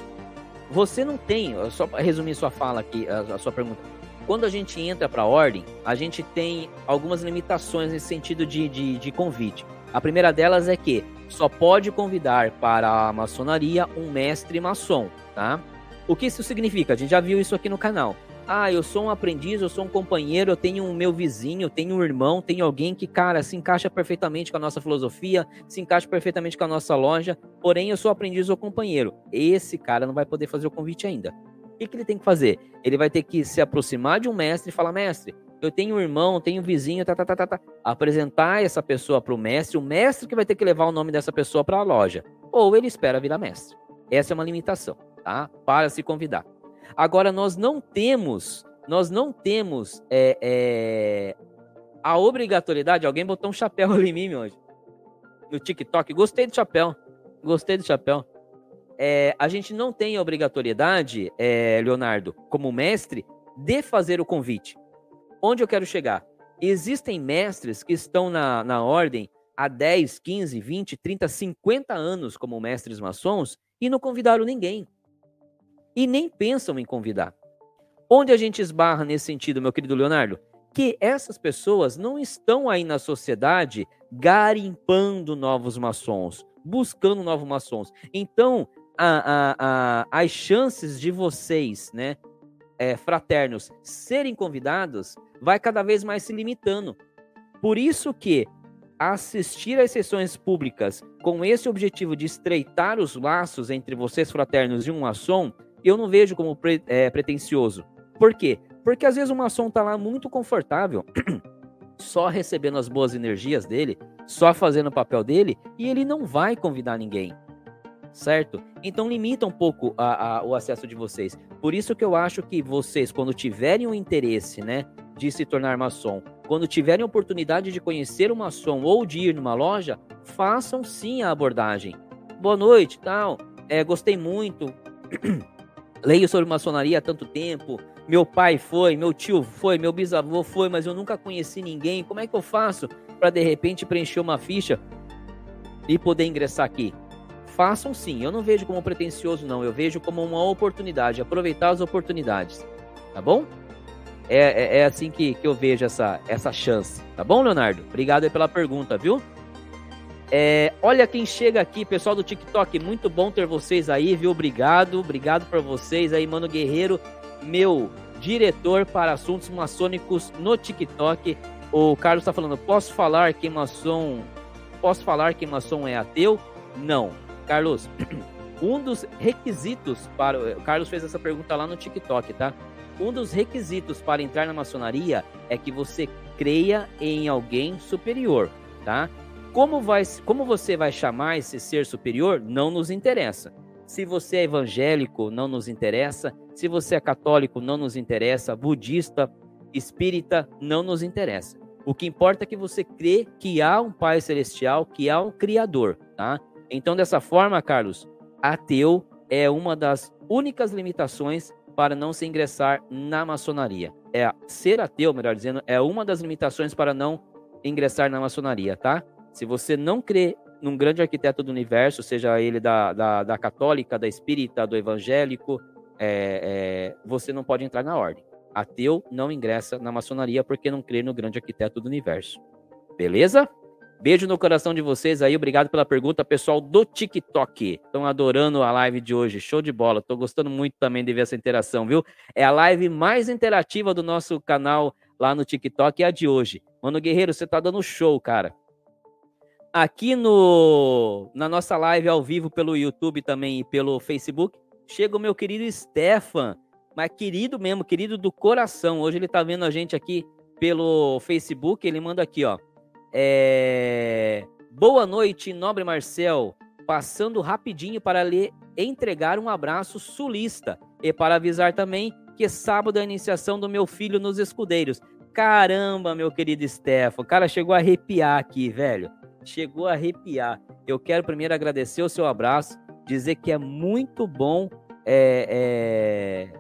Você não tem, só para resumir sua fala aqui, a, a sua pergunta. Quando a gente entra para a ordem, a gente tem algumas limitações nesse sentido de, de, de convite. A primeira delas é que só pode convidar para a maçonaria um mestre maçom, tá? O que isso significa? A gente já viu isso aqui no canal. Ah, eu sou um aprendiz, eu sou um companheiro, eu tenho um meu vizinho, eu tenho um irmão, tenho alguém que, cara, se encaixa perfeitamente com a nossa filosofia, se encaixa perfeitamente com a nossa loja, porém eu sou aprendiz ou companheiro. Esse cara não vai poder fazer o convite ainda. O que, que ele tem que fazer? Ele vai ter que se aproximar de um mestre e falar, mestre, eu tenho um irmão, tenho um vizinho, tá, tá, tá, tá, tá. Apresentar essa pessoa para o mestre, o mestre que vai ter que levar o nome dessa pessoa para a loja. Ou ele espera virar mestre. Essa é uma limitação, tá? Para se convidar. Agora, nós não temos, nós não temos é, é, a obrigatoriedade. Alguém botou um chapéu ali em mim hoje. No TikTok. Gostei do chapéu. Gostei do chapéu. É, a gente não tem a obrigatoriedade, é, Leonardo, como mestre, de fazer o convite. Onde eu quero chegar? Existem mestres que estão na, na ordem há 10, 15, 20, 30, 50 anos como mestres maçons e não convidaram ninguém e nem pensam em convidar. Onde a gente esbarra nesse sentido, meu querido Leonardo? Que essas pessoas não estão aí na sociedade garimpando novos maçons, buscando novos maçons. Então, a, a, a, as chances de vocês, né, é, fraternos, serem convidados, vai cada vez mais se limitando. Por isso que assistir às sessões públicas com esse objetivo de estreitar os laços entre vocês fraternos e um maçom eu não vejo como pre, é, pretencioso. Por quê? Porque às vezes o maçom tá lá muito confortável, [CLEARS THROAT] só recebendo as boas energias dele, só fazendo o papel dele e ele não vai convidar ninguém. Certo? Então limita um pouco a, a, o acesso de vocês. Por isso que eu acho que vocês, quando tiverem o interesse, né, de se tornar maçom, quando tiverem oportunidade de conhecer uma maçom ou de ir numa loja, façam sim a abordagem. Boa noite, tal. É, gostei muito. [CLEARS THROAT] Leio sobre maçonaria há tanto tempo. Meu pai foi, meu tio foi, meu bisavô foi, mas eu nunca conheci ninguém. Como é que eu faço para de repente preencher uma ficha e poder ingressar aqui? Façam sim. Eu não vejo como pretencioso, não. Eu vejo como uma oportunidade. Aproveitar as oportunidades. Tá bom? É, é, é assim que, que eu vejo essa, essa chance. Tá bom, Leonardo? Obrigado pela pergunta, viu? É, olha quem chega aqui, pessoal do TikTok. Muito bom ter vocês aí, viu? Obrigado, obrigado por vocês aí, Mano Guerreiro meu diretor para assuntos maçônicos no TikTok. O Carlos está falando, posso falar que maçom, posso falar que maçom é ateu? Não. Carlos, [CLEARS THROAT] um dos requisitos para, o Carlos fez essa pergunta lá no TikTok, tá? Um dos requisitos para entrar na maçonaria é que você creia em alguém superior, tá? Como, vai, como você vai chamar esse ser superior, não nos interessa. Se você é evangélico, não nos interessa. Se você é católico, não nos interessa. Budista, espírita, não nos interessa. O que importa é que você crê que há um Pai Celestial, que há um Criador, tá? Então, dessa forma, Carlos, ateu é uma das únicas limitações para não se ingressar na maçonaria. É ser ateu, melhor dizendo, é uma das limitações para não ingressar na maçonaria, tá? Se você não crê num grande arquiteto do universo, seja ele da, da, da católica, da espírita, do evangélico, é, é, você não pode entrar na ordem. Ateu não ingressa na maçonaria porque não crê no grande arquiteto do universo. Beleza? Beijo no coração de vocês aí, obrigado pela pergunta, pessoal do TikTok. Estão adorando a live de hoje, show de bola. Tô gostando muito também de ver essa interação, viu? É a live mais interativa do nosso canal lá no TikTok, é a de hoje. Mano Guerreiro, você tá dando show, cara aqui no na nossa live ao vivo pelo YouTube também e pelo Facebook, chega o meu querido Stefan, mas querido mesmo, querido do coração. Hoje ele tá vendo a gente aqui pelo Facebook, ele manda aqui, ó. É... Boa noite, nobre Marcel. Passando rapidinho para lhe entregar um abraço sulista e para avisar também que sábado é a iniciação do meu filho nos escudeiros. Caramba, meu querido Stefan, o cara chegou a arrepiar aqui, velho chegou a arrepiar. Eu quero primeiro agradecer o seu abraço, dizer que é muito bom é, é,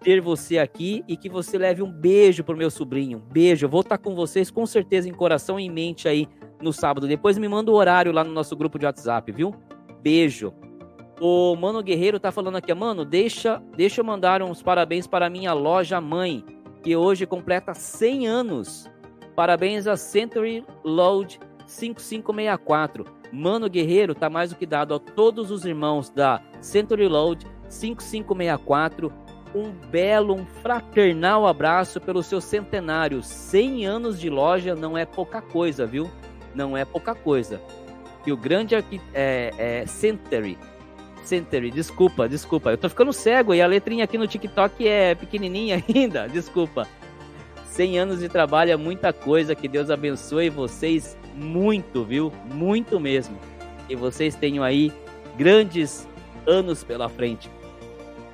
ter você aqui e que você leve um beijo pro meu sobrinho. Um beijo. Eu vou estar com vocês com certeza em coração e em mente aí no sábado. Depois me manda o horário lá no nosso grupo de WhatsApp, viu? Beijo. O Mano Guerreiro tá falando aqui, mano, deixa, deixa eu mandar uns parabéns para minha loja mãe, que hoje completa 100 anos. Parabéns a Century Load 5564. Mano Guerreiro tá mais do que dado a todos os irmãos da Century Load 5564. Um belo, um fraternal abraço pelo seu centenário. 100 anos de loja não é pouca coisa, viu? Não é pouca coisa. E o grande aqui é, é Century. Century, desculpa, desculpa. Eu tô ficando cego e a letrinha aqui no TikTok é pequenininha [LAUGHS] ainda. Desculpa. 100 anos de trabalho é muita coisa. Que Deus abençoe vocês muito, viu? Muito mesmo. Que vocês tenham aí grandes anos pela frente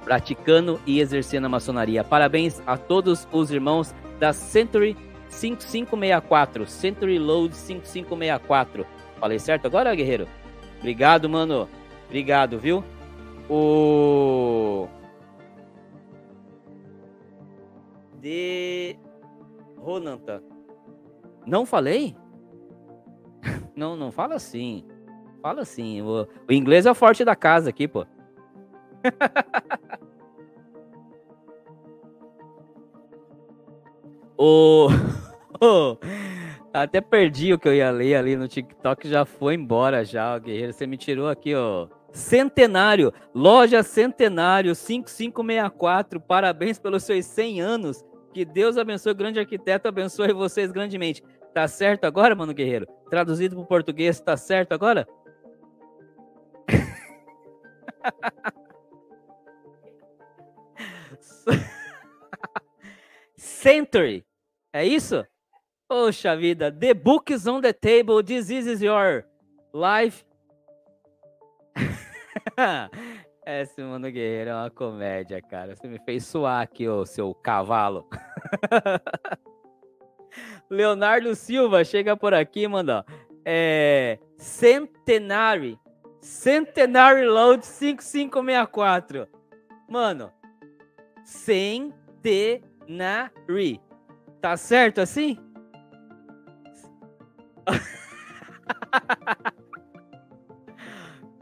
praticando e exercendo a maçonaria. Parabéns a todos os irmãos da Century 5564, Century Load 5564. Falei certo agora, guerreiro? Obrigado, mano. Obrigado, viu? O de Ronanta. Não falei? Não, não fala assim. Fala assim. O, o inglês é o forte da casa aqui, pô. [LAUGHS] [LAUGHS] o... Até perdi o que eu ia ler ali no TikTok, já foi embora já, guerreiro. Você me tirou aqui, ó. Centenário, loja Centenário 5564. Parabéns pelos seus 100 anos. Que Deus abençoe grande arquiteto, abençoe vocês grandemente. Tá certo agora, mano guerreiro? Traduzido para o português, tá certo agora? [LAUGHS] Century. É isso? Poxa vida, the book is on the table, this is your life. [LAUGHS] Esse Mano Guerreiro é uma comédia, cara. Você me fez suar aqui, ô seu cavalo. [LAUGHS] Leonardo Silva chega por aqui, manda. É, Centenary. Centenary Load 5564. Mano, Centenary. Tá certo assim? [LAUGHS]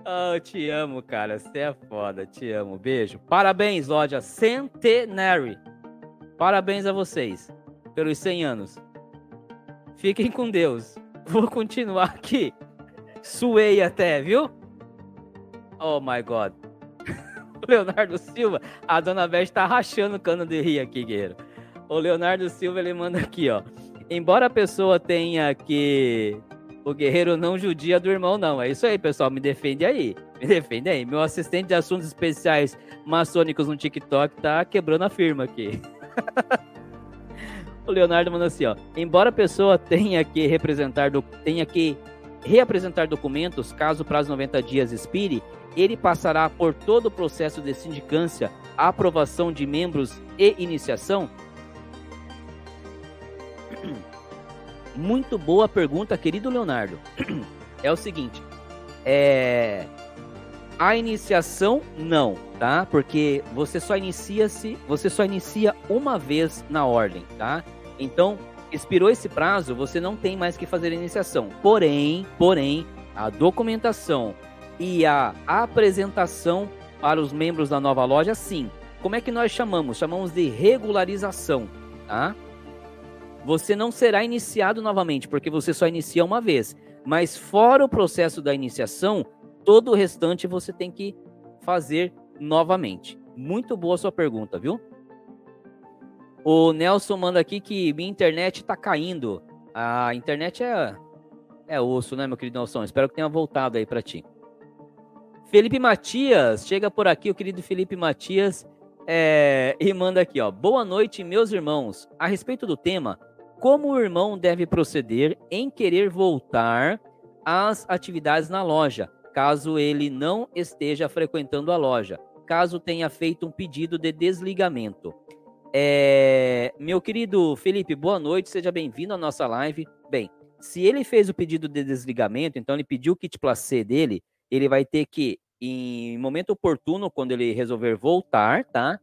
oh, te amo, cara. Você é foda. Te amo. Beijo. Parabéns, loja Centenary. Parabéns a vocês pelos 100 anos. Fiquem com Deus. Vou continuar aqui. Suei até, viu? Oh my God. [LAUGHS] Leonardo Silva, a dona Beth tá rachando o cano de rir aqui, guerreiro. O Leonardo Silva, ele manda aqui, ó. Embora a pessoa tenha que o guerreiro não judia do irmão, não. É isso aí, pessoal. Me defende aí. Me defende aí. Meu assistente de assuntos especiais maçônicos no TikTok tá quebrando a firma aqui. [LAUGHS] o Leonardo manda assim, ó. Embora a pessoa tenha que representar, do, tenha que reapresentar documentos caso o prazo 90 dias expire, ele passará por todo o processo de sindicância, aprovação de membros e iniciação? Muito boa pergunta, querido Leonardo. [CLEARS THROAT] É o seguinte, é a iniciação não, tá? Porque você só inicia se você só inicia uma vez na ordem, tá? Então, expirou esse prazo, você não tem mais que fazer a iniciação. Porém, porém, a documentação e a apresentação para os membros da nova loja, sim. Como é que nós chamamos? Chamamos de regularização, tá? Você não será iniciado novamente, porque você só inicia uma vez. Mas fora o processo da iniciação, todo o restante você tem que fazer novamente. Muito boa sua pergunta, viu? O Nelson manda aqui que minha internet tá caindo. A internet é, é osso, né, meu querido Nelson? Espero que tenha voltado aí para ti. Felipe Matias, chega por aqui, o querido Felipe Matias, é, e manda aqui, ó. Boa noite, meus irmãos. A respeito do tema, como o irmão deve proceder em querer voltar às atividades na loja, caso ele não esteja frequentando a loja, caso tenha feito um pedido de desligamento. É, meu querido Felipe, boa noite, seja bem-vindo à nossa live. Bem, se ele fez o pedido de desligamento, então ele pediu o kit placê dele, ele vai ter que, em momento oportuno, quando ele resolver voltar, tá?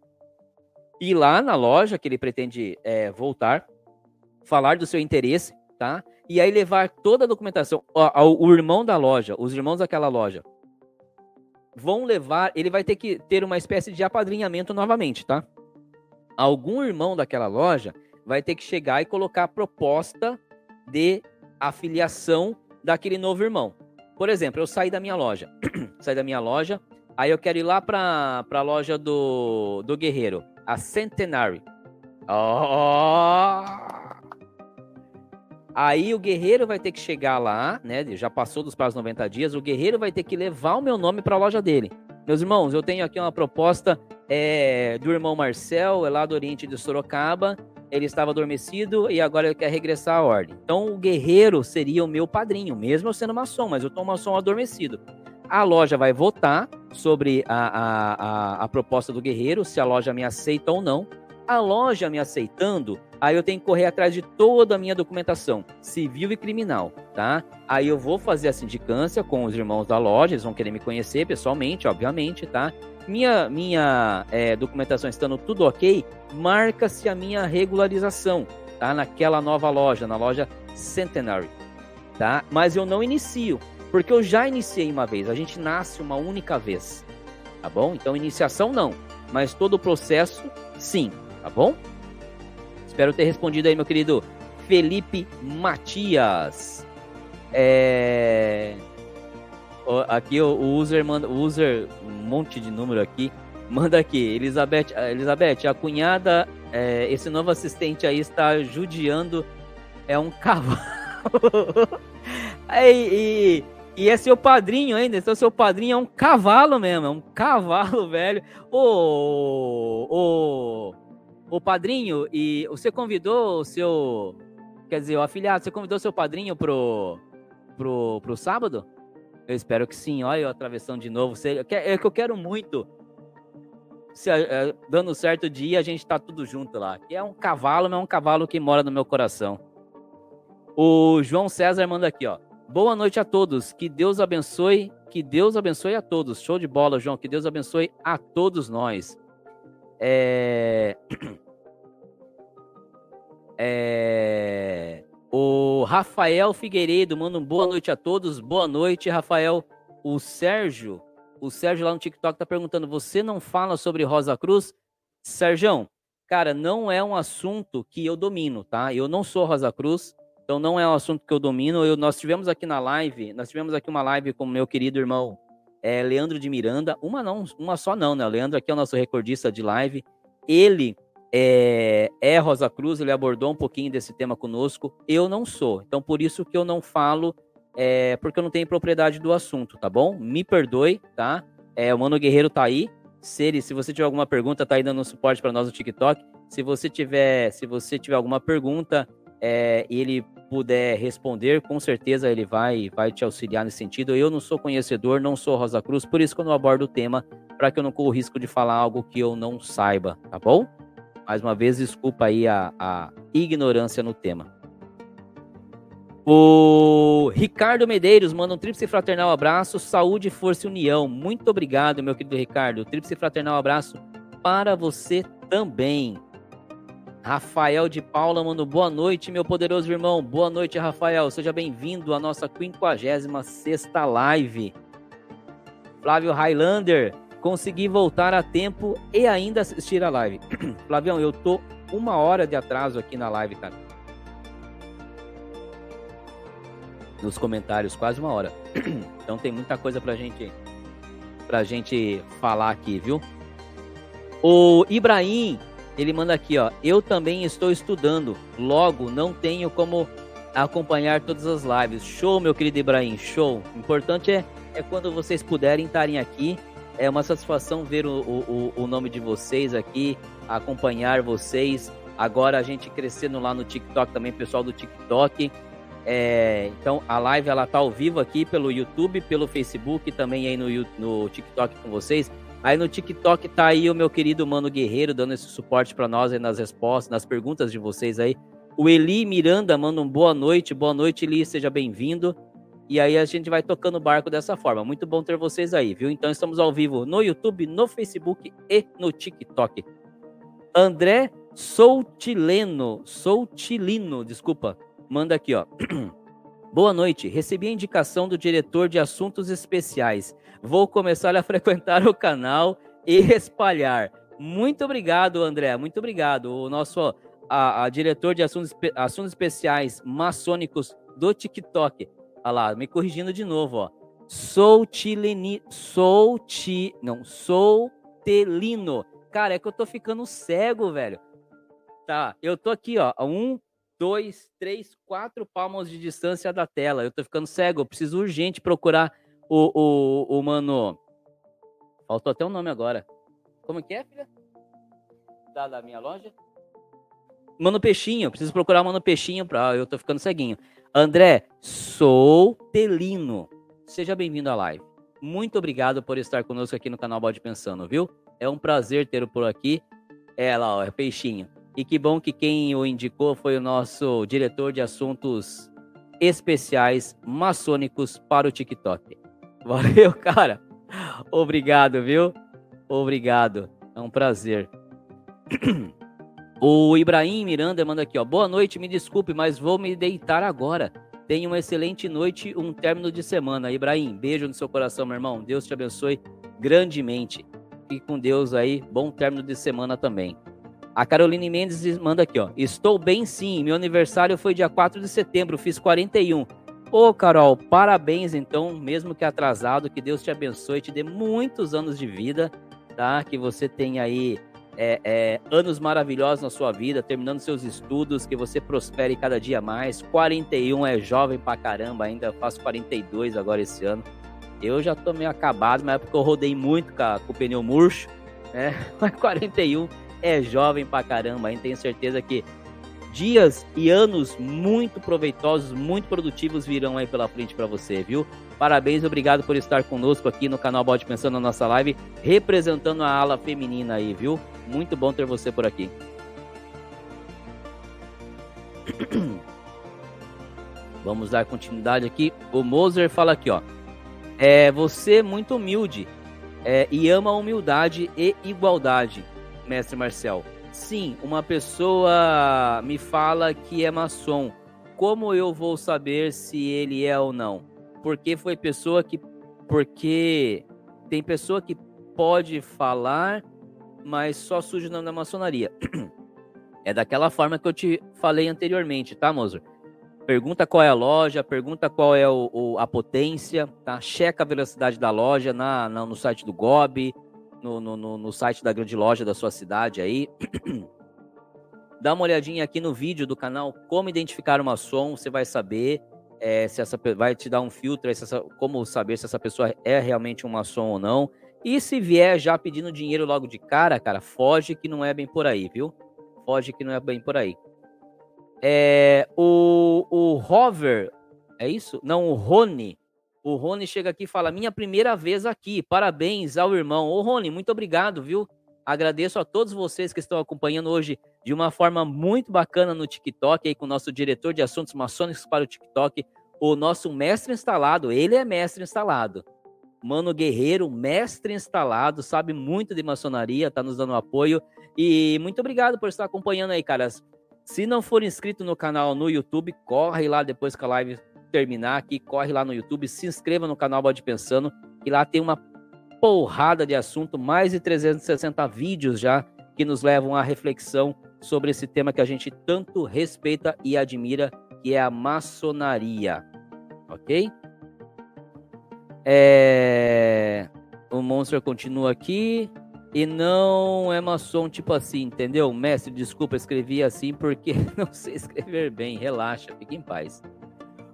Ir lá na loja que ele pretende é, voltar, falar do seu interesse, tá? E aí levar toda a documentação. O, o irmão da loja, os irmãos daquela loja, vão levar. Ele vai ter que ter uma espécie de apadrinhamento novamente, tá? algum irmão daquela loja vai ter que chegar e colocar a proposta de afiliação daquele novo irmão. Por exemplo, eu saí da minha loja, [CLEARS THROAT] saí da minha loja, aí eu quero ir lá para a loja do, do Guerreiro, a Centenary. Oh! Aí o guerreiro vai ter que chegar lá, né? Já passou dos prazos 90 dias. O guerreiro vai ter que levar o meu nome para a loja dele. Meus irmãos, eu tenho aqui uma proposta é, do irmão Marcel, é lá do Oriente de Sorocaba. Ele estava adormecido e agora ele quer regressar à ordem. Então, o guerreiro seria o meu padrinho, mesmo eu sendo maçom, mas eu estou maçom adormecido. A loja vai votar sobre a, a, a, a proposta do guerreiro, se a loja me aceita ou não. A loja me aceitando, aí eu tenho que correr atrás de toda a minha documentação, civil e criminal, tá? Aí eu vou fazer a sindicância com os irmãos da loja, eles vão querer me conhecer pessoalmente, obviamente, tá? Minha, minha é, documentação estando tudo ok, marca-se a minha regularização, tá? Naquela nova loja, na loja Centenary, tá? Mas eu não inicio, porque eu já iniciei uma vez, a gente nasce uma única vez, tá bom? Então, iniciação não, mas todo o processo, sim tá bom? Espero ter respondido aí, meu querido Felipe Matias. É... Aqui o user manda, o user, um monte de número aqui, manda aqui, Elizabeth, Elizabeth, a cunhada, é, esse novo assistente aí está judiando, é um cavalo. [LAUGHS] e, e, e é seu padrinho ainda, então seu padrinho é um cavalo mesmo, é um cavalo velho. Ô, ô, ô, padrinho, e você convidou o seu quer dizer, o afiliado, você convidou seu padrinho pro, pro, pro sábado? Eu espero que sim. Olha eu atravessando de novo. É que eu quero muito. Se, é, dando certo o dia, a gente tá tudo junto lá. Que é um cavalo, mas é um cavalo que mora no meu coração. O João César manda aqui, ó. Boa noite a todos. Que Deus abençoe. Que Deus abençoe a todos. Show de bola, João. Que Deus abençoe a todos nós. É... É... O Rafael Figueiredo manda um boa noite a todos. Boa noite, Rafael. O Sérgio, o Sérgio lá no TikTok tá perguntando: você não fala sobre Rosa Cruz? Sérgio, cara, não é um assunto que eu domino, tá? Eu não sou Rosa Cruz, então não é um assunto que eu domino. Eu, nós tivemos aqui na live, nós tivemos aqui uma live com meu querido irmão é, Leandro de Miranda. Uma não, uma só não, né? O Leandro aqui é o nosso recordista de live. Ele é, é Rosa Cruz, ele abordou um pouquinho desse tema conosco. Eu não sou, então por isso que eu não falo, é, porque eu não tenho propriedade do assunto, tá bom? Me perdoe, tá? É, o Mano Guerreiro tá aí. Se, ele, se você tiver alguma pergunta, tá aí dando suporte para nós no TikTok. Se você tiver, se você tiver alguma pergunta é, ele puder responder, com certeza ele vai, vai te auxiliar nesse sentido. Eu não sou conhecedor, não sou Rosa Cruz, por isso que eu não abordo o tema, para que eu não corra o risco de falar algo que eu não saiba, tá bom? Mais uma vez, desculpa aí a, a ignorância no tema. O Ricardo Medeiros manda um tríplice fraternal abraço, saúde, força e união. Muito obrigado, meu querido Ricardo. Tríplice fraternal abraço para você também. Rafael de Paula manda boa noite, meu poderoso irmão. Boa noite, Rafael. Seja bem-vindo à nossa 56 live. Flávio Highlander consegui voltar a tempo e ainda assistir a live. [CLEARS THROAT] Flavião, eu tô uma hora de atraso aqui na live, cara. Nos comentários, quase uma hora. [CLEARS THROAT] Então tem muita coisa pra gente pra gente falar aqui, viu? O Ibrahim, ele manda aqui, ó. Eu também estou estudando, logo não tenho como acompanhar todas as lives. Show, meu querido Ibrahim, show. O importante é, é quando vocês puderem estarem aqui é uma satisfação ver o, o, o nome de vocês aqui, acompanhar vocês. Agora a gente crescendo lá no TikTok também, pessoal do TikTok. É, então a live ela tá ao vivo aqui pelo YouTube, pelo Facebook, também aí no, no TikTok com vocês. Aí no TikTok tá aí o meu querido Mano Guerreiro dando esse suporte para nós aí nas respostas, nas perguntas de vocês aí. O Eli Miranda manda um boa noite. Boa noite, Eli, seja bem-vindo. E aí a gente vai tocando o barco dessa forma. Muito bom ter vocês aí, viu? Então estamos ao vivo no YouTube, no Facebook e no TikTok. André Soutileno, Soutilino, desculpa, manda aqui, ó. [CLEARS THROAT] Boa noite. Recebi a indicação do diretor de assuntos especiais. Vou começar a frequentar o canal e espalhar. Muito obrigado, André. Muito obrigado. O nosso a, a diretor de assuntos, assuntos especiais maçônicos do TikTok. Olha lá, me corrigindo de novo, ó. Sou tileni, sou ti, não, sou telino. Cara, é que eu tô ficando cego, velho. Tá, eu tô aqui, ó, um, dois, três, quatro palmos de distância da tela. Eu tô ficando cego, eu preciso urgente procurar o, o, o mano. Faltou até o um nome agora. Como que é, filha? Da, da minha loja? Mano Peixinho, preciso procurar o Mano Peixinho pra. Eu tô ficando ceguinho. André Soutelino, seja bem-vindo à live. Muito obrigado por estar conosco aqui no canal Bode Pensando, viu? É um prazer ter o por aqui. É lá, ó, é peixinho. E que bom que quem o indicou foi o nosso diretor de assuntos especiais maçônicos para o TikTok. Valeu, cara. Obrigado, viu? Obrigado. É um prazer. O Ibrahim Miranda manda aqui, ó. Boa noite, me desculpe, mas vou me deitar agora. Tenha uma excelente noite, um término de semana. Ibrahim, beijo no seu coração, meu irmão. Deus te abençoe grandemente. Fique com Deus aí. Bom término de semana também. A Caroline Mendes manda aqui, ó. Estou bem sim. Meu aniversário foi dia 4 de setembro, fiz 41. Ô, Carol, parabéns então, mesmo que atrasado, que Deus te abençoe, te dê muitos anos de vida, tá? Que você tenha aí é, é, anos maravilhosos na sua vida, terminando seus estudos, que você prospere cada dia mais. 41 é jovem pra caramba ainda, faço 42 agora esse ano. Eu já tô meio acabado, mas é porque eu rodei muito com, com o pneu murcho, né? [LAUGHS] Mas 41 é jovem pra caramba ainda, tenho certeza que dias e anos muito proveitosos, muito produtivos virão aí pela frente para você, viu? Parabéns, obrigado por estar conosco aqui no canal Bode Pensando na nossa live, representando a ala feminina aí, viu? Muito bom ter você por aqui. [CLEARS THROAT] Vamos dar continuidade aqui. O Moser fala aqui, ó. É, você é muito humilde é, e ama humildade e igualdade, mestre Marcel. Sim, uma pessoa me fala que é maçom. Como eu vou saber se ele é ou não? Porque foi pessoa que. Porque tem pessoa que pode falar, mas só surge o nome da maçonaria. [CLEARS THROAT] É daquela forma que eu te falei anteriormente, tá, Mozer? Pergunta qual é a loja, pergunta qual é o, o, a potência, tá? Checa a velocidade da loja na, na no site do GOB, no, no, no site da grande loja da sua cidade aí. [CLEARS THROAT] Dá uma olhadinha aqui no vídeo do canal Como Identificar uma Som, você vai saber é, se essa vai te dar um filtro, essa, como saber se essa pessoa é realmente uma som ou não. E se vier já pedindo dinheiro logo de cara, cara, foge que não é bem por aí, viu? Foge que não é bem por aí. É, o, o Hover, é isso? Não, o Rony o Rony chega aqui e fala: Minha primeira vez aqui, parabéns ao irmão. Ô, Rony, muito obrigado, viu? Agradeço a todos vocês que estão acompanhando hoje de uma forma muito bacana no TikTok, aí com o nosso diretor de assuntos maçônicos para o TikTok, o nosso mestre instalado. Ele é mestre instalado. Mano Guerreiro, mestre instalado, sabe muito de maçonaria, tá nos dando apoio. E muito obrigado por estar acompanhando aí, caras. Se não for inscrito no canal no YouTube, corre lá depois que a live terminar aqui, corre lá no YouTube, se inscreva no canal Bode Pensando, que lá tem uma porrada de assunto, mais de 360 vídeos já que nos levam à reflexão sobre esse tema que a gente tanto respeita e admira, que é a maçonaria. Ok? É... O monstro continua aqui. E não é maçom tipo assim, entendeu? Mestre, desculpa, escrevi assim porque [LAUGHS] não sei escrever bem. Relaxa, fique em paz.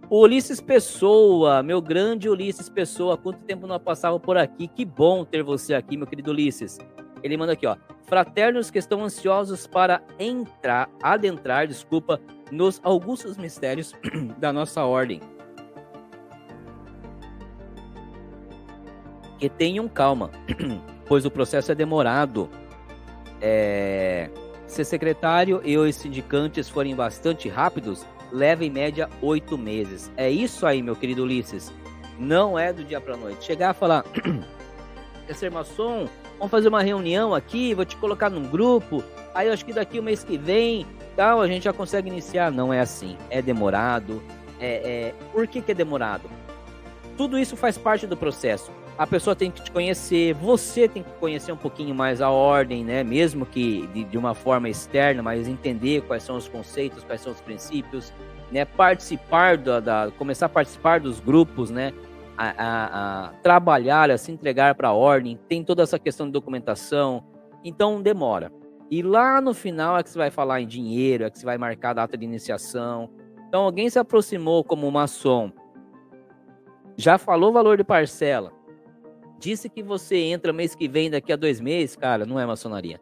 O Ulisses Pessoa, meu grande Ulisses Pessoa, quanto tempo não passava por aqui? Que bom ter você aqui, meu querido Ulisses. Ele manda aqui, ó. Fraternos que estão ansiosos para entrar, adentrar, desculpa, nos augustos mistérios [CLEARS THROAT] da nossa ordem. Que tenham calma, [CLEARS THROAT] pois o processo é demorado. É... Ser secretário e os sindicantes forem bastante rápidos, leva em média oito meses. É isso aí, meu querido Ulisses. Não é do dia para noite. Chegar a falar, quer ser maçom? Vamos fazer uma reunião aqui, vou te colocar num grupo. Aí eu acho que daqui o mês que vem, tal, a gente já consegue iniciar. Não é assim. É demorado. É, é... Por que, que é demorado? Tudo isso faz parte do processo. A pessoa tem que te conhecer, você tem que conhecer um pouquinho mais a ordem, né? Mesmo que de, de uma forma externa, mas entender quais são os conceitos, quais são os princípios, né, participar da, da, começar a participar dos grupos, né, a, a, a trabalhar, a se entregar para a ordem, tem toda essa questão de documentação, então demora. E lá no final é que você vai falar em dinheiro, é que você vai marcar a data de iniciação. Então alguém se aproximou como maçom, já falou o valor de parcela, disse que você entra mês que vem, daqui a dois meses, cara, não é maçonaria.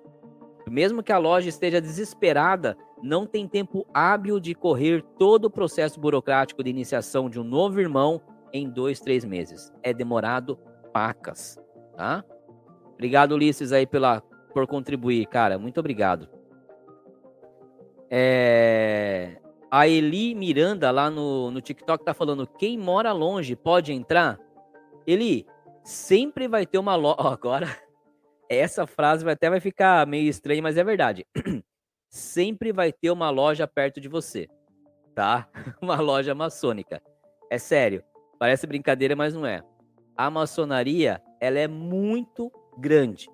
Mesmo que a loja esteja desesperada, não tem tempo hábil de correr todo o processo burocrático de iniciação de um novo irmão em dois, três meses. É demorado pacas, tá? Obrigado, Ulisses, aí pela, por contribuir, cara. Muito obrigado. É... A Eli Miranda lá no, no TikTok tá falando: quem mora longe pode entrar? Eli, sempre vai ter uma loja. [LAUGHS] Agora, essa frase até vai ficar meio estranha, mas é verdade. [CLEARS THROAT] sempre vai ter uma loja perto de você, tá? [LAUGHS] Uma loja maçônica. É sério, parece brincadeira, mas não é. A maçonaria, ela é muito grande,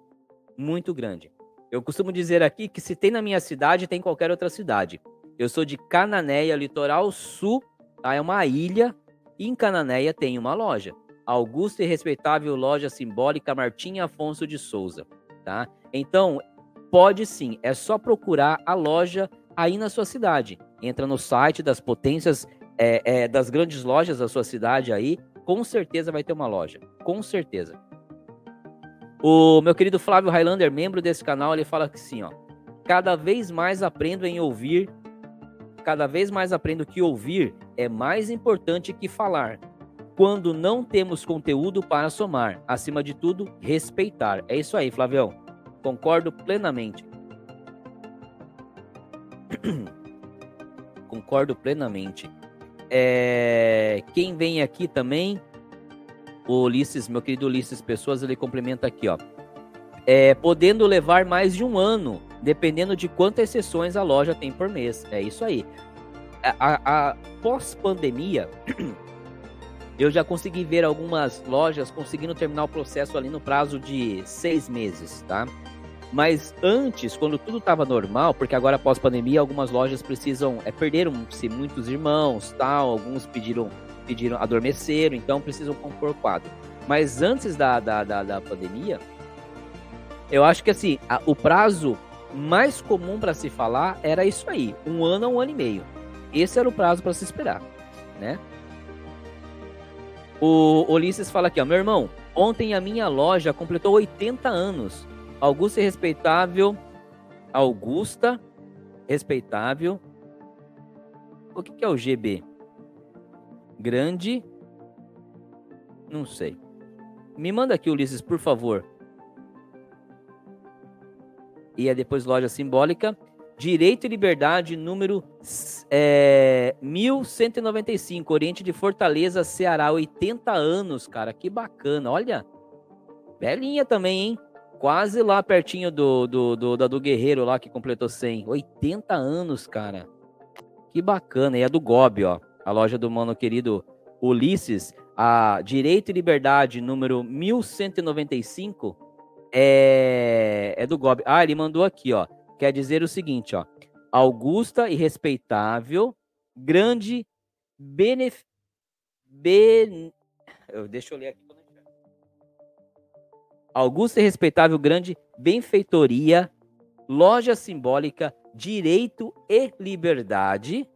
muito grande. Eu costumo dizer aqui que se tem na minha cidade, tem em qualquer outra cidade. Eu sou de Cananéia, litoral sul, tá? É uma ilha, e em Cananéia tem uma loja. Augusta e respeitável loja simbólica Martim Afonso de Souza, tá? Então, pode sim, é só procurar a loja aí na sua cidade. Entra no site das potências, é, é, das grandes lojas da sua cidade aí, com certeza vai ter uma loja, com certeza. O meu querido Flávio Highlander, membro desse canal, ele fala que sim, ó. Cada vez mais aprendo em ouvir cada vez mais aprendo que ouvir é mais importante que falar. Quando não temos conteúdo para somar, acima de tudo, respeitar. É isso aí, Flavião. Concordo plenamente. [CLEARS THROAT] Concordo plenamente. É... Quem vem aqui também, o Ulisses, meu querido Ulisses Pessoas, ele complementa aqui, ó. É, podendo levar mais de um ano, dependendo de quantas sessões a loja tem por mês. É isso aí. A, a, a pós-pandemia, [CLEARS THROAT] eu já consegui ver algumas lojas conseguindo terminar o processo ali no prazo de seis meses, tá? Mas antes, quando tudo estava normal, porque agora após pandemia, algumas lojas precisam, é, perderam-se muitos irmãos, tal, alguns pediram, pediram, adormeceram, então precisam compor quadro. Mas antes da, da, da, da pandemia, eu acho que assim, a, o prazo mais comum para se falar era isso aí, um ano a um ano e meio. Esse era o prazo para se esperar, né? O Ulisses fala aqui, ó, meu irmão, ontem a minha loja completou 80 anos Augusta e respeitável. Augusta, respeitável. O que, que é o GB? Grande. Não sei. Me manda aqui, Ulisses, por favor. E é depois loja simbólica. Direito e Liberdade, número é, 1195, Oriente de Fortaleza, Ceará, 80 anos, cara. Que bacana, olha. Belinha também, hein? Quase lá pertinho do, do, do, da do Guerreiro lá que completou 100. 80 anos, cara. Que bacana. E é do Gobi, ó. A loja do mano querido Ulisses. A Direito e Liberdade, número 1195, é, é do Gobi. Ah, ele mandou aqui, ó. Quer dizer o seguinte, ó. Augusta e respeitável, grande, benef... Ben... Deixa eu ler aqui. Augusta e respeitável grande benfeitoria, loja simbólica, direito e liberdade,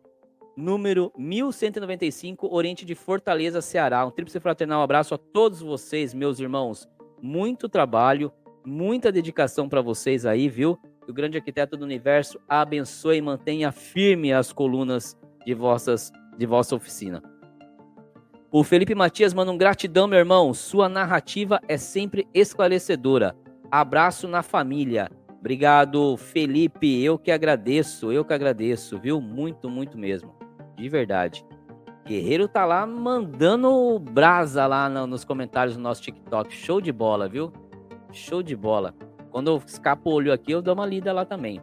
número 1195, Oriente de Fortaleza, Ceará. Um tríplice fraternal abraço a todos vocês, meus irmãos. Muito trabalho, muita dedicação para vocês aí, viu? O grande arquiteto do universo abençoe e mantenha firme as colunas de vossas de vossa oficina. O Felipe Matias manda um gratidão, meu irmão. Sua narrativa é sempre esclarecedora. Abraço na família. Obrigado, Felipe. Eu que agradeço, eu que agradeço, viu? Muito, muito mesmo. De verdade. Guerreiro tá lá mandando brasa lá nos comentários do nosso TikTok. Show de bola, viu? Show de bola. Quando eu escapo o olho aqui, eu dou uma lida lá também.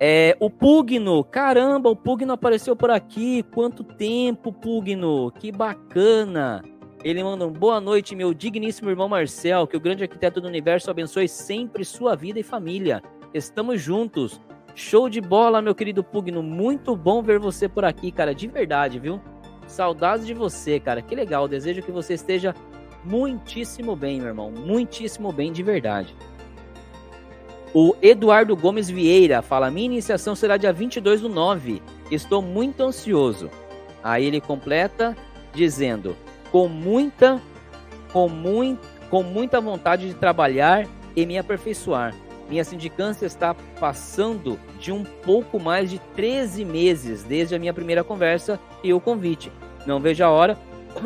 É, o Pugno, caramba, o Pugno apareceu por aqui. Quanto tempo, Pugno? Que bacana. Ele manda um boa noite, meu digníssimo irmão Marcel. Que o grande arquiteto do universo abençoe sempre sua vida e família. Estamos juntos. Show de bola, meu querido Pugno. Muito bom ver você por aqui, cara. De verdade, viu? Saudades de você, cara. Que legal. Desejo que você esteja muitíssimo bem, meu irmão. Muitíssimo bem, de verdade. O Eduardo Gomes Vieira fala: Minha iniciação será dia 22 do 9. Estou muito ansioso. Aí ele completa dizendo: com muita, com, muito, com muita vontade de trabalhar e me aperfeiçoar. Minha sindicância está passando de um pouco mais de 13 meses desde a minha primeira conversa e o convite. Não vejo a hora.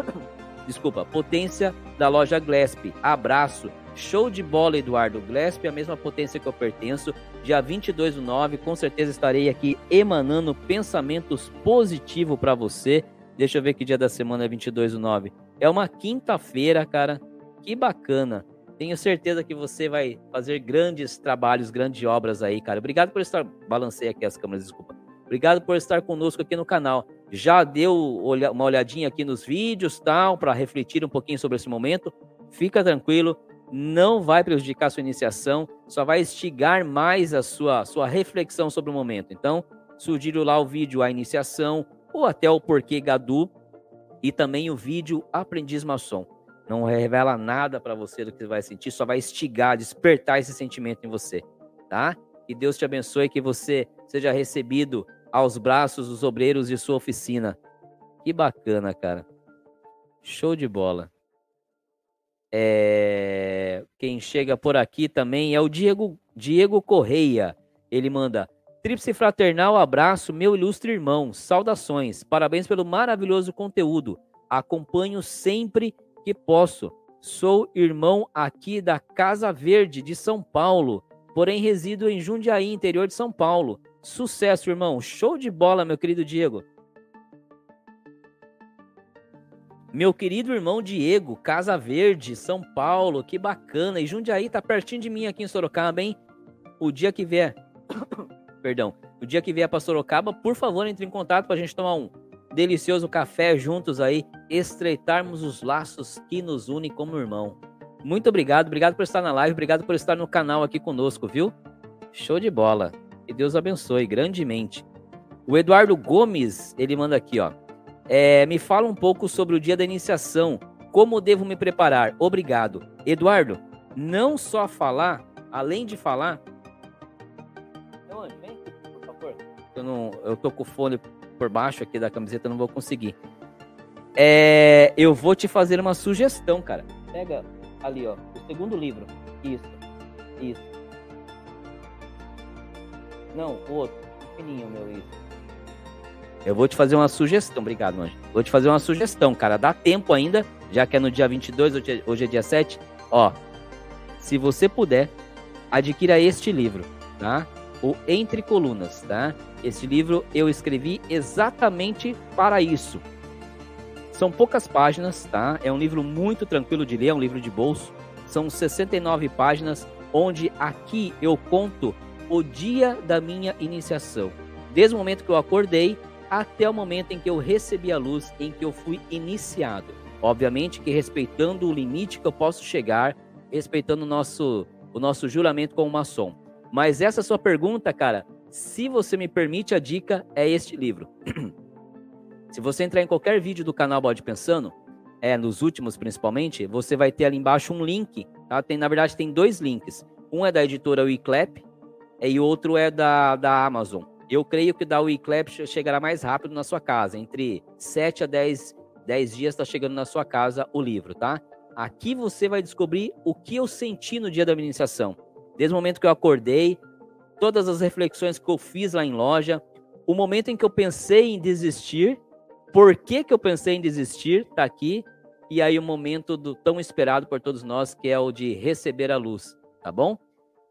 [COUGHS] Desculpa, potência da loja Glesp. Abraço. Show de bola, Eduardo. Glesp a mesma potência que eu pertenço. Dia 22 do 9, com certeza estarei aqui emanando pensamentos positivos para você. Deixa eu ver que dia da semana é 22 do 9. É uma quinta-feira, cara. Que bacana. Tenho certeza que você vai fazer grandes trabalhos, grandes obras aí, cara. Obrigado por estar. Balancei aqui as câmeras, desculpa. Obrigado por estar conosco aqui no canal. Já deu uma olhadinha aqui nos vídeos, tal, para refletir um pouquinho sobre esse momento. Fica tranquilo, não vai prejudicar a sua iniciação, só vai instigar mais a sua, sua reflexão sobre o momento. Então, sugiro lá o vídeo A Iniciação, ou até o Porquê Gadu, e também o vídeo Aprendiz Maçom. Não revela nada para você do que você vai sentir, só vai instigar, despertar esse sentimento em você, tá? Que Deus te abençoe, que você seja recebido aos braços dos obreiros de sua oficina. Que bacana, cara. Show de bola. É... Quem chega por aqui também é o Diego, Diego Correia. Ele manda Tríplice fraternal abraço, meu ilustre irmão. Saudações. Parabéns pelo maravilhoso conteúdo. Acompanho sempre que posso. Sou irmão aqui da Casa Verde de São Paulo, porém resido em Jundiaí, interior de São Paulo. Sucesso, irmão. Show de bola, meu querido Diego. Meu querido irmão Diego, Casa Verde, São Paulo, que bacana. E Jundiaí tá pertinho de mim aqui em Sorocaba, hein? O dia que vier. [COUGHS] Perdão. O dia que vier para Sorocaba, por favor, entre em contato para a gente tomar um delicioso café juntos aí, estreitarmos os laços que nos unem como irmão. Muito obrigado, obrigado por estar na live, obrigado por estar no canal aqui conosco, viu? Show de bola. Que Deus abençoe grandemente. O Eduardo Gomes, ele manda aqui, ó. É, me fala um pouco sobre o dia da iniciação. Como devo me preparar? Obrigado. Eduardo, não só falar, além de falar. vem aqui, por favor. Eu, não, eu tô com o fone por baixo aqui da camiseta, não vou conseguir. É, eu vou te fazer uma sugestão, cara. Pega ali, ó, o segundo livro. Isso, isso. Não, o outro. Fininho, meu, isso. Eu vou te fazer uma sugestão, obrigado, Anjo. Vou te fazer uma sugestão, cara. Dá tempo ainda, já que é no dia 22, hoje é, hoje é dia 7. Ó, se você puder, adquira este livro, tá? O Entre Colunas, tá? Este livro eu escrevi exatamente para isso. São poucas páginas, tá? É um livro muito tranquilo de ler, é um livro de bolso. São 69 páginas, onde aqui eu conto o dia da minha iniciação. Desde o momento que eu acordei até o momento em que eu recebi a luz, em que eu fui iniciado. Obviamente que respeitando o limite que eu posso chegar, respeitando o nosso, o nosso juramento como maçom. Mas essa sua pergunta, cara, se você me permite, a dica é este livro. [CLEARS THROAT] se você entrar em qualquer vídeo do canal Bode Pensando, é, nos últimos principalmente, você vai ter ali embaixo um link, tá? Tem, na verdade, tem dois links. Um é da editora Wiclap e outro é da, da Amazon. Eu creio que da WeClap chegará mais rápido na sua casa. Entre 7 a 10, 10 dias está chegando na sua casa o livro, tá? Aqui você vai descobrir o que eu senti no dia da minha iniciação. Desde o momento que eu acordei, todas as reflexões que eu fiz lá em loja, o momento em que eu pensei em desistir, por que, que eu pensei em desistir, tá aqui, e aí o momento do tão esperado por todos nós, que é o de receber a luz, tá bom?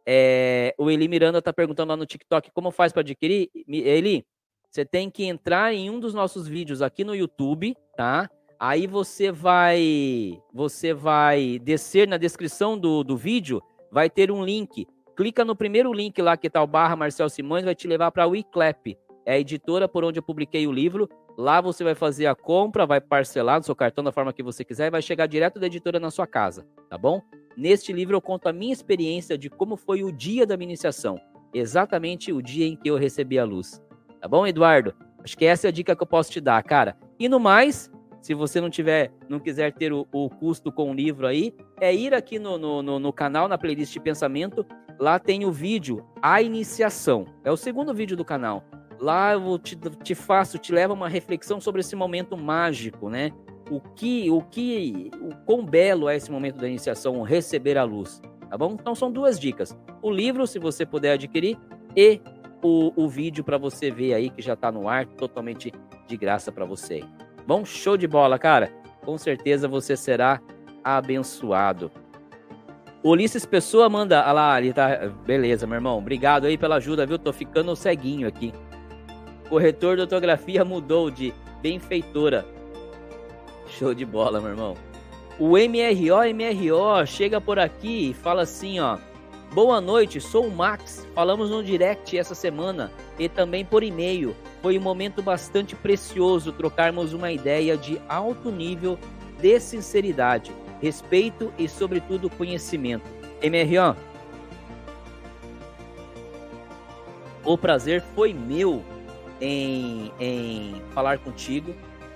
É, o Eli Miranda está perguntando lá no TikTok como faz para adquirir. Eli, você tem que entrar em um dos nossos vídeos aqui no YouTube, tá? Aí você vai, você vai descer na descrição do, do vídeo, vai ter um link. Clica no primeiro link lá que tá o barra Marcel Simões, vai te levar para a WeClap. É a editora por onde eu publiquei o livro. Lá você vai fazer a compra, vai parcelar no seu cartão da forma que você quiser e vai chegar direto da editora na sua casa, tá bom? Neste livro eu conto a minha experiência de como foi o dia da minha iniciação, exatamente o dia em que eu recebi a luz. Tá bom, Eduardo? Acho que essa é a dica que eu posso te dar, cara. E no mais, se você não tiver, não quiser ter o, o custo com o livro aí, é ir aqui no, no, no, no, canal, na playlist de pensamento. Lá tem o vídeo A Iniciação. É o segundo vídeo do canal. Lá eu te, te faço, te levo uma reflexão sobre esse momento mágico, né? O que, o que, o quão belo é esse momento da iniciação, receber a luz, tá bom? Então são duas dicas: o livro, se você puder adquirir, e o, o vídeo para você ver aí que já está no ar, totalmente de graça para você. Bom, show de bola, cara. Com certeza você será abençoado. Ulisses Pessoa manda. Ah lá, ele tá. Beleza, meu irmão. Obrigado aí pela ajuda, viu? Tô ficando ceguinho aqui. Corretor de ortografia mudou de benfeitora Show de bola, meu irmão. O MRO, MRO chega por aqui e fala assim, ó. Boa noite, sou o Max. Falamos no direct essa semana e também por e-mail. Foi um momento bastante precioso trocarmos uma ideia de alto nível de sinceridade, respeito e, sobretudo, conhecimento. MRO, o prazer foi meu em, em falar contigo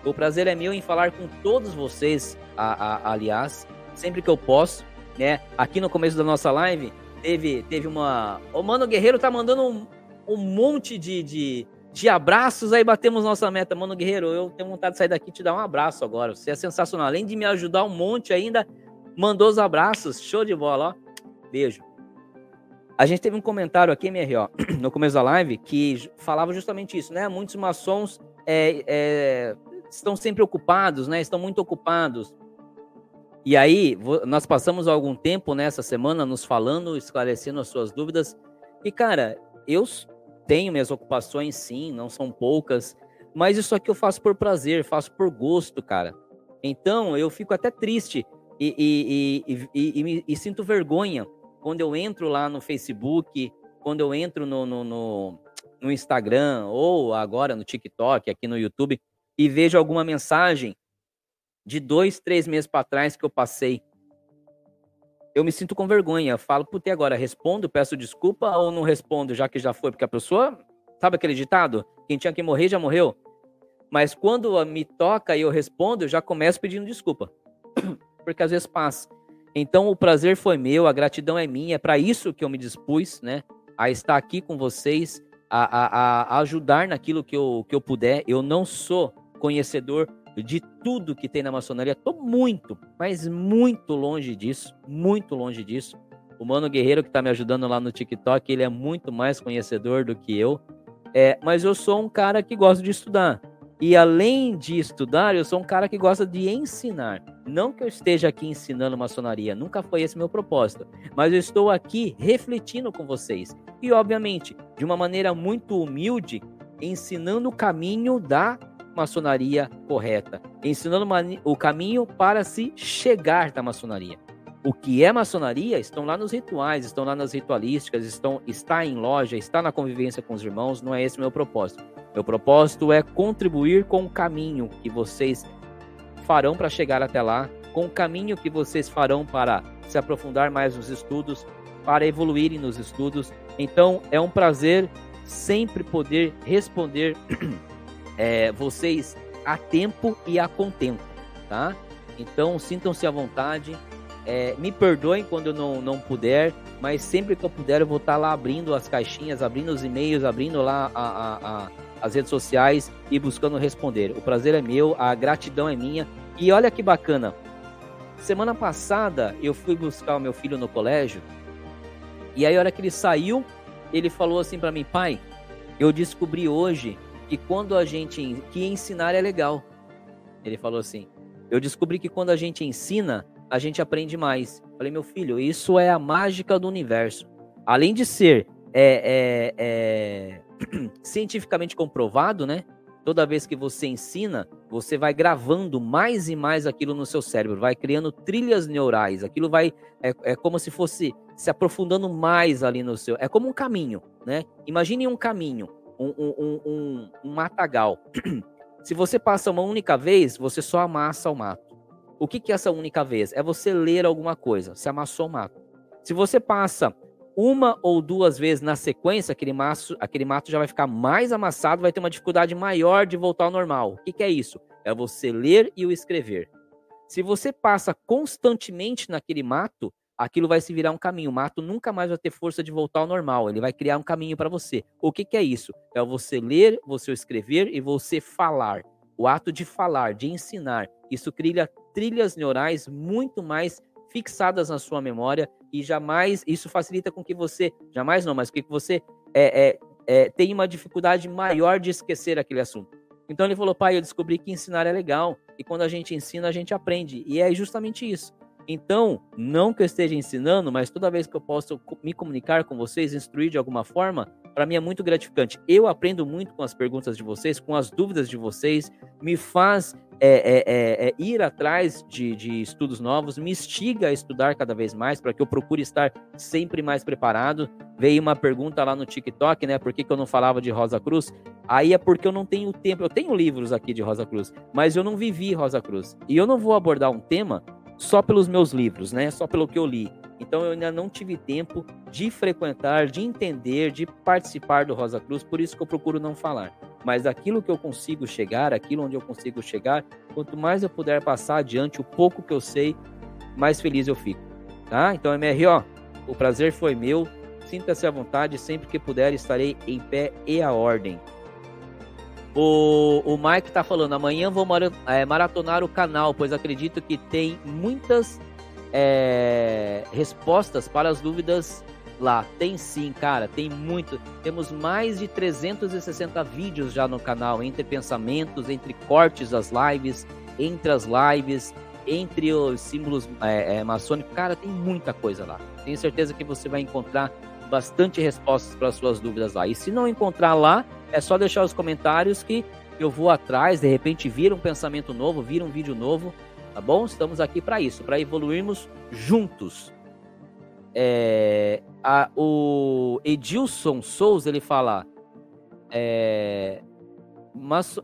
o prazer é meu em falar com todos vocês, a, a, aliás, sempre que eu posso, né? Aqui no começo da nossa live, teve, teve uma. O Mano Guerreiro tá mandando um, um monte de, de, de abraços, aí batemos nossa meta. Mano Guerreiro, eu tenho vontade de sair daqui e te dar um abraço agora. Você é sensacional. Além de me ajudar um monte ainda, mandou os abraços. Show de bola, ó. Beijo. A gente teve um comentário aqui, MR, [CLEARS THROAT] no começo da live, que falava justamente isso, né? Muitos maçons é, é, estão sempre ocupados, né? Estão muito ocupados. E aí, nós passamos algum tempo nessa semana nos falando, esclarecendo as suas dúvidas. E, cara, eu tenho minhas ocupações, sim, não são poucas, mas isso aqui eu faço por prazer, faço por gosto, cara. Então, eu fico até triste e, e, e, e, sinto vergonha quando eu entro lá no Facebook, quando eu entro no, no, no, no Instagram ou agora no TikTok, aqui no YouTube, e vejo alguma mensagem de dois, três meses para trás que eu passei. Eu me sinto com vergonha. Eu falo, puta, agora respondo, peço desculpa ou não respondo, já que já foi? Porque a pessoa, sabe aquele ditado? Quem tinha que morrer já morreu. Mas quando me toca e eu respondo, eu já começo pedindo desculpa. [CLEARS THROAT] Porque às vezes passa. Então o prazer foi meu, a gratidão é minha, é para isso que eu me dispus, né? A estar aqui com vocês, a, a, a ajudar naquilo que eu, que eu puder. Eu não sou conhecedor de tudo que tem na maçonaria. Estou muito, mas muito longe disso, muito longe disso. O Mano Guerreiro que está me ajudando lá no TikTok, ele é muito mais conhecedor do que eu. É, mas eu sou um cara que gosta de estudar. E além de estudar, eu sou um cara que gosta de ensinar. Não que eu esteja aqui ensinando maçonaria, nunca foi esse meu propósito. Mas eu estou aqui refletindo com vocês. E, obviamente, de uma maneira muito humilde, ensinando o caminho da maçonaria correta, ensinando o caminho para se chegar da maçonaria. O que é maçonaria estão lá nos rituais, estão lá nas ritualísticas, estão, está em loja, está na convivência com os irmãos, não é esse meu propósito. Meu propósito é contribuir com o caminho que vocês farão para chegar até lá, com o caminho que vocês farão para se aprofundar mais nos estudos, para evoluírem nos estudos. Então, é um prazer sempre poder responder [CLEARS THROAT] é, vocês a tempo e a contento, tá? Então sintam-se à vontade. É, me perdoem quando eu não, não puder, mas sempre que eu puder eu vou estar lá abrindo as caixinhas, abrindo os e-mails, abrindo lá a, a, a, as redes sociais e buscando responder. O prazer é meu, a gratidão é minha. E olha que bacana. Semana passada eu fui buscar o meu filho no colégio e aí a hora que ele saiu, ele falou assim para mim, pai, eu descobri hoje que quando a gente que ensinar é legal. Ele falou assim: "Eu descobri que quando a gente ensina, a gente aprende mais". falei: "Meu filho, isso é a mágica do universo. Além de ser é, é, é, [CLEARS THROAT] cientificamente comprovado, né? Toda vez que você ensina, você vai gravando mais e mais aquilo no seu cérebro, vai criando trilhas neurais. Aquilo vai é, é como se fosse se aprofundando mais ali no seu. É como um caminho, né? Imagine um caminho um, um, um, um matagal. [CLEARS THROAT] Se você passa uma única vez, você só amassa o mato. O que, que é essa única vez? É você ler alguma coisa. Se amassou o mato. Se você passa uma ou duas vezes na sequência, aquele, maço, aquele mato já vai ficar mais amassado, vai ter uma dificuldade maior de voltar ao normal. O que, que é isso? É você ler e o escrever. Se você passa constantemente naquele mato, aquilo vai se virar um caminho. O mato nunca mais vai ter força de voltar ao normal. Ele vai criar um caminho para você. O que, que é isso? É você ler, você escrever e você falar. O ato de falar, de ensinar. Isso cria trilhas neurais muito mais fixadas na sua memória e jamais isso facilita com que você jamais não, mas que você é, é, é, tenha uma dificuldade maior de esquecer aquele assunto. Então ele falou, pai, eu descobri que ensinar é legal e quando a gente ensina a gente aprende e é justamente isso. Então, não que eu esteja ensinando, mas toda vez que eu posso me comunicar com vocês, instruir de alguma forma, para mim é muito gratificante. Eu aprendo muito com as perguntas de vocês, com as dúvidas de vocês, me faz é, é, é, é ir atrás de, de, estudos novos, me instiga a estudar cada vez mais para que eu procure estar sempre mais preparado. Veio uma pergunta lá no TikTok, né? Por que, que eu não falava de Rosa Cruz? Aí é porque eu não tenho tempo. Eu tenho livros aqui de Rosa Cruz, mas eu não vivi Rosa Cruz. E eu não vou abordar um tema só pelos meus livros, né? Só pelo que eu li. Então eu ainda não tive tempo de frequentar, de entender, de participar do Rosa Cruz, por isso que eu procuro não falar. Mas aquilo que eu consigo chegar, aquilo onde eu consigo chegar, quanto mais eu puder passar adiante o pouco que eu sei, mais feliz eu fico. Tá? Então, MR, ó, o prazer foi meu. Sinta-se à vontade, sempre que puder estarei em pé e a ordem. O, o Mike tá falando, amanhã vou é, maratonar o canal, pois acredito que tem muitas é, respostas para as dúvidas lá? Tem sim, cara, tem muito. Temos mais de 360 vídeos já no canal, entre pensamentos, entre cortes das lives, entre as lives, entre os símbolos é, é, maçônicos. Cara, tem muita coisa lá. Tenho certeza que você vai encontrar bastante respostas para as suas dúvidas lá. E se não encontrar lá, é só deixar os comentários que eu vou atrás, de repente vira um pensamento novo, vira um vídeo novo, tá bom? Estamos aqui para isso, para evoluirmos juntos. É, a, o Edilson Souza, ele fala, é, maçom,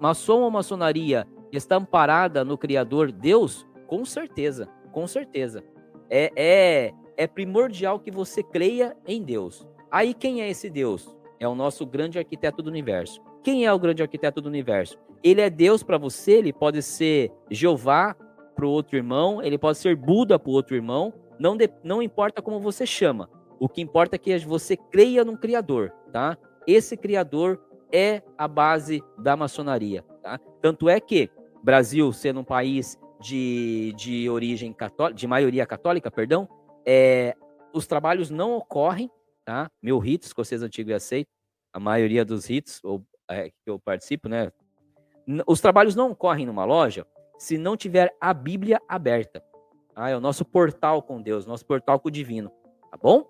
maçom ou maçonaria está amparada no Criador Deus? Com certeza, com certeza. É, é, é primordial que você creia em Deus. Aí quem é esse Deus? É o nosso grande arquiteto do universo. Quem é o grande arquiteto do universo? Ele é Deus para você, ele pode ser Jeová para o outro irmão, ele pode ser Buda para o outro irmão, não, de, não importa como você chama. O que importa é que você creia num Criador, tá? Esse Criador é a base da maçonaria, tá? Tanto é que Brasil, sendo um país de, de origem católica, de maioria católica, perdão, é, os trabalhos não ocorrem, tá? Meu rito escocês antigo e aceito, a maioria dos ritos ou, é, que eu participo, né? Os trabalhos não ocorrem numa loja se não tiver a Bíblia aberta. Ah, é o nosso portal com Deus, nosso portal com o divino. Tá bom?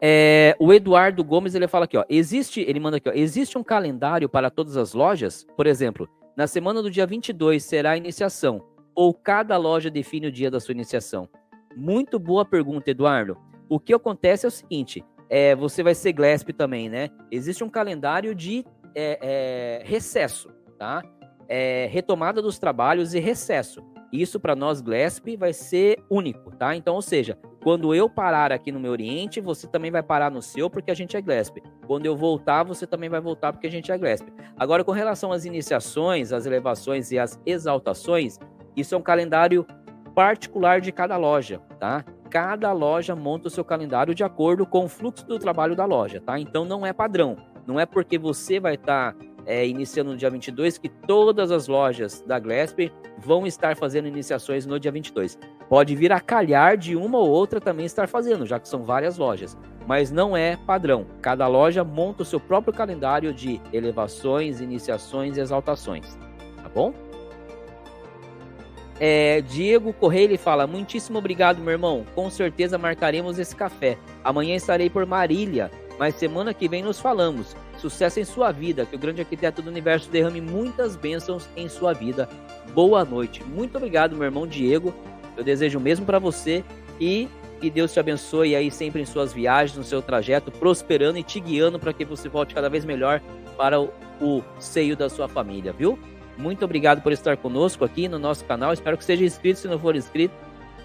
É, o Eduardo Gomes ele fala aqui, ó. Existe, ele manda aqui, ó. Existe um calendário para todas as lojas? Por exemplo, na semana do dia 22 será a iniciação, ou cada loja define o dia da sua iniciação? Muito boa pergunta, Eduardo. O que acontece é o seguinte: é, você vai ser GLESP também, né? Existe um calendário de é, é, recesso, tá? É, retomada dos trabalhos e recesso. Isso para nós GLESP vai ser único, tá? Então, ou seja, quando eu parar aqui no meu Oriente, você também vai parar no seu porque a gente é GLESP. Quando eu voltar, você também vai voltar porque a gente é GLESP. Agora, com relação às iniciações, às elevações e às exaltações, isso é um calendário particular de cada loja, tá? Cada loja monta o seu calendário de acordo com o fluxo do trabalho da loja, tá? Então não é padrão. Não é porque você vai estar tá é, iniciando no dia 22, que todas as lojas da Glesp vão estar fazendo iniciações no dia 22. Pode vir a calhar de uma ou outra também estar fazendo, já que são várias lojas. Mas não é padrão. Cada loja monta o seu próprio calendário de elevações, iniciações e exaltações. Tá bom? É, Diego Correia ele fala: Muitíssimo obrigado, meu irmão. Com certeza marcaremos esse café. Amanhã estarei por Marília, mas semana que vem nos falamos. Sucesso em sua vida, que o grande arquiteto do universo derrame muitas bênçãos em sua vida. Boa noite. Muito obrigado, meu irmão Diego. Eu desejo o mesmo para você e que Deus te abençoe aí sempre em suas viagens, no seu trajeto, prosperando e te guiando para que você volte cada vez melhor para o, o seio da sua família, viu? Muito obrigado por estar conosco aqui no nosso canal. Espero que seja inscrito. Se não for inscrito,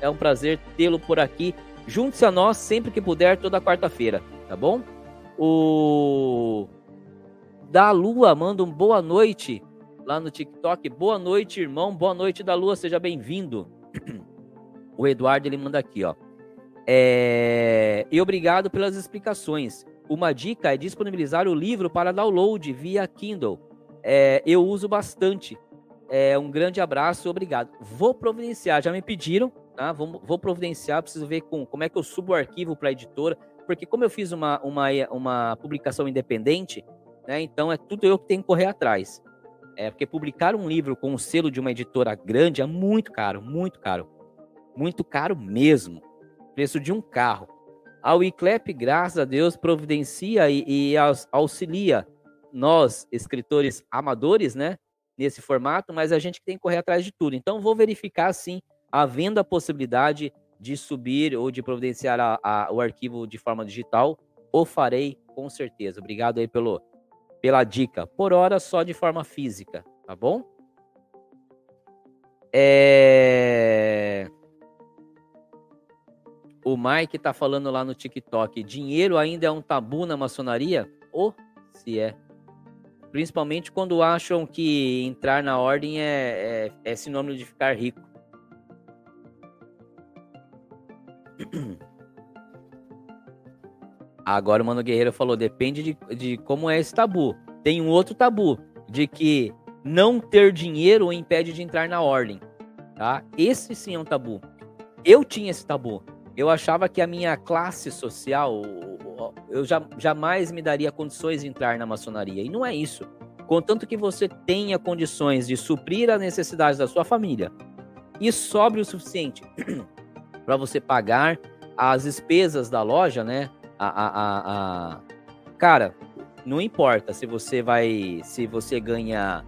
é um prazer tê-lo por aqui. Junte-se a nós sempre que puder, toda quarta-feira, tá bom? O da Lua manda um boa noite lá no TikTok. Boa noite, irmão. Boa noite da Lua, seja bem-vindo. [CLEARS THROAT] O Eduardo ele manda aqui, ó. É... E obrigado pelas explicações. Uma dica é disponibilizar o livro para download via Kindle. É, eu uso bastante. É, um grande abraço, obrigado. Vou providenciar, já me pediram, tá? Vou, vou providenciar, preciso ver com, como é que eu subo o arquivo para a editora, porque como eu fiz uma, uma, uma publicação independente, né? Então é tudo eu que tenho que correr atrás. É porque publicar um livro com o selo de uma editora grande é muito caro, muito caro. Muito caro mesmo. Preço de um carro. A Wiclep, graças a Deus, providencia e, e auxilia nós, escritores amadores, né? Nesse formato, mas a gente tem que correr atrás de tudo. Então, vou verificar, sim, havendo a possibilidade de subir ou de providenciar a, a, o arquivo de forma digital, o farei com certeza. Obrigado aí pelo, pela dica. Por hora, só de forma física, tá bom? É... O Mike tá falando lá no TikTok: dinheiro ainda é um tabu na maçonaria? Ou oh, se é. Principalmente quando acham que entrar na ordem é, é, é sinônimo de ficar rico. [CLEARS THROAT] Agora o Mano Guerreiro falou: depende de, de como é esse tabu. Tem um outro tabu, de que não ter dinheiro impede de entrar na ordem. Tá? Esse sim é um tabu. Eu tinha esse tabu. Eu achava que a minha classe social, eu já, jamais me daria condições de entrar na maçonaria. E não é isso. Contanto que você tenha condições de suprir as necessidades da sua família e sobre o suficiente [CLEARS THROAT] para você pagar as despesas da loja, né? A, a, a, a, Cara, não importa se você vai. Se você ganha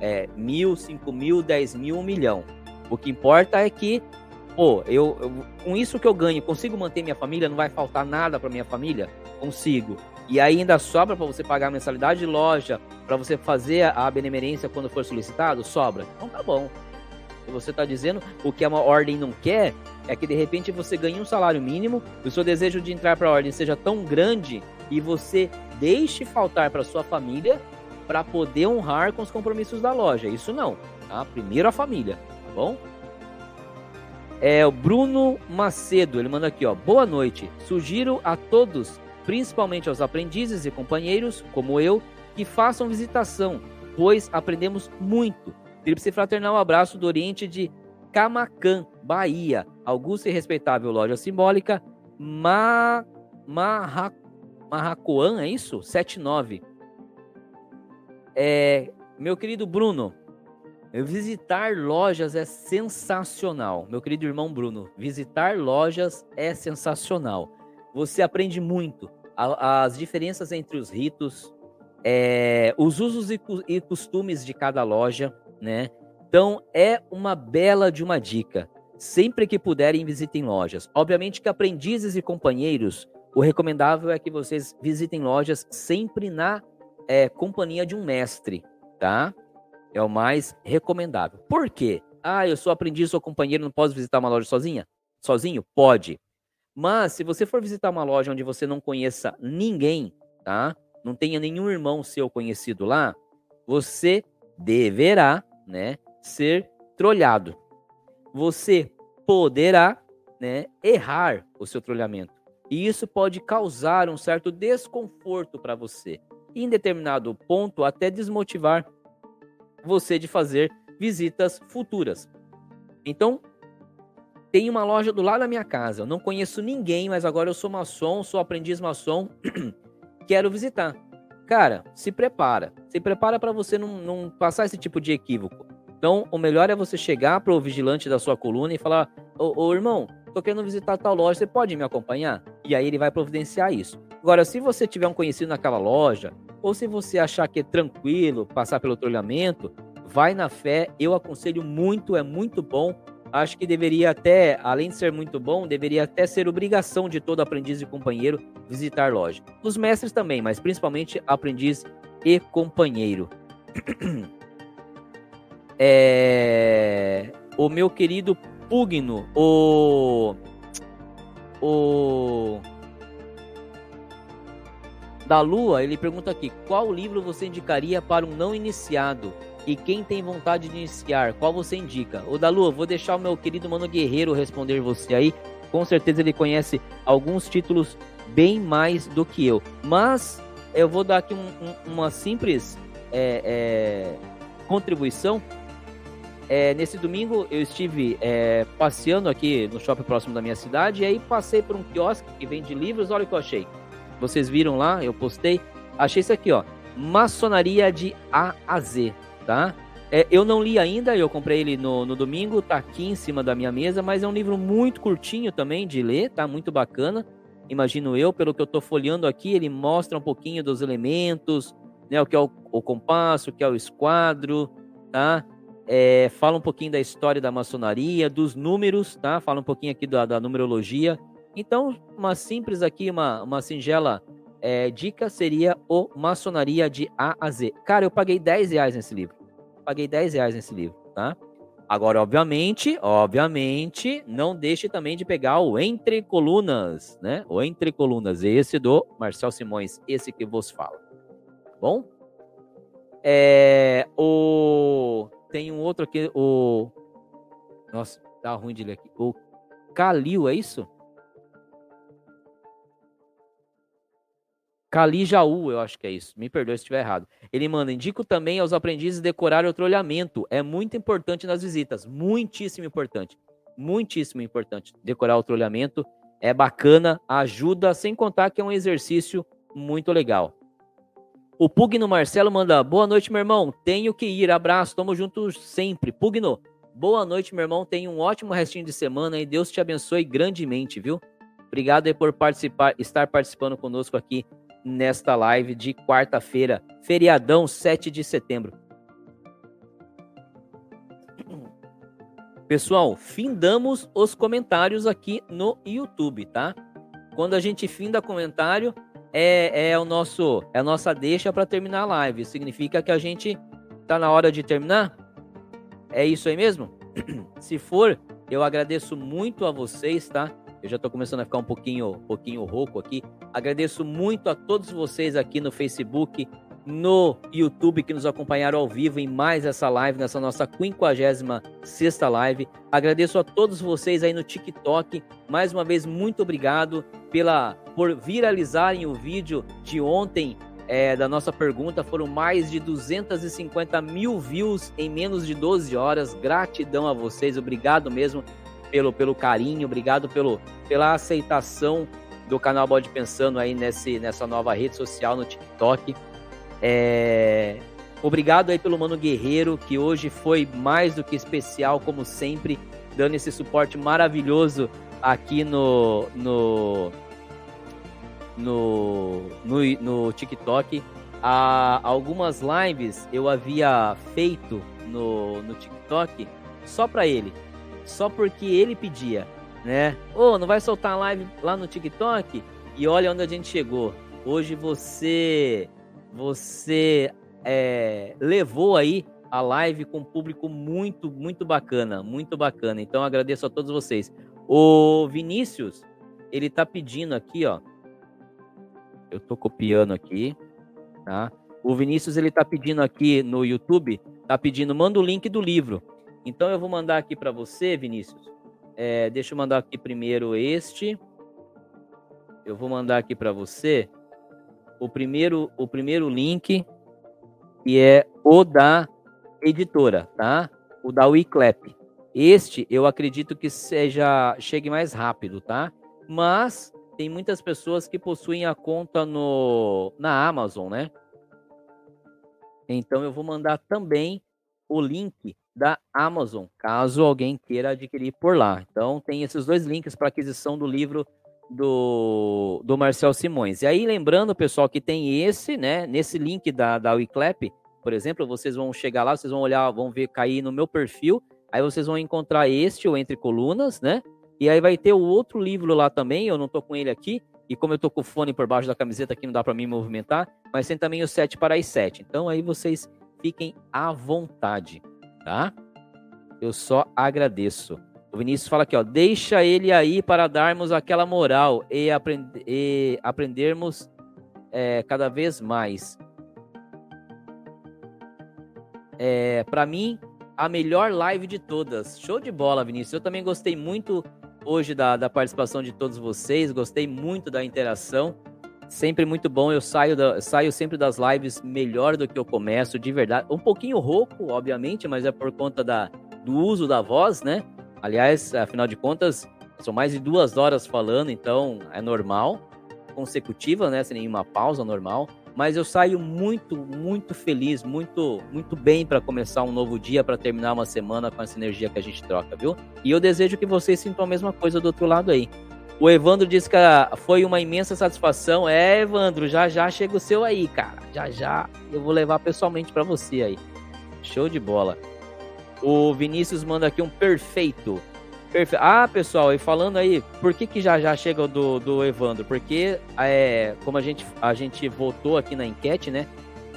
é, mil, cinco mil, dez mil, um milhão. O que importa é que pô, eu, eu, com isso que eu ganho, consigo manter minha família, não vai faltar nada para minha família? Consigo. E ainda sobra para você pagar a mensalidade de loja, para você fazer a benemerência quando for solicitado? Sobra. Então tá bom. Você está dizendo o que a ordem não quer, é que de repente você ganhe um salário mínimo, o seu desejo de entrar para a ordem seja tão grande e você deixe faltar para sua família para poder honrar com os compromissos da loja. Isso não, tá? Primeiro a família, tá bom? É o Bruno Macedo, ele manda aqui, ó. Boa noite. Sugiro a todos, principalmente aos aprendizes e companheiros, como eu, que façam visitação, pois aprendemos muito. Tríplice fraternal abraço do Oriente de Camacan, Bahia. Augusta e respeitável loja simbólica, Ma... Marra... Marracoan, é isso? 79. É, meu querido Bruno, Visitar lojas é sensacional. Meu querido irmão Bruno, visitar lojas é sensacional. Você aprende muito as diferenças entre os ritos, é, os usos e costumes de cada loja, né? Então é uma bela de uma dica. Sempre que puderem, visitem lojas. Obviamente que aprendizes e companheiros, o recomendável é que vocês visitem lojas sempre na é, companhia de um mestre, tá? É o mais recomendável. Por quê? Ah, eu sou aprendiz, sou companheiro, não posso visitar uma loja sozinha? Sozinho? Pode. Mas se você for visitar uma loja onde você não conheça ninguém, tá? Não tenha nenhum irmão seu conhecido lá, você deverá, né, ser trolhado. Você poderá, né, errar o seu trolhamento. E isso pode causar um certo desconforto para você. Em determinado ponto, até desmotivar você de fazer visitas futuras. Então, tem uma loja do lado da minha casa. Eu não conheço ninguém, mas agora eu sou maçom, sou aprendiz maçom, [CLEARS THROAT] quero visitar. Cara, se prepara. Se prepara para você não, não, passar esse tipo de equívoco. Então, o melhor é você chegar para o vigilante da sua coluna e falar: ô, ô irmão, tô querendo visitar tal loja, você pode me acompanhar? E aí ele vai providenciar isso. Agora, se você tiver um conhecido naquela loja, ou se você achar que é tranquilo passar pelo trolhamento, vai na fé. Eu aconselho muito, é muito bom. Acho que deveria até, além de ser muito bom, deveria até ser obrigação de todo aprendiz e companheiro visitar loja. Os mestres também, mas principalmente aprendiz e companheiro. [CLEARS THROAT] É... O meu querido Pugno, o. O da Lua, ele pergunta aqui: qual livro você indicaria para um não iniciado? E quem tem vontade de iniciar, qual você indica? O da Lua, vou deixar o meu querido Mano Guerreiro responder você aí. Com certeza ele conhece alguns títulos bem mais do que eu. Mas eu vou dar aqui um, um, uma simples é, é, contribuição. É, nesse domingo eu estive é, passeando aqui no shopping próximo da minha cidade e aí passei por um quiosque que vende livros. Olha o que eu achei. Vocês viram lá, eu postei. Achei isso aqui, ó. Maçonaria de A a Z, tá? É, eu não li ainda, eu comprei ele no, no domingo, tá aqui em cima da minha mesa, mas é um livro muito curtinho também de ler, tá? Muito bacana. Imagino eu, pelo que eu tô folheando aqui, ele mostra um pouquinho dos elementos, né? O que é o, o compasso, o que é o esquadro, tá? É, fala um pouquinho da história da maçonaria, dos números, tá? Fala um pouquinho aqui da, da numerologia. Então, uma simples aqui, uma, uma singela é, dica seria o Maçonaria de A a Z. Cara, eu paguei 10 reais nesse livro. Paguei 10 reais nesse livro, tá? Agora, obviamente, obviamente, não deixe também de pegar o Entre Colunas, né? O Entre Colunas, esse do Marcel Simões, esse que vos fala. Tá bom? É, o tem um outro aqui, o Nossa, tá ruim de ler aqui. O Calil, é isso? Cali Jaú, eu acho que é isso. Me perdoe se estiver errado. Ele manda: indico também aos aprendizes decorar o trolhamento. É muito importante nas visitas. Muitíssimo importante. Muitíssimo importante decorar o trolhamento. é bacana, ajuda, sem contar que é um exercício muito legal. O Pugno Marcelo manda, boa noite, meu irmão, tenho que ir, abraço, tamo juntos sempre. Pugno, boa noite, meu irmão, tenha um ótimo restinho de semana e Deus te abençoe grandemente, viu? Obrigado aí por participar, estar participando conosco aqui nesta live de quarta-feira, feriadão 7 de setembro. Pessoal, findamos os comentários aqui no YouTube, tá? Quando a gente finda comentário, é, é o nosso é a nossa deixa para terminar a live. Significa que a gente tá na hora de terminar? É isso aí mesmo? [CLEARS THROAT] Se for, eu agradeço muito a vocês, tá? Eu já estou começando a ficar um pouquinho, um pouquinho rouco aqui. Agradeço muito a todos vocês aqui no Facebook, no YouTube que nos acompanharam ao vivo em mais essa live, nessa nossa 56 live. Agradeço a todos vocês aí no TikTok. Mais uma vez, muito obrigado pela por viralizarem o vídeo de ontem é, da nossa pergunta. Foram mais de 250 mil views em menos de 12 horas. Gratidão a vocês, obrigado mesmo pelo, pelo carinho, obrigado pelo, pela aceitação do canal Bode Pensando aí nesse, nessa nova rede social no TikTok. É... Obrigado aí pelo Mano Guerreiro, que hoje foi mais do que especial, como sempre, dando esse suporte maravilhoso aqui no, no, no, no, no TikTok. Há algumas lives eu havia feito no, no TikTok só para ele, só porque ele pedia, né? Ô, oh, não vai soltar live lá no TikTok? E olha onde a gente chegou. Hoje você você é, levou aí a live com um público muito, muito bacana, muito bacana. Então agradeço a todos vocês. O Vinícius, ele tá pedindo aqui, ó. Eu tô copiando aqui, tá? O Vinícius, ele tá pedindo aqui no YouTube, tá pedindo, manda o link do livro. Então eu vou mandar aqui para você, Vinícius. É, deixa eu mandar aqui primeiro este. Eu vou mandar aqui para você o primeiro, o primeiro link, que é o da editora, tá? O da Wiclap. Este eu acredito que seja chegue mais rápido, tá? Mas tem muitas pessoas que possuem a conta no na Amazon, né? Então eu vou mandar também o link da Amazon, caso alguém queira adquirir por lá. Então tem esses dois links para aquisição do livro do, do Marcel Simões. E aí, lembrando, pessoal, que tem esse, né? Nesse link da, da Wiclap, por exemplo, vocês vão chegar lá, vocês vão olhar, vão ver cair no meu perfil, aí vocês vão encontrar este, o Entre Colunas, né? E aí vai ter o outro livro lá também, eu não tô com ele aqui, e como eu tô com o fone por baixo da camiseta aqui, não dá para mim movimentar, mas tem também o 7 para as 7. Então aí vocês fiquem à vontade, tá? Eu só agradeço. O Vinícius fala aqui, ó, deixa ele aí para darmos aquela moral e, aprend e aprendermos é, cada vez mais. É, para mim, a melhor live de todas. Show de bola, Vinícius. Eu também gostei muito hoje da, da participação de todos vocês, gostei muito da interação. Sempre muito bom. Eu saio, da, saio sempre das lives melhor do que eu começo, de verdade. Um pouquinho rouco, obviamente, mas é por conta da, do uso da voz, né? Aliás, afinal de contas, são mais de duas horas falando, então é normal, consecutiva, né? Sem nenhuma pausa, normal. Mas eu saio muito, muito feliz, muito, muito bem para começar um novo dia, para terminar uma semana com essa energia que a gente troca, viu? E eu desejo que vocês sintam a mesma coisa do outro lado aí. O Evandro disse que foi uma imensa satisfação. É, Evandro, já já chega o seu aí, cara. Já já eu vou levar pessoalmente para você aí. Show de bola. O Vinícius manda aqui um perfeito. Perfe... Ah, pessoal, e falando aí, por que, que já já chega do, do Evandro? Porque, é, como a gente, a gente votou aqui na enquete, né?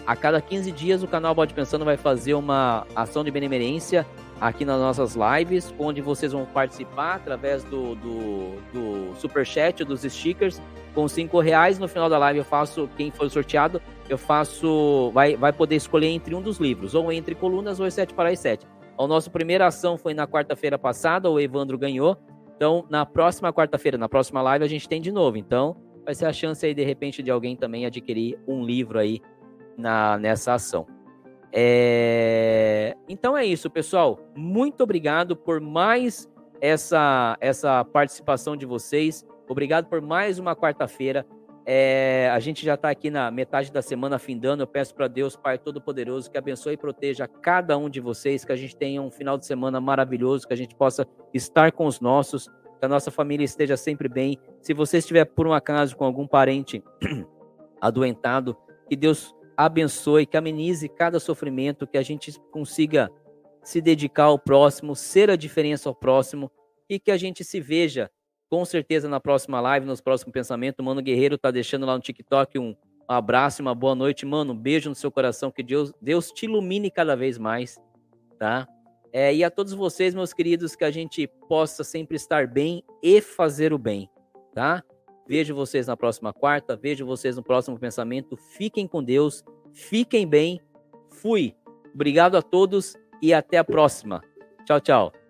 A cada 15 dias o canal Bode Pensando vai fazer uma ação de benemerência aqui nas nossas lives, onde vocês vão participar através do, do, do superchat, dos stickers. Com 5 reais no final da live eu faço, quem for sorteado, eu faço, vai, vai poder escolher entre um dos livros, ou entre colunas ou 7 para as 7. A nossa primeira ação foi na quarta-feira passada, o Evandro ganhou. Então, na próxima quarta-feira, na próxima live, a gente tem de novo. Então, vai ser a chance aí, de repente, de alguém também adquirir um livro aí na, nessa ação. É... Então é isso, pessoal. Muito obrigado por mais essa, essa participação de vocês. Obrigado por mais uma quarta-feira. É, a gente já está aqui na metade da semana findando. Eu peço para Deus, Pai Todo-Poderoso, que abençoe e proteja cada um de vocês, que a gente tenha um final de semana maravilhoso, que a gente possa estar com os nossos, que a nossa família esteja sempre bem. Se você estiver, por um acaso, com algum parente [CLEARS THROAT] adoentado, que Deus abençoe, que amenize cada sofrimento, que a gente consiga se dedicar ao próximo, ser a diferença ao próximo e que a gente se veja com certeza na próxima live, nos próximos pensamentos. Mano Guerreiro tá deixando lá no TikTok um abraço e uma boa noite, mano. Um beijo no seu coração, que Deus, Deus te ilumine cada vez mais, tá? É, e a todos vocês, meus queridos, que a gente possa sempre estar bem e fazer o bem, tá? Vejo vocês na próxima quarta, vejo vocês no próximo pensamento. Fiquem com Deus, fiquem bem. Fui. Obrigado a todos e até a próxima. Tchau, tchau.